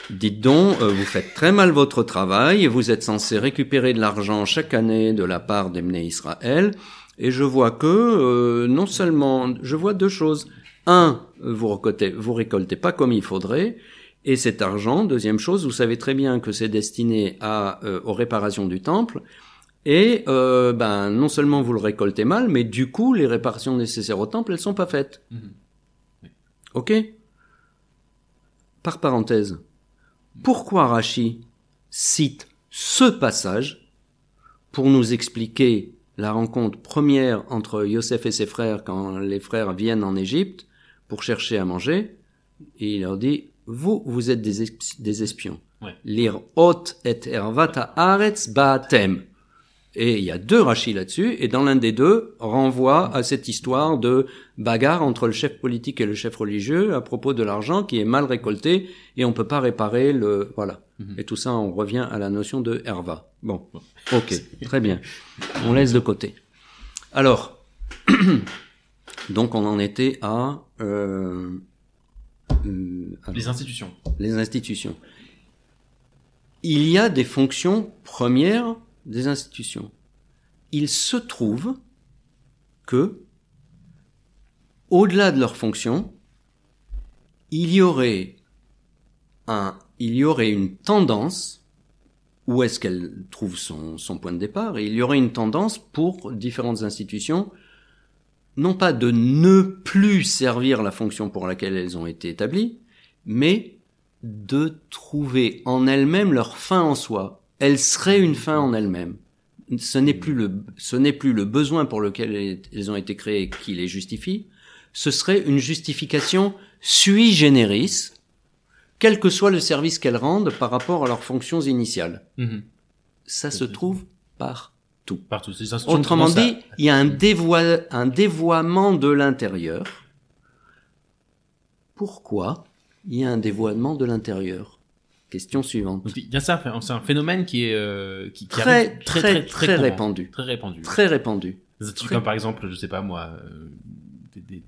Dites donc, euh, vous faites très mal votre travail et vous êtes censé récupérer de l'argent chaque année de la part d'Emné Israël. Et je vois que, euh, non seulement, je vois deux choses. Un, vous récoltez, vous récoltez pas comme il faudrait. Et cet argent, deuxième chose, vous savez très bien que c'est destiné à, euh, aux réparations du temple. Et ben non seulement vous le récoltez mal, mais du coup les réparations nécessaires au temple, elles sont pas faites. Mhm. Ok? Par parenthèse, pourquoi Rachi cite ce passage pour nous expliquer la rencontre première entre Yosef et ses frères quand les frères viennent en Égypte pour chercher à manger? Et il leur dit vous vous êtes des, espions. Lire hot et ervata aretz baatem et il y a deux rachis là-dessus, et dans l'un des deux, renvoie à cette histoire de bagarre entre le chef politique et le chef religieux à propos de l'argent qui est mal récolté, et on peut pas réparer le... Voilà. Mhm. Et tout ça, on revient à la notion de herva. Bon, ok, très bien. On laisse de côté. Alors, donc on en était à... Euh, euh, les institutions. Les institutions. Il y a des fonctions premières des institutions. Il se trouve que, au-delà de leurs fonctions, il y aurait un, il y aurait une tendance où est-ce qu'elle trouve son, son point de départ. Il y aurait une tendance pour différentes institutions, non pas de ne plus servir la fonction pour laquelle elles ont été établies, mais de trouver en elles-mêmes leur fin en soi. Elles seraient une fin en elles-mêmes. Ce n'est plus le, ce n'est plus le besoin pour lequel elles ont été créées qui les justifie. Ce serait une justification sui generis, quel que soit le service qu'elles rendent par rapport à leurs fonctions initiales. Mhm. Ça se trouve partout. Partout. Autrement à- dit, il y a un, dévoi- un dévoiement de l'intérieur. Pourquoi il y a un dévoiement de l'intérieur? Question suivante. Donc, il y a ça, c'est un phénomène qui est euh, qui, qui Très, arrive très, très répandu. très répandu. Très répandu. Des trucs comme par exemple, je sais pas moi, euh, des- des-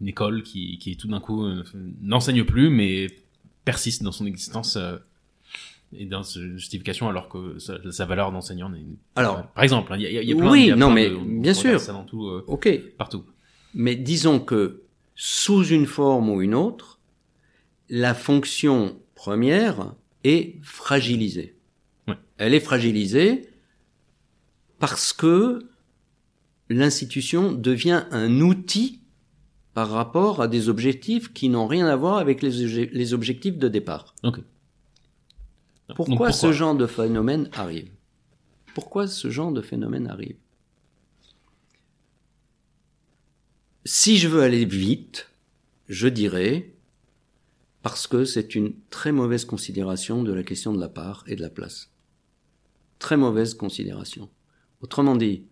une école qui, qui tout d'un coup euh, n'enseigne plus, mais persiste dans son existence et dans sa justification, alors que sa, sa valeur d'enseignant n'est. Alors- par exemple, hein, il y a, il y plein, Oui, il y a non, plein mais de- on bien sûr. ça dans tout, Ok. partout. Mais disons que sous une forme ou une autre, la fonction première est fragilisée. Ouais. Elle est fragilisée parce que l'institution devient un outil par rapport à des objectifs qui n'ont rien à voir avec les, obje- les objectifs de départ. Pourquoi, ce genre de phénomène arrive? Pourquoi ce genre de phénomène arrive? Si je veux aller vite, je dirais parce que c'est une très mauvaise considération de la question de la part et de la place. Très mauvaise considération. Autrement dit,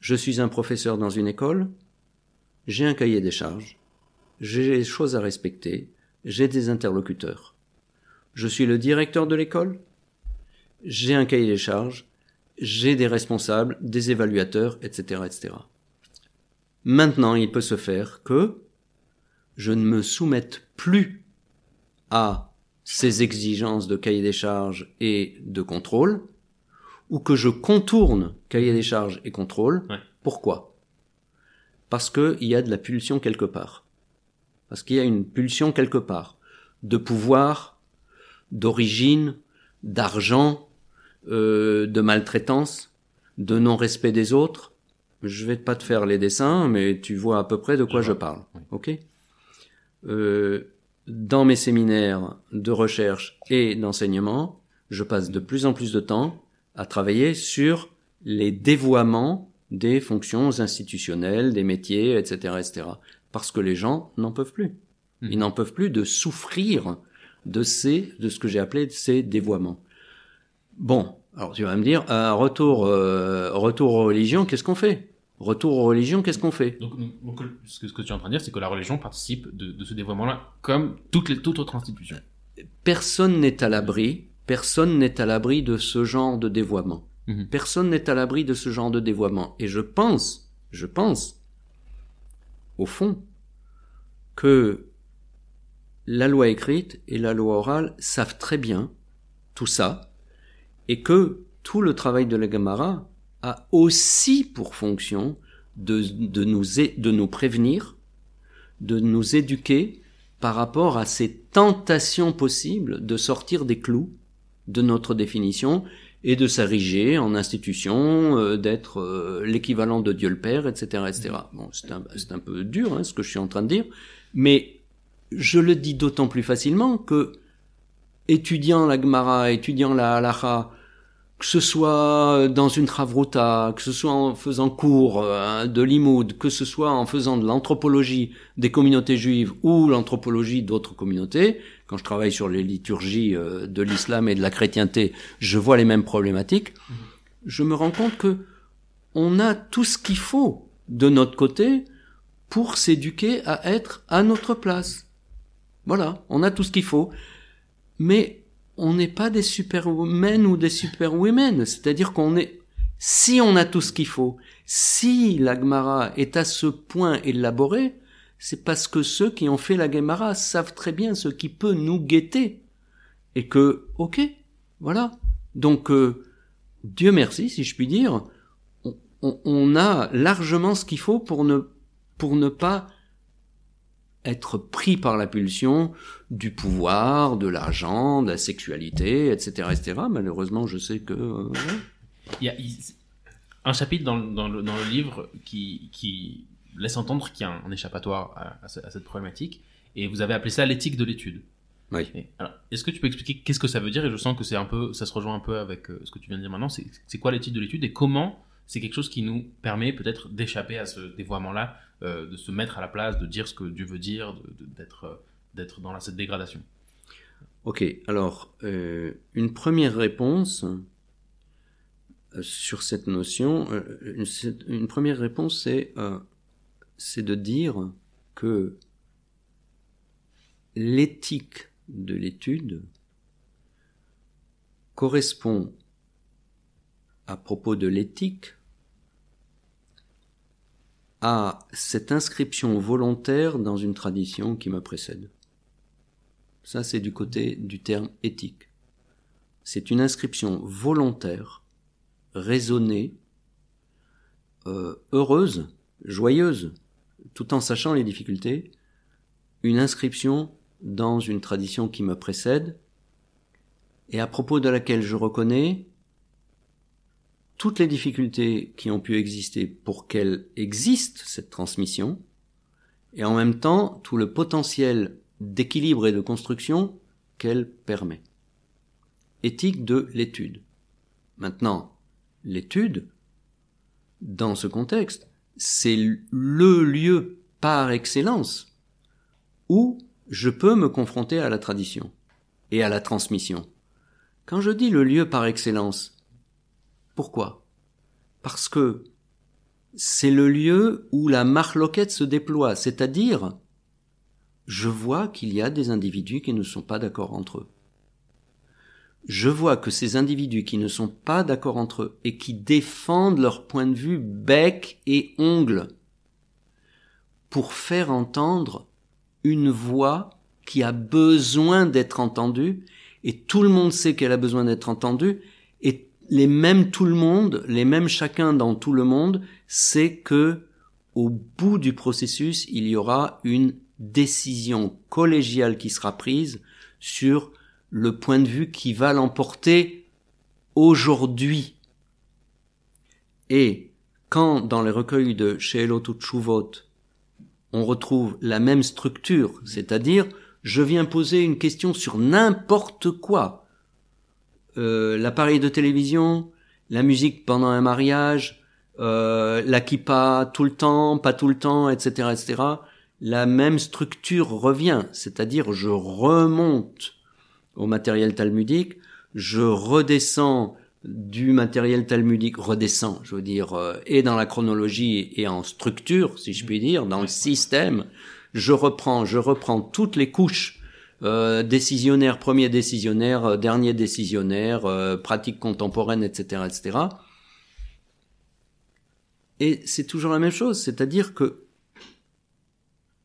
je suis un professeur dans une école, j'ai un cahier des charges, j'ai des choses à respecter, j'ai des interlocuteurs. Je suis le directeur de l'école, j'ai un cahier des charges, j'ai des responsables, des évaluateurs, etc., etc. Maintenant, il peut se faire que je ne me soumette plus à ces exigences de cahier des charges et de contrôle, ou que je contourne cahier des charges et contrôle. Ouais. Pourquoi? Parce qu'il y a de la pulsion quelque part. Parce qu'il y a une pulsion quelque part de pouvoir, d'origine, d'argent, euh, de maltraitance, de non-respect des autres. Je vais pas te faire les dessins, mais tu vois à peu près de quoi Je parle. oui. Ok? Euh, Dans mes séminaires de recherche et d'enseignement, je passe de plus en plus de temps à travailler sur les dévoiements des fonctions institutionnelles, des métiers, etc., etc. Parce que les gens n'en peuvent plus. Ils Mhm. n'en peuvent plus de souffrir de ces, de ce que j'ai appelé ces dévoiements. Bon, alors tu vas me dire, un retour, euh, retour aux religions, qu'est-ce qu'on fait? Retour aux religions, qu'est-ce qu'on fait? Donc, ce, que, tu es en train de dire, c'est que la religion participe de, de ce dévoiement-là, comme toutes les, toute autre institution. Personne n'est à l'abri, personne n'est à l'abri de ce genre de dévoiement. Mhm. Personne n'est à l'abri de ce genre de dévoiement. Et je pense, je pense, au fond, que la loi écrite et la loi orale savent très bien tout ça, et que tout le travail de la Gemara a aussi pour fonction de, de, nous, de nous prévenir, de nous éduquer par rapport à ces tentations possibles de sortir des clous de notre définition et de s'ériger en institution, euh, d'être euh, l'équivalent de Dieu le Père, etc., etc. Bon, c'est un, un peu dur, hein, ce que je suis en train de dire, mais je le dis d'autant plus facilement que étudiant la Gemara, étudiant la Halacha, que ce soit dans une travruta, que ce soit en faisant cours euh, de limoud, que ce soit en faisant de l'anthropologie des communautés juives ou l'anthropologie d'autres communautés, quand je travaille sur les liturgies euh, de l'islam et de la chrétienté, je vois les mêmes problématiques. Je me rends compte que on a tout ce qu'il faut de notre côté pour s'éduquer à être à notre place. Voilà, on a tout ce qu'il faut. Mais on n'est pas des supermen ou des superwomen. C'est-à-dire qu'on est, si on a tout ce qu'il faut, si la Gemara est à ce point élaborée, c'est parce que ceux qui ont fait la Gemara savent très bien ce qui peut nous guetter. Et que, ok, voilà. Donc, euh, Dieu merci, si je puis dire, on, on- on a largement ce qu'il faut pour ne, pour ne pas être pris par la pulsion du pouvoir, de l'argent, de la sexualité, etc., etc. Malheureusement, je sais que... Euh, il y a un chapitre dans, dans, le, dans le, livre qui, qui, laisse entendre qu'il y a un, échappatoire à, à, cette problématique, et vous avez appelé ça l'éthique de l'étude. Oui. Est-ce que tu peux expliquer qu'est-ce que ça veut dire? Et je sens que c'est un peu, ça se rejoint un peu avec euh, ce que tu viens de dire maintenant. C'est quoi l'éthique de l'étude? Et comment c'est quelque chose qui nous permet peut-être d'échapper à ce dévoiement-là, euh, de se mettre à la place, de dire ce que Dieu veut dire, d'être d'être dans cette dégradation. Ok, alors une première réponse sur cette notion, une, une, première réponse c'est c'est de dire que l'éthique de l'étude correspond à propos de l'éthique à cette inscription volontaire dans une tradition qui me précède. Ça, c'est du côté du terme éthique. C'est une inscription volontaire, raisonnée, euh, heureuse, joyeuse, tout en sachant les difficultés, une inscription dans une tradition qui me précède et à propos de laquelle je reconnais toutes les difficultés qui ont pu exister pour qu'elle existe, cette transmission, et en même temps tout le potentiel d'équilibre et de construction qu'elle permet. Éthique de l'étude. Maintenant, l'étude, dans ce contexte, c'est le lieu par excellence où je peux me confronter à la tradition et à la transmission. Quand je dis le lieu par excellence, pourquoi? Parce que c'est le lieu où la marloquette se déploie, c'est-à-dire je vois qu'il y a des individus qui ne sont pas d'accord entre eux. Je vois que ces individus qui ne sont pas d'accord entre eux et qui défendent leur point de vue bec et ongle pour faire entendre une voix qui a besoin d'être entendue, et tout le monde sait qu'elle a besoin d'être entendue, et les mêmes tout le monde, les mêmes chacun dans tout le monde, sait que au bout du processus, il y aura une décision collégiale qui sera prise sur le point de vue qui va l'emporter aujourd'hui. Et quand dans les recueils de Sheelot Chuvot, on retrouve la même structure, c'est-à-dire je viens poser une question sur n'importe quoi. Euh, l'appareil de télévision, la musique pendant un mariage, euh, la kippa tout le temps, pas tout le temps, etc., etc. La même structure revient, c'est-à-dire je remonte au matériel talmudique, je redescends du matériel talmudique redescend, je veux dire, euh, et dans la chronologie et en structure, si je puis dire, dans le système, je reprends, je reprends toutes les couches euh, décisionnaire, premier décisionnaire, euh, dernier décisionnaire, euh, pratique contemporaine, etc., etc. Et c'est toujours la même chose, c'est-à-dire que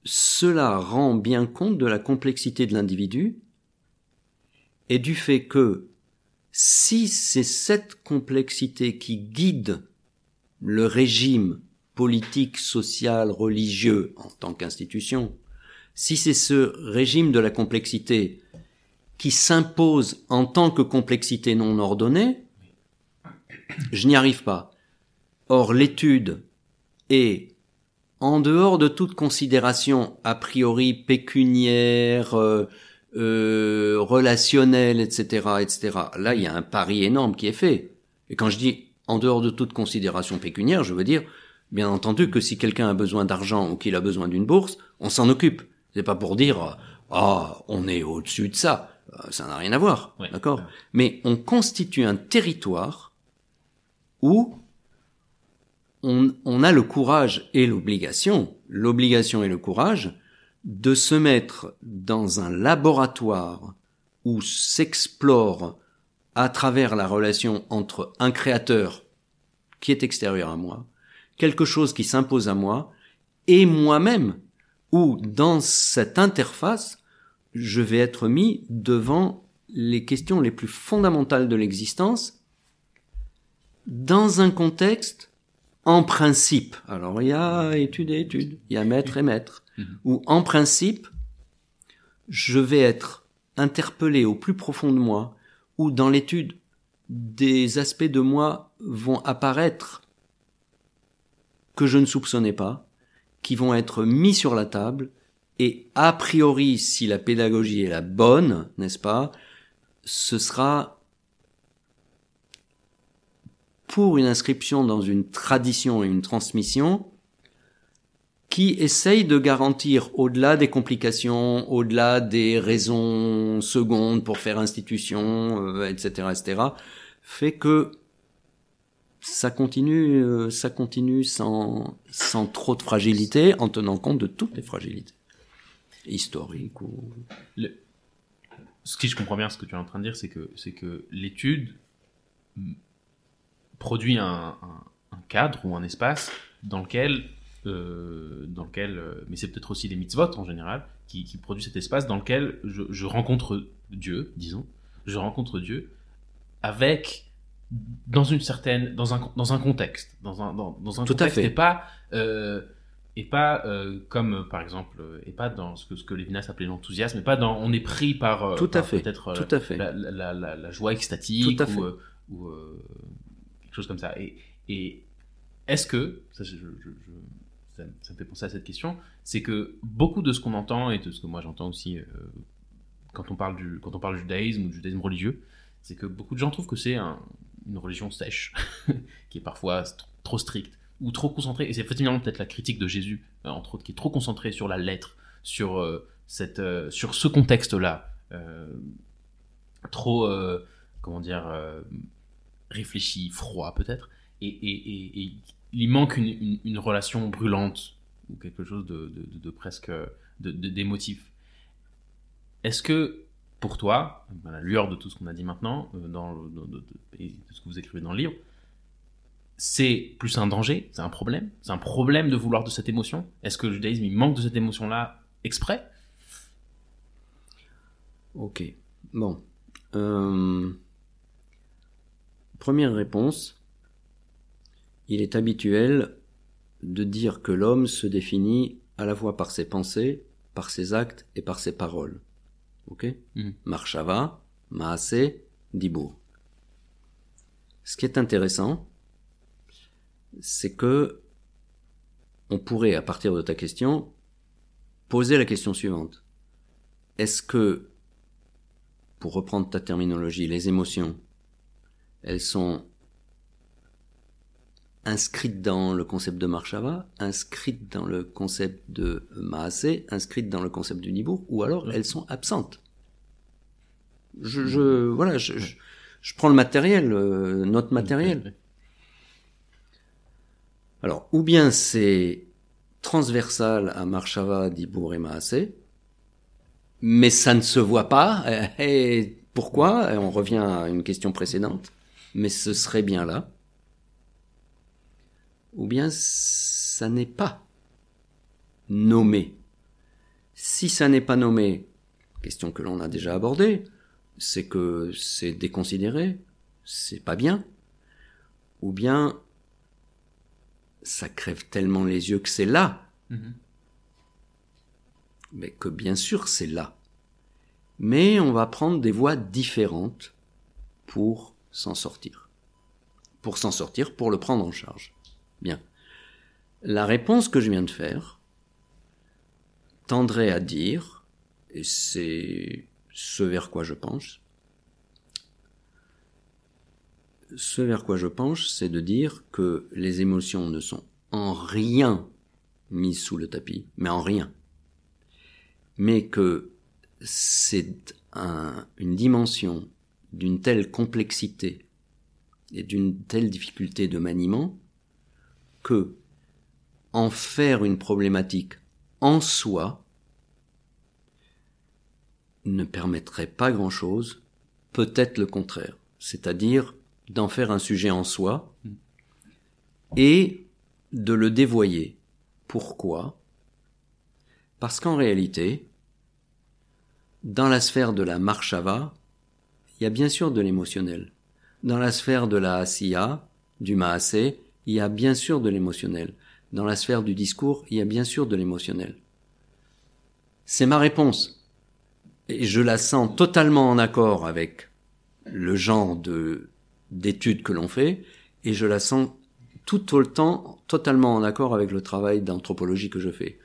cela rend bien compte de la complexité de l'individu et du fait que si c'est cette complexité qui guide le régime politique, social, religieux en tant qu'institution, si c'est ce régime de la complexité qui s'impose en tant que complexité non ordonnée, je n'y arrive pas. Or, l'étude est en dehors de toute considération a priori pécuniaire, euh, euh, relationnel, etc., etc. Là, il y a un pari énorme qui est fait. Et quand je dis en dehors de toute considération pécuniaire, je veux dire, bien entendu, que si quelqu'un a besoin d'argent ou qu'il a besoin d'une bourse, on s'en occupe. C'est pas pour dire, ah, on est au-dessus de ça. Euh, ça n'a rien à voir, d'accord? Mais on constitue un territoire où on, a le courage et l'obligation, l'obligation et le courage de se mettre dans un laboratoire où s'explore à travers la relation entre un créateur qui est extérieur à moi, quelque chose qui s'impose à moi, et moi-même, où dans cette interface, je vais être mis devant les questions les plus fondamentales de l'existence, dans un contexte en principe, alors il y a étude et étude, il y a maître et maître, Mhm. où en principe, je vais être interpellé au plus profond de moi, ou dans l'étude, des aspects de moi vont apparaître que je ne soupçonnais pas, qui vont être mis sur la table, et a priori, si la pédagogie est la bonne, n'est-ce pas, ce sera pour une inscription dans une tradition et une transmission qui essaye de garantir, au-delà des complications, au-delà des raisons secondes pour faire institution, euh, etc., etc., fait que ça continue, euh, ça continue sans, sans trop de fragilité, en tenant compte de toutes les fragilités historiques ou Ce qui je comprends bien, ce que tu es en train de dire, c'est que c'est que l'étude produit un, un- un cadre ou un espace dans lequel, euh, dans lequel, euh, mais c'est peut-être aussi les mitzvot en général qui, qui produit cet espace dans lequel je, je rencontre Dieu, disons, je rencontre Dieu avec dans une certaine dans un dans un contexte dans un dans, dans un Tout à contexte fait. et pas euh, et pas euh, comme par exemple et pas dans ce que ce que Lévinas appelait l'enthousiasme et pas dans on est pris par euh, Tout à par fait, peut-être tout à fait. la, la, la, la- la joie extatique Tout à fait. ou, chose comme ça. Et, est-ce que ça, me fait penser à cette question c'est que beaucoup de ce qu'on entend et de ce que moi j'entends aussi euh, quand on parle du quand on parle du judaïsme ou du judaïsme religieux c'est que beaucoup de gens trouvent que c'est un- une religion sèche qui est parfois trop stricte ou trop concentrée. Et c'est effectivement peut-être la critique de Jésus euh, entre autres qui est trop concentrée sur la lettre sur euh, cette sur ce contexte là trop comment dire réfléchi froid peut-être et, il manque une, relation brûlante ou quelque chose de, de, presque d'émotif est-ce que pour toi, à la lueur de tout ce qu'on a dit maintenant, euh, dans, et de ce que vous écrivez dans le livre, c'est plus un danger, c'est un problème, c'est un problème de vouloir de cette émotion? Est-ce que le judaïsme il manque de cette émotion-là exprès? Ok. Bon. Euh, Première réponse. Il est habituel de dire que l'homme se définit à la fois par ses pensées, par ses actes et par ses paroles. Ok Mhm. Marshava, Maase, Dibur. Ce qui est intéressant, c'est que on pourrait, à partir de ta question, poser la question suivante. Est-ce que, pour reprendre ta terminologie, les émotions, elles sont inscrites dans le concept de Marshava, inscrites dans le concept de Maasé, inscrites dans le concept du Nibour, ou alors elles sont absentes je, je, voilà, je, je, je prends le matériel, euh, notre matériel. Alors, ou bien c'est transversal à Marshava, Dibour et Maasé, mais ça ne se voit pas. Et pourquoi? Et On revient à une question précédente. Mais ce serait bien là. Ou bien ça n'est pas nommé. Si ça n'est pas nommé, question que l'on a déjà abordée, c'est que c'est déconsidéré, c'est pas bien. Ou bien ça crève tellement les yeux que c'est là. Mhm. Mais que bien sûr c'est là. Mais on va prendre des voies différentes pour s'en sortir. Pour s'en sortir, pour le prendre en charge. Bien. La réponse que je viens de faire tendrait à dire, et c'est ce vers quoi je penche, ce vers quoi je penche, c'est de dire que les émotions ne sont en rien mises sous le tapis, mais en rien. Mais que c'est un- une dimension d'une telle complexité et d'une telle difficulté de maniement que en faire une problématique en soi ne permettrait pas grand-chose, peut-être le contraire, c'est-à-dire d'en faire un sujet en soi et de le dévoyer. Pourquoi? Parce qu'en réalité, dans la sphère de la marshava, il y a bien sûr de l'émotionnel. Dans la sphère de la asiya, du maasé, il y a bien sûr de l'émotionnel. Dans la sphère du discours, il y a bien sûr de l'émotionnel. C'est ma réponse. Et je la sens totalement en accord avec le genre de d'études que l'on fait, et je la sens tout le temps totalement en accord avec le travail d'anthropologie que je fais.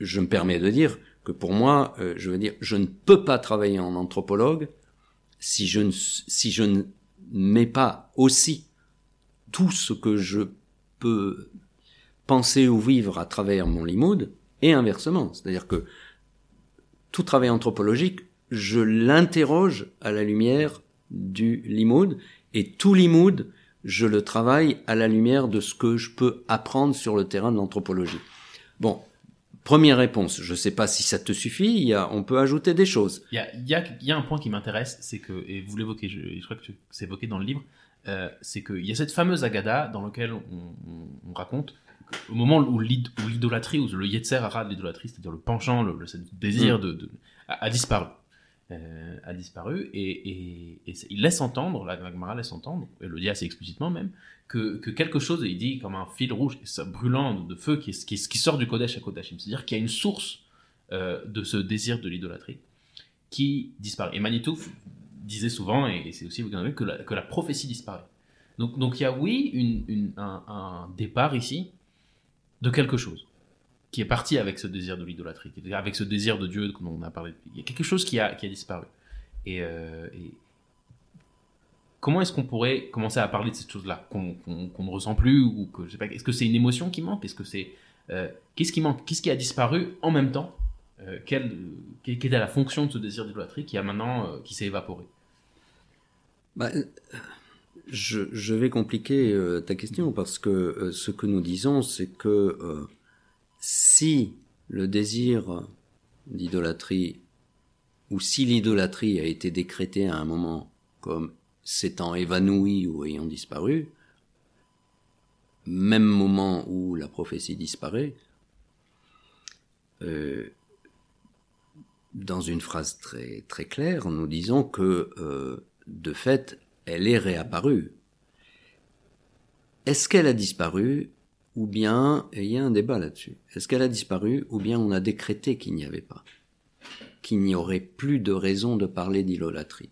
Je me permets de dire que pour moi, euh, je veux dire, je ne peux pas travailler en anthropologue si je ne, si je ne mets pas aussi tout ce que je peux penser ou vivre à travers mon limoud et inversement. C'est-à-dire que tout travail anthropologique, je l'interroge à la lumière du limoud et tout limoud, je le travaille à la lumière de ce que je peux apprendre sur le terrain de l'anthropologie. Bon, première réponse. Je ne sais pas si ça te suffit. Il y a, on peut ajouter des choses. Il y a, il y a, il y a un point qui m'intéresse, c'est que, et vous l'évoquez, je, je, crois que c'est évoqué dans le livre, euh, c'est qu'il y a cette fameuse agada dans laquelle on, on, on raconte au moment où l'idolâtrie, ou le yetzer hara de l'idolâtrie, c'est-à-dire le penchant, le, le désir mm. de, de a, a, disparu euh, a disparu et, et, et, il laisse entendre, la Gemara laisse entendre, et le dit assez explicitement même, que, que, quelque chose, il dit comme un fil rouge brûlant de, feu qui, sort du Kodesh à Kodashim, c'est-à-dire qu'il y a une source euh, de ce désir de l'idolâtrie qui disparaît. Et Manitou disait souvent, et, c'est aussi vous que la, que la prophétie disparaît. Donc, donc il y a oui un, départ ici de quelque chose qui est parti avec ce désir de l'idolâtrie, avec ce désir de Dieu dont on a parlé. Il y a quelque chose qui a, disparu. Et, euh, et comment est-ce qu'on pourrait commencer à parler de cette chose-là qu'on qu ne ressent plus ou que je sais pas Est-ce que c'est une émotion qui manque? Est-ce que c'est euh, qu'est-ce qui manque? Qu'est-ce qui a disparu en même temps euh, quelle, quelle, quelle, est la fonction de ce désir d'idolâtrie qui a maintenant euh, qui s'est évaporé? Bah, je, je, vais compliquer euh, ta question parce que euh, ce que nous disons, c'est que si le désir d'idolâtrie ou si l'idolâtrie a été décrétée à un moment comme s'étant évanouie ou ayant disparu, même moment où la prophétie disparaît, euh, dans une phrase très très claire, nous disons que euh, de fait, elle est réapparue. Est-ce qu'elle a disparu ou bien, et il y a un débat là-dessus, est-ce qu'elle a disparu, ou bien on a décrété qu'il n'y avait pas, qu'il n'y aurait plus de raison de parler d'idolâtrie?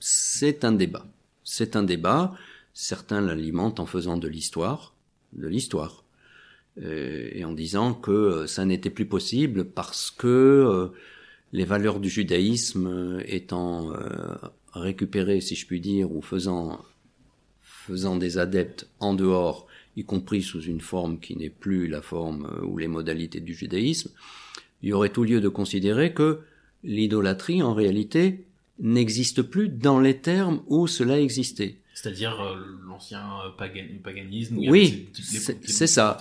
C'est un débat. C'est un débat. Certains l'alimentent en faisant de l'histoire, de l'histoire, euh, et en disant que euh, ça n'était plus possible parce que euh, les valeurs du judaïsme étant récupérées, si je puis dire, ou faisant faisant des adeptes en dehors y compris sous une forme qui n'est plus la forme ou les modalités du judaïsme, il y aurait tout lieu de considérer que l'idolâtrie, en réalité, n'existe plus dans les termes où cela existait. C'est-à-dire euh, l'ancien euh, pagan, paganisme. oui, c'est ça.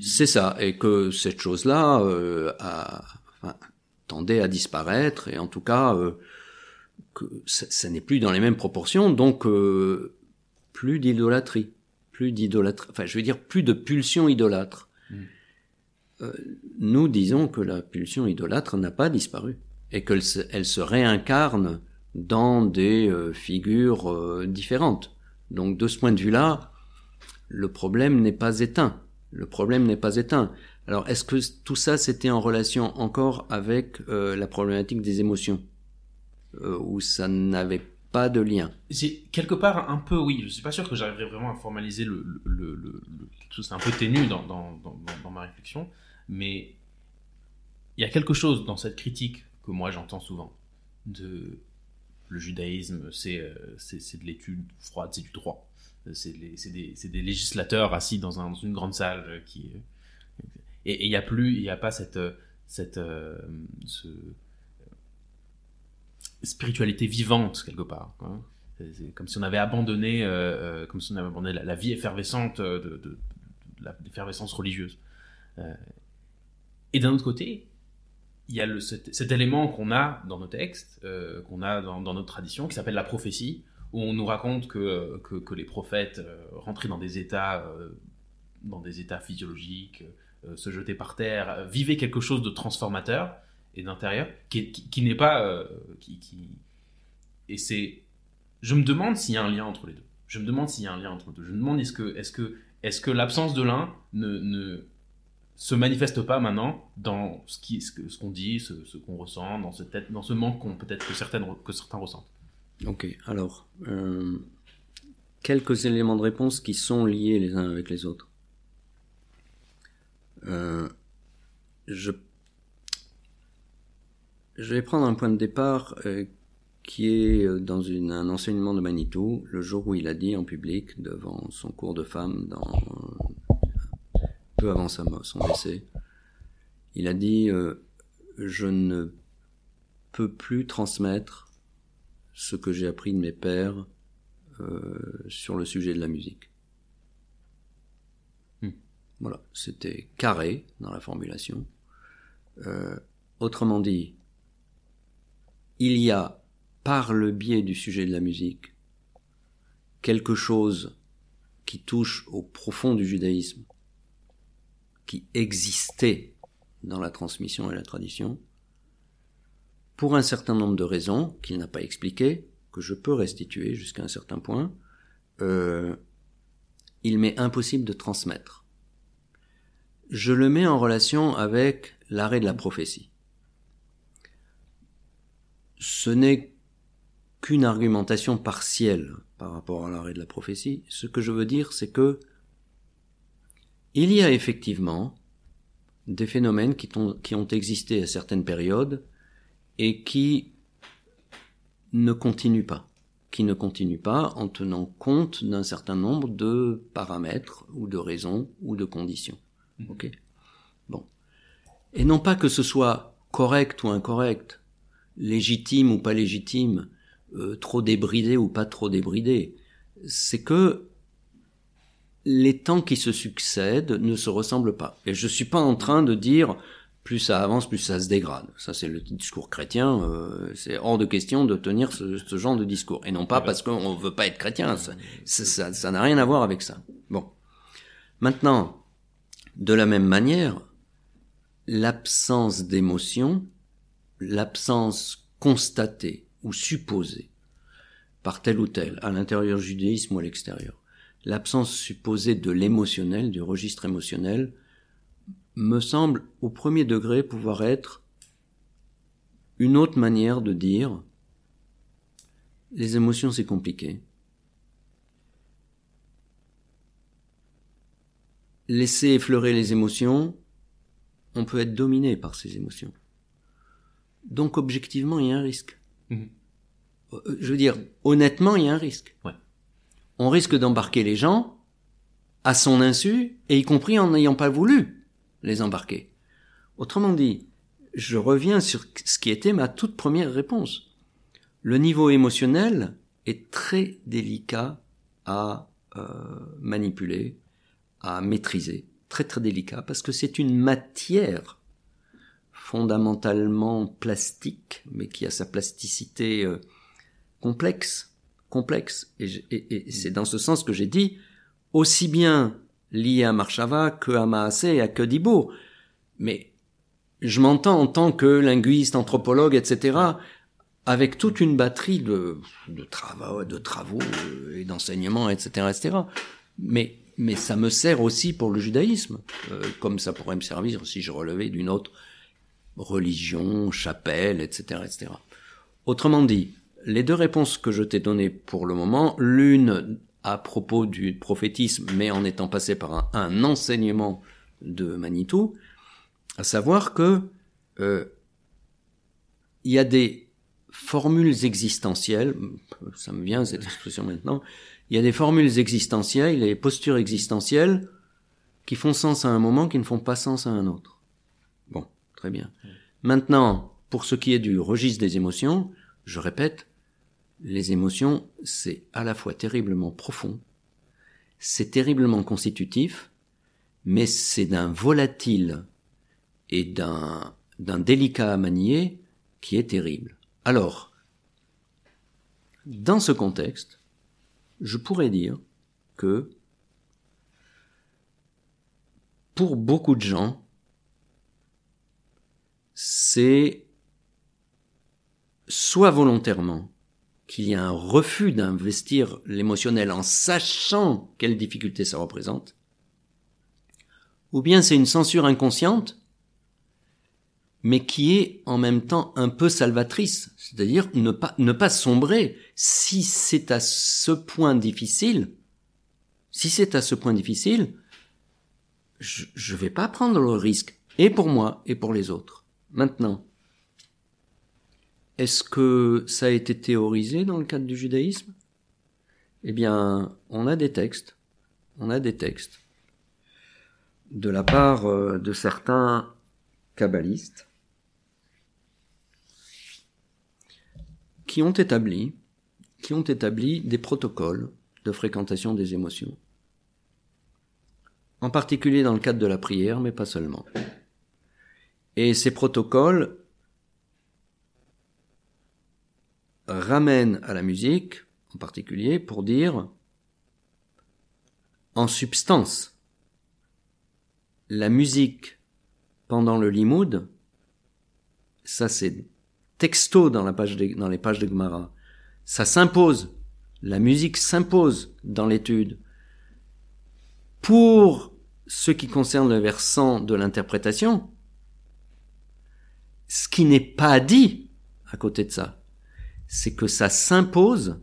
C'est ça. Et que cette chose-là euh, enfin, tendait à disparaître, et en tout cas, euh, que ça, n'est plus dans les mêmes proportions, donc plus d'idolâtrie plus d'idolâtre, enfin je veux dire plus de pulsion idolâtre. Mm. Euh, nous disons que la pulsion idolâtre n'a pas disparu et qu'elle se, réincarne dans des euh, figures euh, différentes. Donc de ce point de vue-là, le problème n'est pas éteint. Le problème n'est pas éteint. Alors est-ce que tout ça c'était en relation encore avec euh, la problématique des émotions où ça n'avait pas de lien? C'est quelque part un peu oui. Je suis pas sûr que j'arriverai vraiment à formaliser le, le, le, le chose. C'est un peu ténu dans, ma réflexion, mais il y a quelque chose dans cette critique que moi j'entends souvent de le judaïsme, c'est euh, de l'étude froide, c'est du droit. C'est des, des, législateurs assis dans, un, dans une grande salle qui et il n'y a plus, il n'y a pas cette cette euh, ce spiritualité vivante quelque part. C'est comme si on avait abandonné, euh, euh, comme si on avait abandonné la, vie effervescente de, l'effervescence religieuse. Euh, et d'un autre côté, il y a le, cet, élément qu'on a dans nos textes, euh, qu'on a dans, dans, notre tradition, qui s'appelle la prophétie, où on nous raconte que, que, que les prophètes euh, rentraient dans des états, euh, dans des états physiologiques, se jetaient par terre, vivaient quelque chose de transformateur, et d'intérieur, qui, qui, n'est pas... Qui, qui... Et c'est... Je me demande s'il y a un lien entre les deux. Je me demande s'il y a un lien entre deux. Je me demande est-ce que, est-ce que, est-ce que l'absence de l'un ne se manifeste pas maintenant dans ce qui, ce ce qu'on dit, ce, qu'on ressent, dans ce dans ce manque qu'on peut-être que certaines, que certains ressentent. Ok, alors, euh, quelques éléments de réponse qui sont liés les uns avec les autres. Euh, je, vais prendre un point de départ euh, qui est dans un enseignement de Manitou, le jour où il a dit en public, devant son cours de femme, dans, peu avant sa, mo- son décès, il a dit euh, Je ne peux plus transmettre ce que j'ai appris de mes pères euh, sur le sujet de la musique. Hmm. Voilà, c'était carré dans la formulation. Euh, autrement dit, il y a, par le biais du sujet de la musique, quelque chose qui touche au profond du judaïsme, qui existait dans la transmission et la tradition, pour un certain nombre de raisons qu'il n'a pas expliquées, que je peux restituer jusqu'à un certain point, euh, il m'est impossible de transmettre. Je le mets en relation avec l'arrêt de la prophétie. Ce n'est qu'une argumentation partielle par rapport à l'arrêt de la prophétie. Ce que je veux dire, c'est que il y a effectivement des phénomènes qui ont, qui ont existé à certaines périodes et qui ne continuent pas, qui ne continuent pas en tenant compte d'un certain nombre de paramètres ou de raisons ou de conditions. Ok? Bon. Et non pas que ce soit correct ou incorrect, légitime ou pas légitime, euh, trop débridé ou pas trop débridé. C'est que les temps qui se succèdent ne se ressemblent pas. Et je suis pas en train de dire plus ça avance, plus ça se dégrade. Ça, c'est le discours chrétien. euh, c'est hors de question de tenir ce, genre de discours. Et non pas parce qu'on veut pas être chrétien. Ça, ça, ça- n'a rien à voir avec ça. Bon. Maintenant, de la même manière, l'absence d'émotion, l'absence constatée ou supposée par tel ou tel, à l'intérieur du judaïsme ou à l'extérieur, l'absence supposée de l'émotionnel, du registre émotionnel, me semble au premier degré pouvoir être une autre manière de dire les émotions c'est compliqué. Laisser effleurer les émotions, on peut être dominé par ces émotions. Donc objectivement, il y a un risque. Mhm. Euh, Je veux dire, honnêtement, il y a un risque. Ouais. On risque d'embarquer les gens à son insu, et y compris en n'ayant pas voulu les embarquer. Autrement dit, je reviens sur ce qui était ma toute première réponse. Le niveau émotionnel est très délicat à euh, manipuler, à maîtriser. Très très délicat parce que c'est une matière fondamentalement plastique, mais qui a sa plasticité euh, complexe, complexe. Et, je- et- et c'est dans ce sens que j'ai dit, aussi bien lié à Marshava que à Maasé et à Kedibo. Mais je m'entends en tant que linguiste, anthropologue, etc., avec toute une batterie de, de travaux, de travaux euh, et d'enseignements, etc., etc. Mais, mais ça me sert aussi pour le judaïsme, euh, comme ça pourrait me servir si je relevais d'une autre religion, chapelle, etc., etc. Autrement dit, les deux réponses que je t'ai données pour le moment, l'une à propos du prophétisme, mais en étant passé par un, un enseignement de Manitou, à savoir que euh, il y a des formules existentielles, ça me vient cette expression maintenant, il y a des formules existentielles, des postures existentielles qui font sens à un moment, qui ne font pas sens à un autre. Bon, très bien. Maintenant, pour ce qui est du registre des émotions, je répète, les émotions, c'est à la fois terriblement profond, c'est terriblement constitutif, mais c'est d'un volatile et d'un délicat à manier qui est terrible. Alors, dans ce contexte, je pourrais dire que pour beaucoup de gens, c'est soit volontairement, qu'il y a un refus d'investir l'émotionnel en sachant quelle difficulté ça représente, ou bien c'est une censure inconsciente, mais qui est en même temps un peu salvatrice, c'est-à-dire ne pas, ne pas sombrer. Si c'est à ce point difficile, si c'est à ce point difficile, je ne vais pas prendre le risque, et pour moi, et pour les autres. Maintenant, est-ce que ça a été théorisé dans le cadre du judaïsme? Eh bien, on a des textes, on a des textes. De la part euh, de certains kabbalistes qui ont établi, qui ont établi des protocoles de fréquentation des émotions. En particulier dans le cadre de la prière, mais pas seulement. Et ces protocoles ramènent à la musique, en particulier, pour dire, en substance, la musique pendant le limoud, ça c'est texto dans, la page dans les pages de Gemara, ça s'impose, la musique s'impose dans l'étude, pour ce qui concerne le versant de l'interprétation, ce qui n'est pas dit à côté de ça, c'est que ça s'impose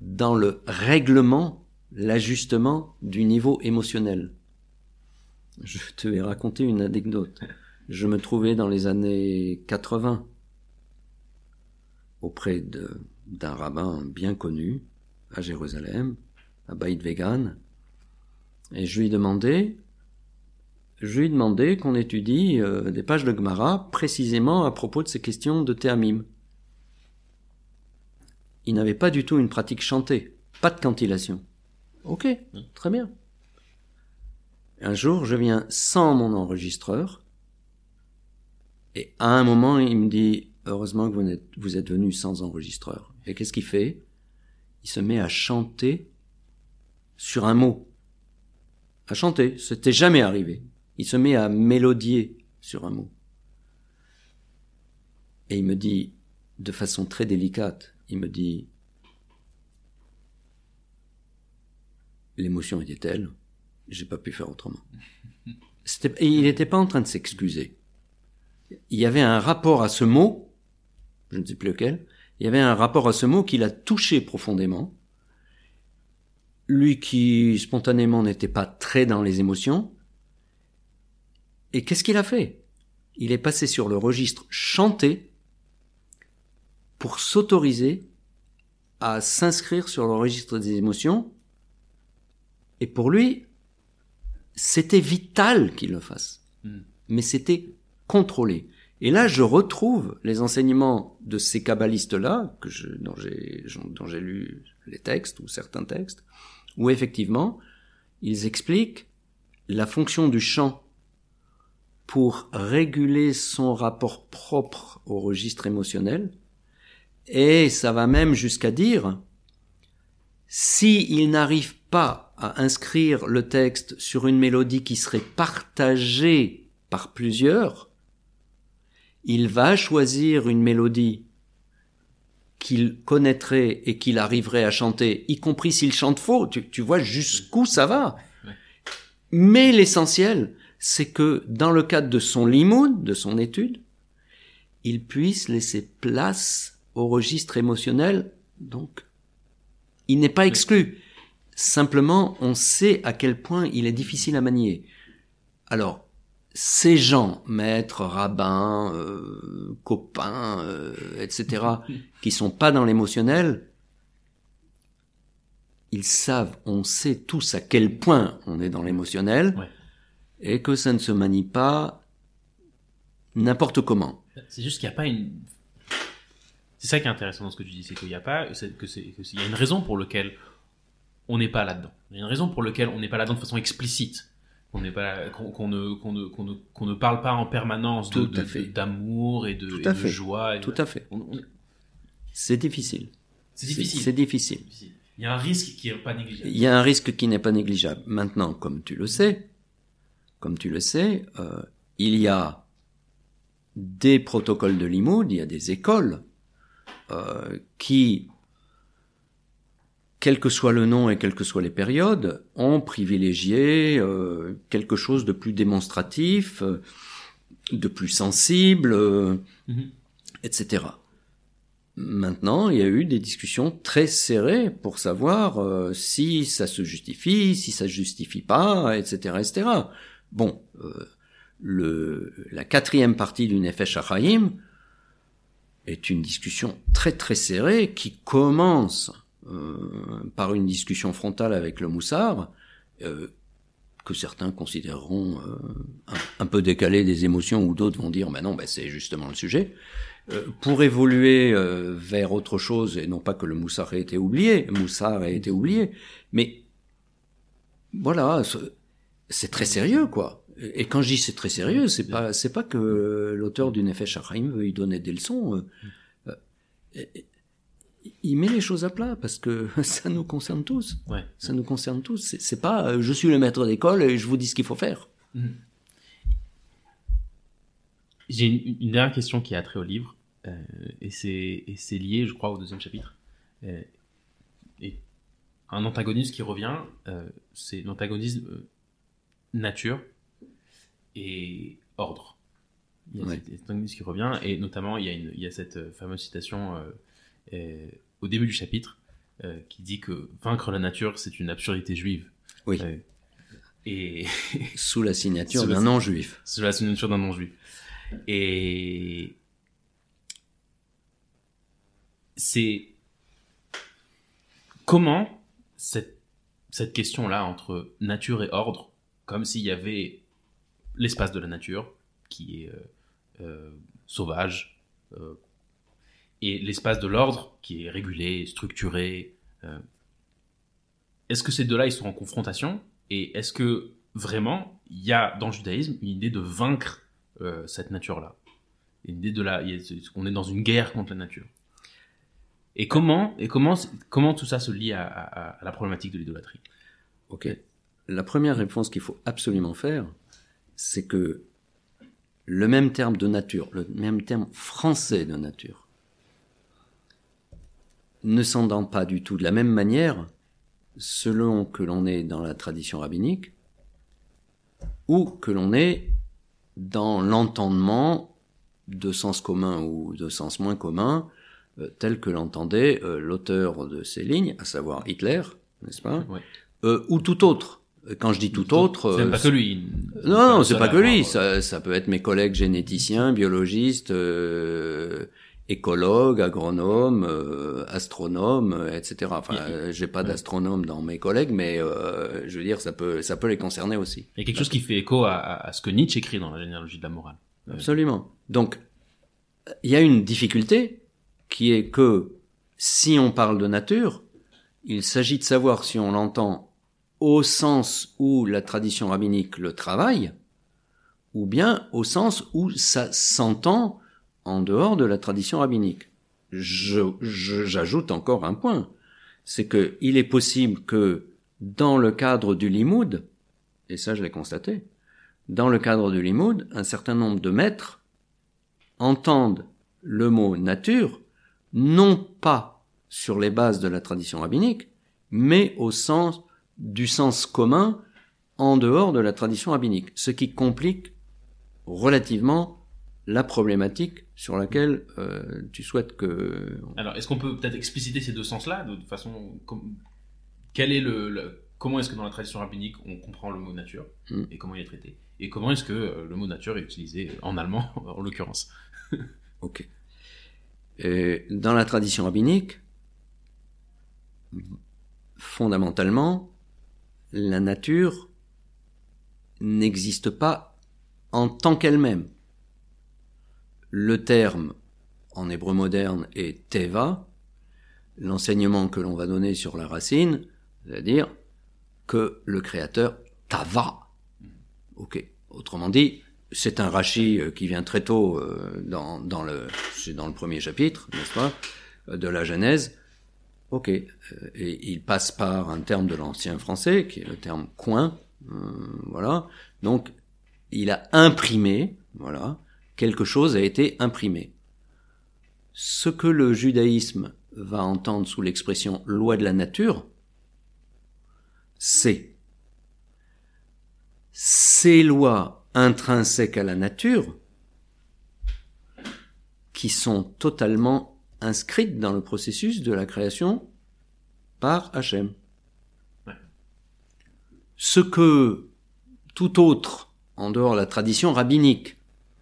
dans le règlement, l'ajustement du niveau émotionnel. Je te vais raconter une anecdote. Je me trouvais dans les années 80 auprès d'un rabbin bien connu à Jérusalem, à Baït Vegan, et je lui demandais, je lui demandais qu'on étudie euh, des pages de Gemara précisément à propos de ces questions de théamim. Il n'avait pas du tout une pratique chantée, pas de cantillation. Ok, très bien. Un jour, je viens sans mon enregistreur, et à un moment, il me dit, heureusement que vous êtes, vous êtes venu sans enregistreur. Et qu'est-ce qu'il fait? Il se met à chanter sur un mot à chanter. C'était jamais arrivé. Il se met à mélodier sur un mot. Et il me dit, de façon très délicate, il me dit, l'émotion était telle, j'ai pas pu faire autrement. Et il n'était pas en train de s'excuser. Il y avait un rapport à ce mot, je ne sais plus lequel, il y avait un rapport à ce mot qui l'a touché profondément, lui qui spontanément n'était pas très dans les émotions. Et qu'est-ce qu'il a fait? Il est passé sur le registre chanté pour s'autoriser à s'inscrire sur le registre des émotions. Et pour lui, c'était vital qu'il le fasse. Hmm. Mais c'était contrôlé. Et là, je retrouve les enseignements de ces kabbalistes-là, que je, dont j'ai lu les textes ou certains textes, où effectivement, ils expliquent la fonction du chant pour réguler son rapport propre au registre émotionnel, et ça va même jusqu'à dire, si il n'arrive pas à inscrire le texte sur une mélodie qui serait partagée par plusieurs, il va choisir une mélodie qu'il connaîtrait et qu'il arriverait à chanter, y compris s'il chante faux. Tu, vois jusqu'où ça va. Mais l'essentiel, c'est que dans le cadre de son limoud, de son étude, il puisse laisser place au registre émotionnel. Donc, il n'est pas exclu. Simplement, on sait à quel point il est difficile à manier. Alors, ces gens, maîtres, rabbins, euh, copains, euh, etc., qui sont pas dans l'émotionnel, ils savent, on sait tous à quel point on est dans l'émotionnel, et que ça ne se manie pas n'importe comment. C'est juste qu'il n'y a pas une... C'est ça qui est intéressant dans ce que tu dis, c'est qu'il n'y a pas, que c'est, y a une raison pour laquelle on n'est pas là-dedans. Il y a une raison pour laquelle on n'est pas là-dedans de façon explicite qu'on n'est pas qu'on ne qu'on ne, qu'on ne, qu'on ne parle pas en permanence d'amour et de, et de joie. Tout à fait. C'est difficile. C'est difficile. C'est difficile. Il y a un risque qui n'est pas négligeable. Il y a un risque qui n'est pas négligeable. Maintenant, comme tu le sais, comme tu le sais, euh, il y a des protocoles de limoud, il y a des écoles euh, qui, quel que soit le nom et quelles que soient les périodes, ont privilégié euh, quelque chose de plus démonstratif, euh, de plus sensible, mhm. etc. Maintenant, il y a eu des discussions très serrées pour savoir si ça se justifie, si ça se justifie pas, etc., etc. Bon, le, la quatrième partie du Nefesh Achayim est une discussion très très serrée qui commence euh, par une discussion frontale avec le Moussard, euh, que certains considéreront euh, un, peu décalé des émotions ou d'autres vont dire ben non ben c'est justement le sujet. Pour évoluer vers autre chose et non pas que le Moussard ait été oublié Moussard a été oublié mais voilà c'est très sérieux quoi et quand je dis c'est très sérieux, c'est pas c'est pas que l'auteur du Nefesh Hachaim veut y donner des leçons. Euh, euh, il met les choses à plat parce que ça nous concerne tous. Ouais. Ça nous concerne tous. C'est pas euh, je suis le maître d'école et je vous dis ce qu'il faut faire. Mmh. J'ai une, dernière question qui a trait au livre et c'est lié, je crois, au deuxième chapitre. et un antagonisme qui revient, c'est l'antagonisme nature et ordre. Il y a cette, qui revient, et notamment il y a, une, il y a cette euh, fameuse citation euh, euh, au début du chapitre qui dit que vaincre la nature, c'est une absurdité juive. Oui. et sous la signature d'un non-juif. Sous la signature d'un non-juif. Et c'est comment cette, cette question-là entre nature et ordre, comme s'il y avait l'espace de la nature, qui est euh, euh, sauvage, euh, et l'espace de l'ordre, qui est régulé, structuré. est-ce que ces deux-là, ils sont en confrontation? Et est-ce que vraiment, il y a dans le judaïsme une idée de vaincre cette nature-là? Une idée de la... On est dans une guerre contre la nature. Et comment, et comment, comment tout ça se lie à, à la problématique de l'idolâtrie? Ok. La première réponse qu'il faut absolument faire, c'est que le même terme de nature, le même terme français de nature, ne s'entend pas du tout de la même manière selon que l'on est dans la tradition rabbinique ou que l'on est dans l'entendement de sens commun ou de sens moins commun euh, tel que l'entendait euh, l'auteur de ces lignes, à savoir Hitler, n'est-ce pas, euh, ou tout autre. Quand je dis tout autre, c'est pas que lui. Non, non, c'est pas que lui. Ça, ça, peut être mes collègues généticiens, biologistes, euh, écologues, agronomes, euh, astronomes, etc. Enfin, j'ai pas d'astronome dans mes collègues, mais euh, je veux dire, ça peut, ça peut les concerner aussi. Il y a quelque chose qui fait écho à, à, ce que Nietzsche écrit dans la généalogie de la morale. Absolument. Donc, il y a une difficulté qui est que si on parle de nature, il s'agit de savoir si on l'entend au sens où la tradition rabbinique le travaille, ou bien au sens où ça s'entend en dehors de la tradition rabbinique. J'ajoute encore un point, c'est que il est possible que dans le cadre du limoud, et ça je l'ai constaté, dans le cadre du limoud, un certain nombre de maîtres entendent le mot nature non pas sur les bases de la tradition rabbinique, mais au sens du sens commun en dehors de la tradition rabbinique, ce qui complique relativement la problématique sur laquelle euh, tu souhaites que... Alors, est-ce qu'on peut peut-être expliciter ces deux sens-là de façon... Quel est le, Comment est-ce que dans la tradition rabbinique on comprend le mot nature hmm. et comment il est traité? Et comment est-ce que euh, le mot nature est utilisé en allemand en l'occurrence? Ok. dans la tradition rabbinique, fondamentalement, la nature n'existe pas en tant qu'elle-même. Le terme en hébreu moderne est teva, l'enseignement que l'on va donner sur la racine, c'est-à-dire que le créateur tava. Ok. Autrement dit, c'est un rachis euh, qui vient très tôt euh, dans, le, dans le premier chapitre, n'est-ce pas, de la Genèse, Ok, euh, et il passe par un terme de l'ancien français, qui est le terme coin, euh, voilà. Donc, il a imprimé, voilà, quelque chose a été imprimé. ce que le judaïsme va entendre sous l'expression loi de la nature, c'est ces lois intrinsèques à la nature qui sont totalement inscrites dans le processus de la création par Hachem. Ce que tout autre, en dehors de la tradition rabbinique,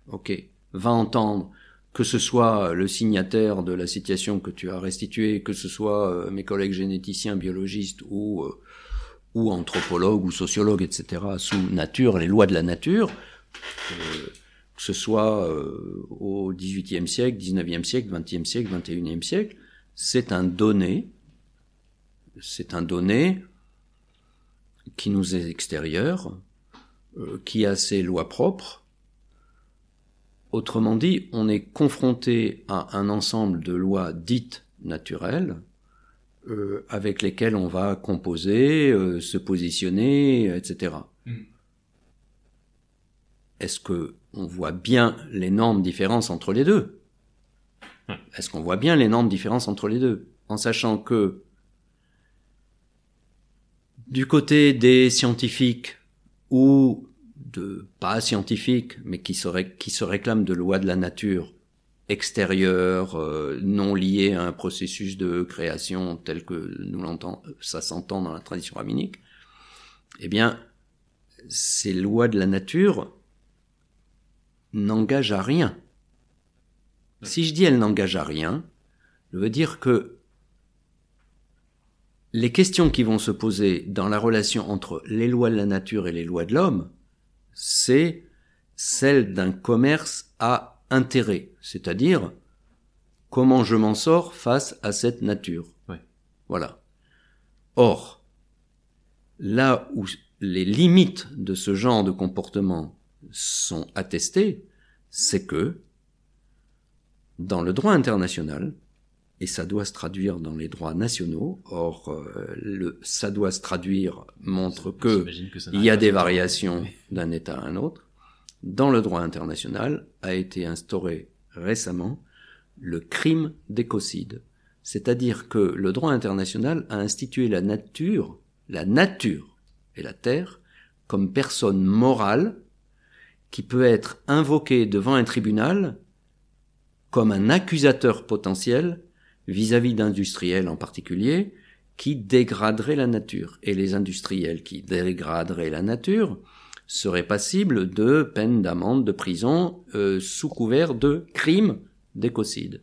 ok, va entendre que ce soit le signataire de la citation que tu as restituée, que ce soit euh, mes collègues généticiens, biologistes ou euh, ou anthropologues ou sociologues, etc., sous nature, les lois de la nature, euh, que ce soit au XVIIIe siècle, XIXe siècle, XXe siècle, XXIe siècle, c'est un donné, c'est un donné qui nous est extérieur, qui a ses lois propres, Autrement dit, on est confronté à un ensemble de lois dites naturelles euh, avec lesquelles on va composer, euh, se positionner, etc. Mm. Est-ce que on voit bien l'énorme différence entre les deux. Est-ce qu'on voit bien l'énorme différence entre les deux? En sachant que du côté des scientifiques ou de pas scientifiques, mais qui se, qui se réclament de lois de la nature extérieures, euh, non liées à un processus de création tel que nous l'entend, ça s'entend dans la tradition rabbinique, eh bien, ces lois de la nature n'engagent à rien. Si je dis elles n'engagent à rien, je veux dire que les questions qui vont se poser dans la relation entre les lois de la nature et les lois de l'homme, c'est celle d'un commerce à intérêt, c'est-à-dire comment je m'en sors face à cette nature. Voilà. Or, là où les limites de ce genre de comportement sont attestées, c'est que dans le droit international, et ça doit se traduire dans les droits nationaux. Or, euh, le ça doit se traduire montre que, il y a des variations d'un État à un autre. Dans le droit international a été instauré récemment le crime d'écocide, c'est-à-dire que le droit international a institué la nature, la nature et la terre comme personne morale qui peut être invoquée devant un tribunal comme un accusateur potentiel vis-à-vis d'industriels en particulier, qui dégraderaient la nature. Et les industriels qui dégraderaient la nature seraient passibles de peine d'amende, de prison, euh, sous couvert de crimes d'écocide.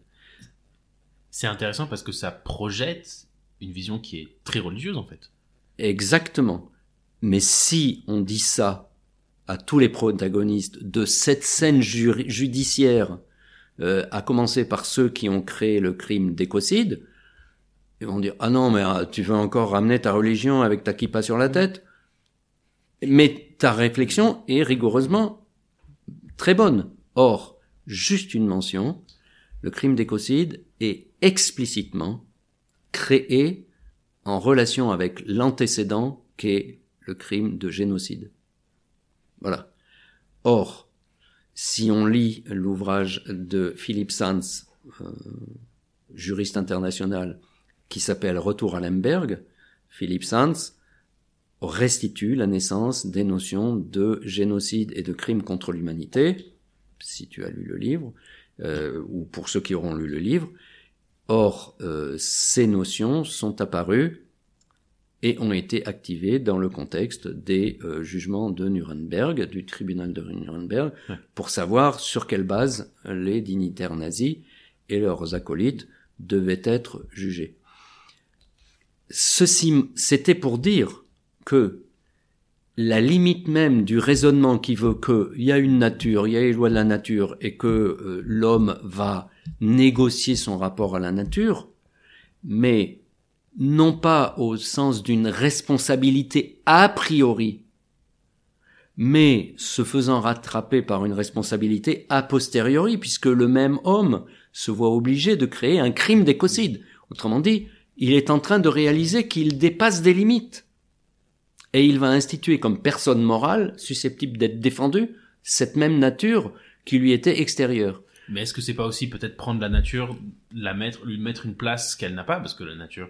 C'est intéressant parce que ça projette une vision qui est très religieuse en fait. Exactement. Mais si on dit ça à tous les protagonistes de cette scène judiciaire euh, à commencer par ceux qui ont créé le crime d'écocide, ils vont dire ah non mais ah, tu veux encore ramener ta religion avec ta kippa sur la tête? Mais ta réflexion est rigoureusement très bonne. Or, juste une mention, le crime d'écocide est explicitement créé en relation avec l'antécédent qu'est le crime de génocide. Voilà. Or, si on lit l'ouvrage de Philippe Sanz, euh, juriste international, qui s'appelle Retour à Lemberg, Philippe Sanz restitue la naissance des notions de génocide et de crime contre l'humanité, si tu as lu le livre, euh, ou pour ceux qui auront lu le livre. Or, euh, ces notions sont apparues et ont été activés dans le contexte des euh, jugements de Nuremberg, du tribunal de Nuremberg, pour savoir sur quelle base les dignitaires nazis et leurs acolytes devaient être jugés. Ceci, c'était pour dire que la limite même du raisonnement qui veut qu'il y a une nature, il y a les lois de la nature et que euh, l'homme va négocier son rapport à la nature, mais non pas au sens d'une responsabilité a priori, mais se faisant rattraper par une responsabilité a posteriori, puisque le même homme se voit obligé de créer un crime d'écocide. Autrement dit, il est en train de réaliser qu'il dépasse des limites. Et il va instituer comme personne morale, susceptible d'être défendue, cette même nature qui lui était extérieure. Mais est-ce que c'est pas aussi peut-être prendre la nature, la mettre, lui mettre une place qu'elle n'a pas, parce que la nature,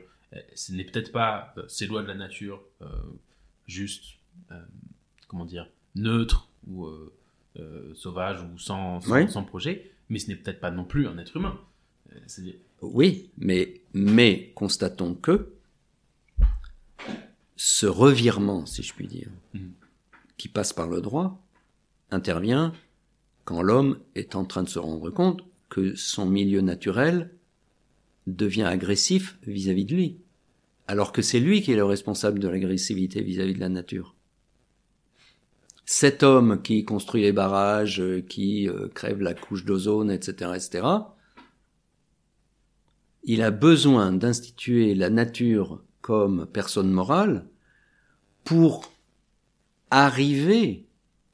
ce n'est peut-être pas euh, ces lois de la nature euh, juste, euh, comment dire, neutre ou euh, euh, sauvage ou sans, sans, Ouais. sans projet, mais ce n'est peut-être pas non plus un être humain. Euh, Oui, mais, mais constatons que ce revirement, si je puis dire, Mhm. qui passe par le droit, intervient quand l'homme est en train de se rendre compte que son milieu naturel devient agressif vis-à-vis de lui, alors que c'est lui qui est le responsable de l'agressivité vis-à-vis de la nature. Cet homme qui construit les barrages, euh, qui euh, crève la couche d'ozone, etc., etc., il a besoin d'instituer la nature comme personne morale pour arriver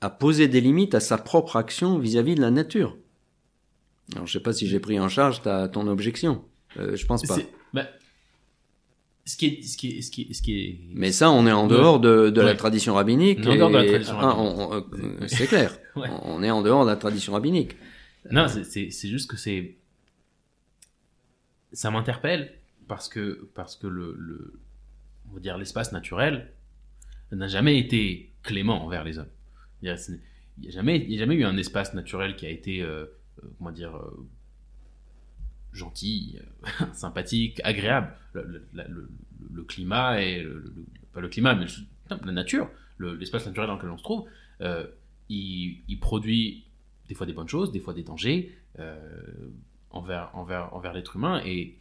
à poser des limites à sa propre action vis-à-vis de la nature. Alors, je sais pas si j'ai pris en charge ta, ton objection. Euh, je pense pas. bah, ce qui est, ce qui est, ce qui est, ce qui est, Mais ça, on est en dehors de, de la Ouais. tradition rabbinique. On est en dehors de la tradition ah, rabbinique. euh, c'est clair. Ouais. On est en dehors de la tradition rabbinique. Non, c'est- juste que c'est. Ça m'interpelle parce que, parce que le, le, on va dire l'espace naturel n'a jamais été clément envers les hommes. Il n'y a, a jamais, il y a jamais eu un espace naturel qui a été, euh, euh, comment dire, gentil, euh, sympathique, agréable. Le, climat et pas le climat, mais la nature, le- l'espace naturel dans lequel on se trouve, euh, il, produit des fois des bonnes choses, des fois des dangers euh, envers, l'être humain. Et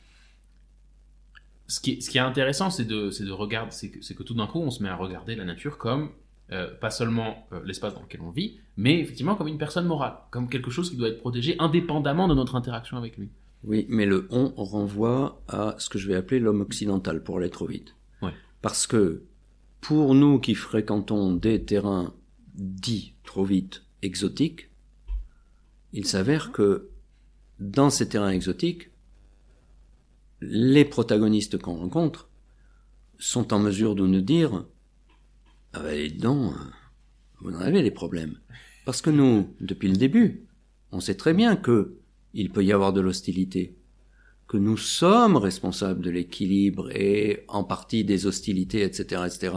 ce qui est, intéressant, c'est de, regarder, c'est que, tout d'un coup, on se met à regarder la nature comme pas seulement l'espace dans lequel on vit, mais effectivement comme une personne morale, comme quelque chose qui doit être protégé indépendamment de notre interaction avec lui. Oui, mais le on renvoie à ce que je vais appeler l'homme occidental, pour aller trop vite. Ouais. Parce que, pour nous qui fréquentons des terrains dits trop vite exotiques, il s'avère que dans ces terrains exotiques, les protagonistes qu'on rencontre sont en mesure de nous dire Ah ben, dis donc, vous en avez des problèmes. Parce que nous, depuis le début, on sait très bien que il peut y avoir de l'hostilité, que nous sommes responsables de l'équilibre et en partie des hostilités, etc., etc.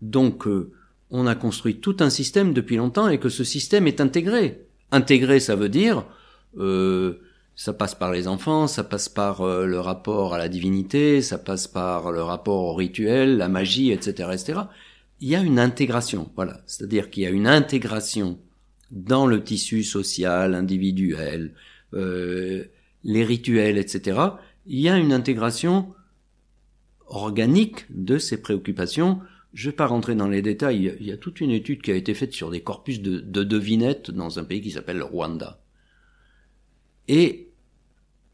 Donc, euh, on a construit tout un système depuis longtemps et que ce système est intégré. Intégré, ça veut dire, euh, ça passe par les enfants, ça passe par euh, le rapport à la divinité, ça passe par le rapport au rituel, la magie, etc., etc. Il y a une intégration, voilà. C'est-à-dire qu'il y a une intégration dans le tissu social, individuel, euh, les rituels, etc. Il y a une intégration organique de ces préoccupations. Je vais pas rentrer dans les détails. Il y a- toute une étude qui a été faite sur des corpus de, de devinettes dans un pays qui s'appelle le Rwanda. Et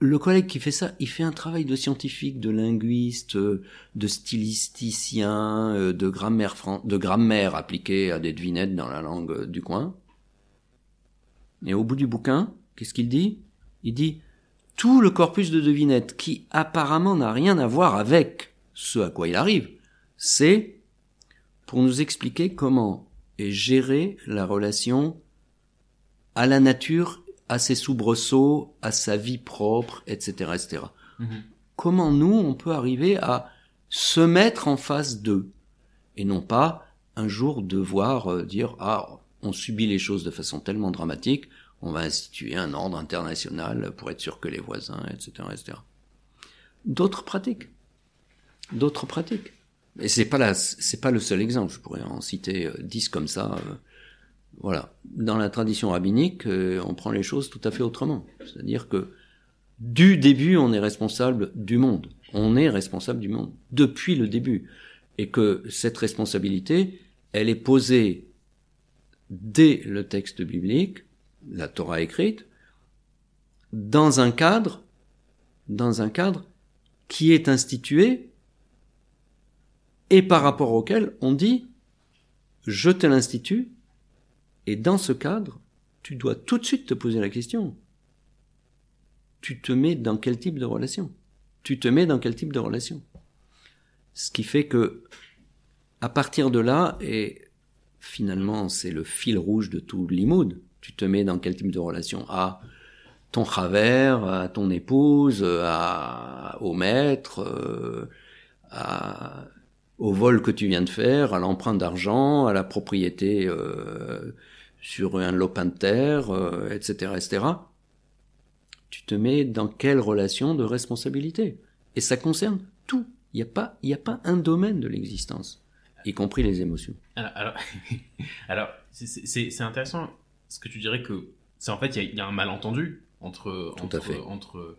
le collègue qui fait ça, il fait un travail de scientifique, de linguiste, de stylisticien, euh, de grammaire, fran- de grammaire appliquée à des devinettes dans la langue du coin. Et au bout du bouquin, qu'est-ce qu'il dit? Il dit tout le corpus de devinettes qui apparemment n'a rien à voir avec ce à quoi il arrive, c'est pour nous expliquer comment est gérée la relation à la nature, à ses soubresauts, à sa vie propre, etc., etc. Comment nous, on peut arriver à se mettre en face d'eux et non pas un jour devoir euh, dire ah on subit les choses de façon tellement dramatique, on va instituer un ordre international pour être sûr que les voisins, etc., etc. D'autres pratiques, d'autres pratiques. Et c'est pas la, c'est pas le seul exemple. Je pourrais en citer euh, dix comme ça. euh, voilà. Dans la tradition rabbinique, euh, on prend les choses tout à fait autrement. C'est-à-dire que du début, on est responsable du monde. On est responsable du monde depuis le début, et que cette responsabilité, elle est posée dès le texte biblique, la Torah écrite, dans un cadre, dans un cadre qui est institué et par rapport auquel on dit je te l'institue et dans ce cadre, tu dois tout de suite te poser la question. Tu te mets dans quel type de relation? Tu te mets dans quel type de relation? Ce qui fait que à partir de là et finalement c'est le fil rouge de tout l'imoud, tu te mets dans quel type de relation? À ton travers, à ton épouse, à, au maître, euh, à, au vol que tu viens de faire, à l'emprunt d'argent, à la propriété euh, sur un lopin de terre, etc., etc. Tu te mets dans quelle relation de responsabilité? Et ça concerne tout. Il n'y a pas, il a pas un domaine de l'existence, y compris les émotions. Alors, alors, c'est intéressant ce que tu dirais que c'est en fait il y, a un malentendu entre entre, entre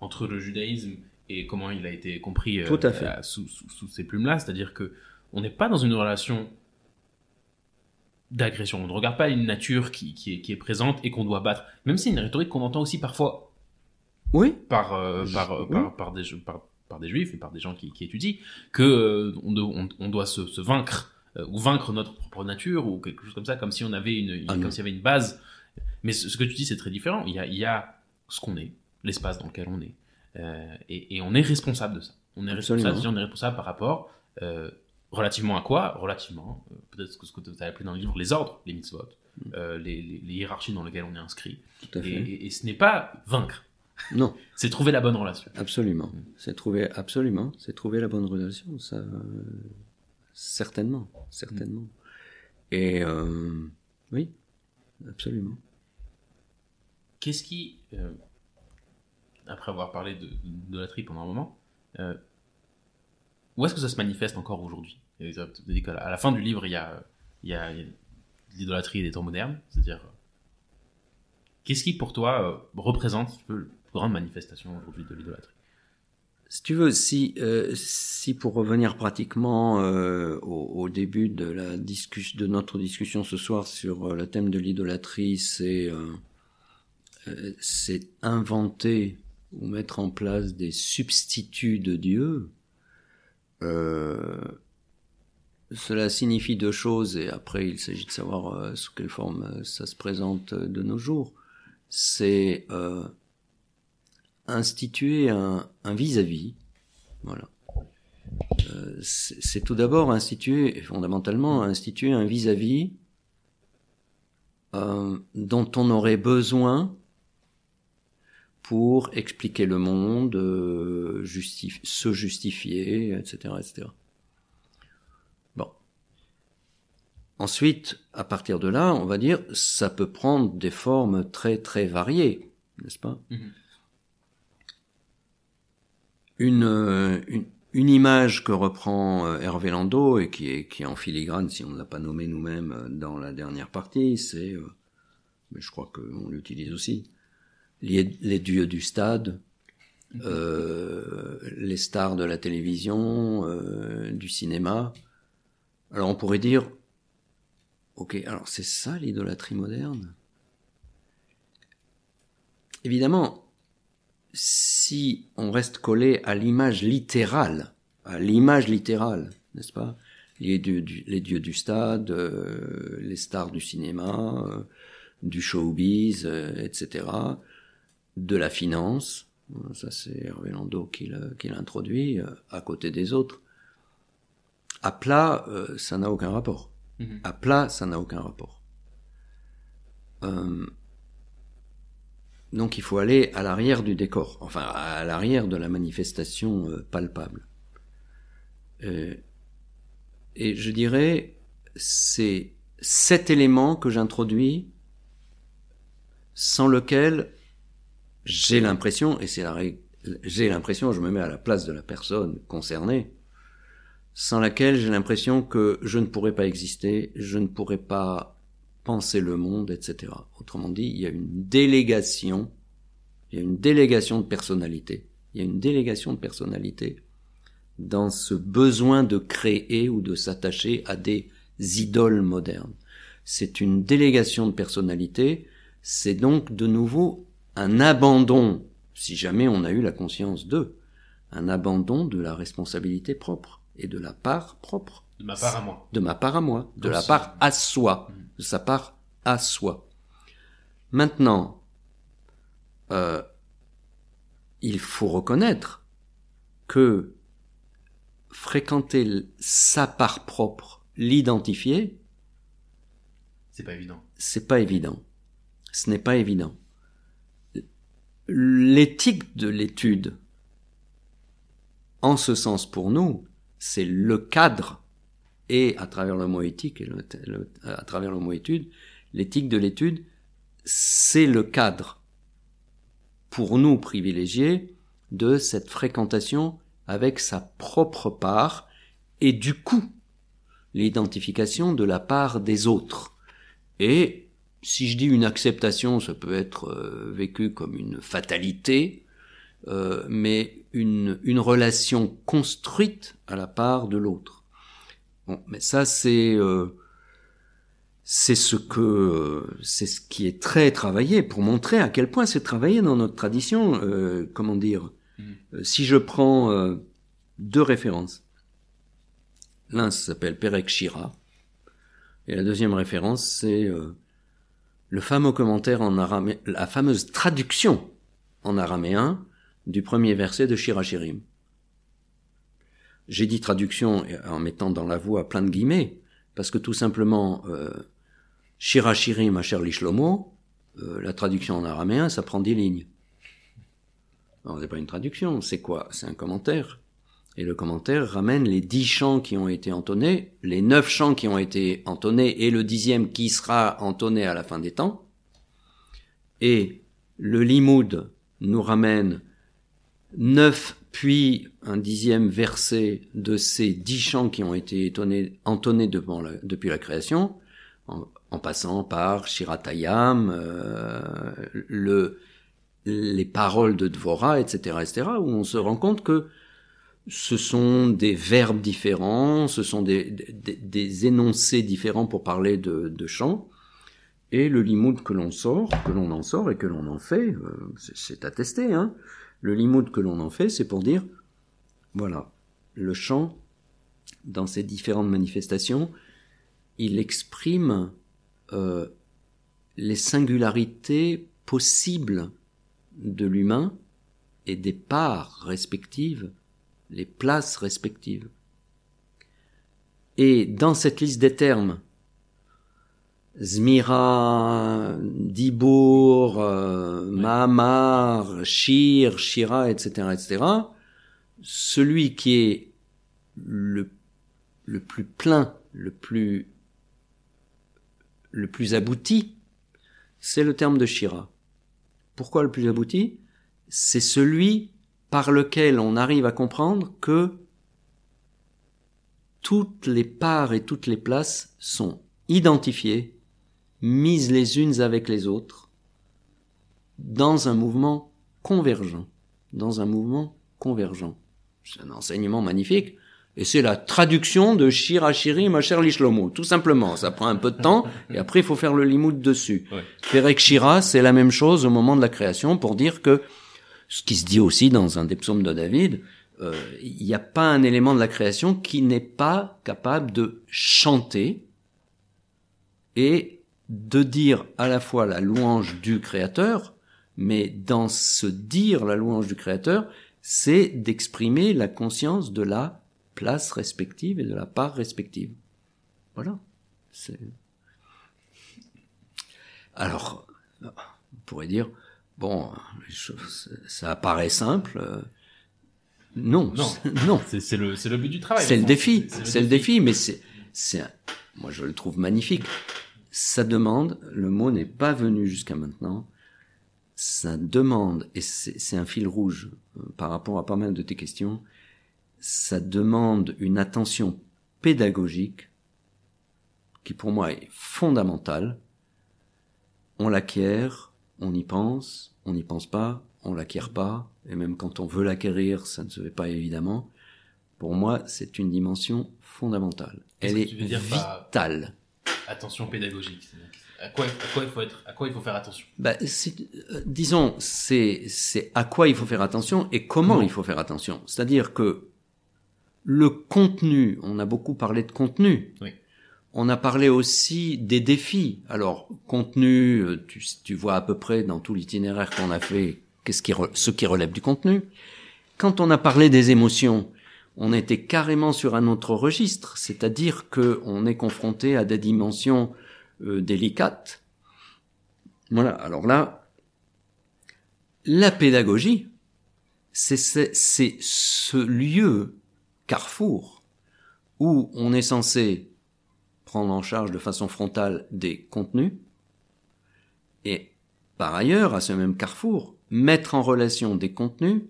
entre le judaïsme et comment il a été compris Tout à fait. Euh, sous, sous, ces plumes-là, c'est-à-dire que on n'est pas dans une relation d'agression. On ne regarde pas une nature qui, qui, est, qui est présente et qu'on doit battre. Même si c'est une rhétorique qu'on entend aussi parfois. Oui. Par, euh, par, euh, par, par, des, par, des juifs et par des gens qui, qui étudient, que euh, on, on, doit se, se vaincre euh, ou vaincre notre propre nature ou quelque chose comme ça, comme si on avait une, ah comme s'il y avait une base. Mais ce, que tu dis, c'est très différent. Il y a, il y a ce qu'on est, l'espace dans lequel on est, euh, et, et, on est responsable de ça. On est responsable, on est responsable par rapport euh, relativement à quoi? Relativement, euh, peut-être ce que tu as appelé dans le livre, les ordres, les mitzvot, mm. euh, les, les, les, hiérarchies dans lesquelles on est inscrit. Et, et, et, ce n'est pas vaincre. Non. c'est trouver la bonne relation. Absolument. C'est trouver, absolument, c'est trouver la bonne relation. Ça, euh, certainement, certainement. Et euh, oui, absolument. Qu'est-ce qui, euh, après avoir parlé de, de la tri pendant un moment, euh, où est-ce que ça se manifeste encore aujourd'hui? À la fin du livre, il y a, il y a, l'idolâtrie des temps modernes, c'est-à-dire Qu'est-ce qui, pour toi, représente grande manifestation aujourd'hui de l'idolâtrie? Si tu veux, si, euh, si pour revenir pratiquement euh, au, au, début de la de notre discussion ce soir sur euh, le thème de l'idolâtrie, c'est euh, euh, inventer ou mettre en place des substituts de Dieu. cela signifie deux choses et après il s'agit de savoir sous quelle forme ça se présente de nos jours. C'est instituer un vis-à-vis. Voilà. Euh, c'est tout d'abord instituer, fondamentalement, instituer un vis-à-vis euh, dont on aurait besoin pour expliquer le monde, euh, se justifier, etc., etc. Bon. Ensuite, à partir de là, on va dire, ça peut prendre des formes très très variées, n'est-ce pas? Mm-hmm une, euh, une, une, image que reprend euh, Hervé Landau et qui est, qui est en filigrane, si on ne l'a pas nommé nous-mêmes euh, dans la dernière partie, c'est, mais je crois qu'on l'utilise aussi, les, les, dieux du stade, euh, les stars de la télévision, euh, du cinéma. Alors on pourrait dire, ok, alors c'est ça l'idolâtrie moderne? Évidemment, si on reste collé à l'image littérale, à l'image littérale, n'est-ce pas? Les dieux, du, les dieux du stade, euh, les stars du cinéma, euh, du showbiz, euh, etc., de la finance, ça c'est Hervé Landau qui l'a introduit, à côté des autres. À plat, ça n'a aucun rapport. Mm-hmm. À plat, ça n'a aucun rapport. Donc il faut aller à l'arrière du décor, enfin à l'arrière de la manifestation euh, palpable. Euh, et je dirais, c'est cet élément que j'introduis sans lequel j'ai l'impression, et c'est la j'ai l'impression, je me mets à la place de la personne concernée, sans laquelle j'ai l'impression que je ne pourrais pas exister, je ne pourrais pas penser le monde, etc. Autrement dit, il y a une délégation, il y a une délégation de personnalité, il y a une délégation de personnalité dans ce besoin de créer ou de s'attacher à des idoles modernes. C'est une délégation de personnalité, c'est donc de nouveau un abandon, si jamais on a eu la conscience d'eux, un abandon de la responsabilité propre et de la part propre. De ma part à moi. De ma part à moi, de la part à soi, mm. De sa part à soi. Maintenant, euh, il faut reconnaître que fréquenter sa part propre, l'identifier, c'est pas évident. C'est pas évident. Ce n'est pas évident. l'éthique de l'étude, en ce sens pour nous, c'est le cadre, et à travers le mot éthique, et à travers le mot étude, l'éthique de l'étude, c'est le cadre pour nous privilégiés de cette fréquentation avec sa propre part et du coup l'identification de la part des autres. Et si je dis une acceptation, ça peut être euh, vécu comme une fatalité, euh, mais une, une relation construite à la part de l'autre. Bon, mais ça c'est euh, c'est ce que c'est ce qui est très travaillé pour montrer à quel point c'est travaillé dans notre tradition. Euh, comment dire mm. euh, Si je prends euh, deux références, l'un s'appelle Perek Shira et la deuxième référence c'est le fameux commentaire en araméen, la fameuse traduction en araméen du premier verset de Shirachirim. J'ai dit traduction en mettant dans la voix plein de guillemets, parce que tout simplement, euh, Shirachirim à Shlomo, euh, la traduction en araméen, ça prend dix lignes. Alors, c'est pas une traduction, c'est quoi? C'est un commentaire. Et le commentaire ramène les dix chants qui ont été entonnés, les neuf chants qui ont été entonnés et le dixième qui sera entonné à la fin des temps. Et le limoud nous ramène neuf puis un dixième verset de ces dix chants qui ont été entonnés depuis la création, en, passant par Shiratayam, euh, le, les paroles de Dvora, etc., etc., où on se rend compte que ce sont des verbes différents, ce sont des, des, énoncés différents pour parler de, de chant, et le limoud que l'on sort, que l'on en sort et que l'on en fait, euh, c'est attesté, hein, le limoud que l'on en fait, c'est pour dire, voilà, le chant, dans ses différentes manifestations, il exprime euh, les singularités possibles de l'humain et des parts respectives, les places respectives. Et dans cette liste des termes, Zmira, Dibour, euh, Mahamar, Shir, Shira, etc., etc., celui qui est le, le plus plein, le plus, le plus abouti, c'est le terme de Shira. Pourquoi le plus abouti? C'est celui par lequel on arrive à comprendre que toutes les parts et toutes les places sont identifiées mises les unes avec les autres, dans un mouvement convergent, dans un mouvement convergent. C'est un enseignement magnifique. Et c'est la traduction de Shirachiri Macher Lishlomo. Tout simplement. Ça prend un peu de temps. Et après, il faut faire le limoud dessus. Ouais. Perek Shira, c'est la même chose au moment de la création pour dire que ce qui se dit aussi dans un des psaumes de David, euh, il n'y a pas un élément de la création qui n'est pas capable de chanter et de dire à la fois la louange du Créateur, mais dans ce dire la louange du Créateur, c'est d'exprimer la conscience de la place respective et de la part respective. Voilà. Alors, on pourrait dire, bon, ça apparaît simple. Euh, non, non, non. C'est le, le but du travail. C'est le défi, c'est le, défi, mais c'est, moi je le trouve magnifique ça demande, le mot n'est pas venu jusqu'à maintenant, ça demande, et c'est un fil rouge euh, par rapport à pas mal de tes questions, ça demande une attention pédagogique qui pour moi est fondamentale. On l'acquiert, on y pense, on n'y pense pas, on l'acquiert pas, et même quand on veut l'acquérir, ça ne se fait pas évidemment. Pour moi, c'est une dimension fondamentale. Elle est vitale attention pédagogique à quoi, il faut être, à quoi il faut faire attention? Bah, euh, Disons, c'est, c'est à quoi il faut faire attention et comment, il faut faire attention. C'est-à-dire que le contenu, on a beaucoup parlé de contenu. Oui. On a parlé aussi des défis. Alors, contenu, euh, tu, tu vois à peu près dans tout l'itinéraire qu'on a fait, qu'est-ce qui, ce qui relève du contenu. Quand on a parlé des émotions, on était carrément sur un autre registre, c'est-à-dire que on est confronté à des dimensions euh, délicates. Voilà. Alors là, la pédagogie, c'est ce lieu carrefour où on est censé prendre en charge de façon frontale des contenus et par ailleurs, à ce même carrefour, mettre en relation des contenus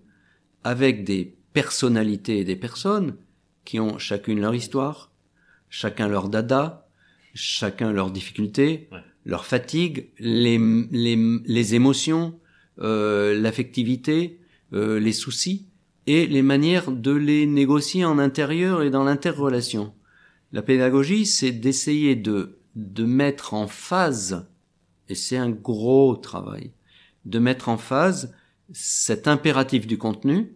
avec des personnalités des personnes qui ont chacune leur histoire, chacun leur dada, chacun leurs difficultés, leur fatigue, les, les, les émotions, euh, l'affectivité, euh, les soucis et les manières de les négocier en intérieur et dans l'interrelation. La pédagogie, c'est d'essayer de, de mettre en phase, et c'est un gros travail, de mettre en phase cet impératif du contenu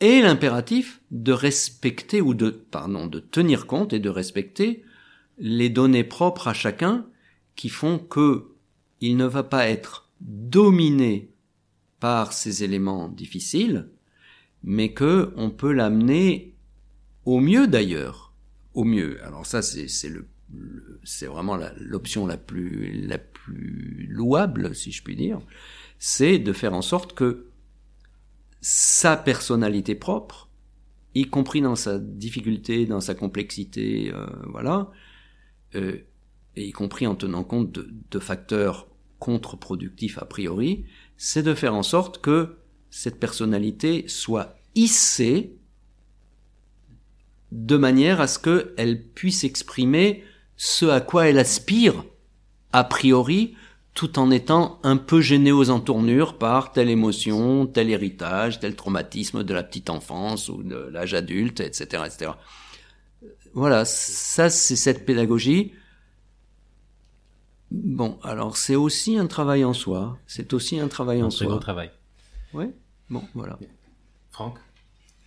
et l'impératif de respecter ou de, pardon, de tenir compte et de respecter les données propres à chacun qui font que il ne va pas être dominé par ces éléments difficiles, mais que on peut l'amener au mieux d'ailleurs, au mieux. Alors ça c'est c'est le, c'est vraiment l'option la, plus la plus louable si je puis dire, c'est de faire en sorte que sa personnalité propre, y compris dans sa difficulté, dans sa complexité, euh, voilà, euh, et y compris en tenant compte de, de facteurs contre-productifs a priori, c'est de faire en sorte que cette personnalité soit hissée de manière à ce qu'elle puisse exprimer ce à quoi elle aspire a priori tout en étant un peu gêné aux entournures par telle émotion, tel héritage, tel traumatisme de la petite enfance ou de l'âge adulte, etc., etc. Voilà, ça c'est cette pédagogie. Bon, alors c'est aussi un travail en soi. C'est aussi un travail en soi. Un travail. Oui. Bon, voilà. Franck,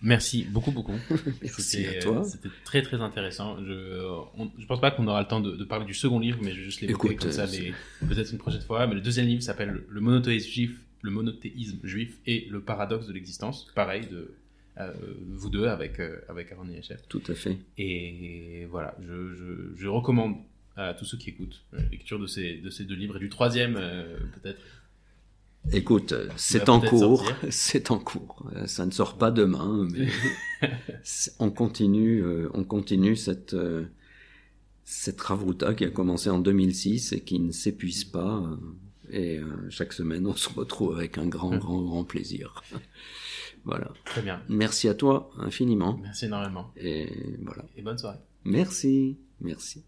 merci beaucoup, beaucoup. merci à toi. C'était très, très intéressant. Je, je pense pas qu'on aura le temps de, parler du second livre, mais je vais juste l'évoquer comme ça, euh, peut-être une prochaine fois. Mais le deuxième livre s'appelle Le monothéisme juif, le monothéisme juif et le paradoxe de l'existence. Pareil, de euh, vous deux avec euh, avec Aaron et. Tout à fait. Et voilà, je, je, je recommande à tous ceux qui écoutent la lecture de ces de ces deux livres et du troisième peut-être Écoute, c'est en cours, c'est en cours. Ça ne sort pas demain, mais on continue, euh, on continue cette euh, cette ravruta qui a commencé en 2006 et qui ne s'épuise pas. Euh, et chaque semaine, on se retrouve avec un grand, grand, grand plaisir. voilà. Très bien. Merci à toi infiniment. Merci énormément. Et voilà. Et bonne soirée. Merci, merci.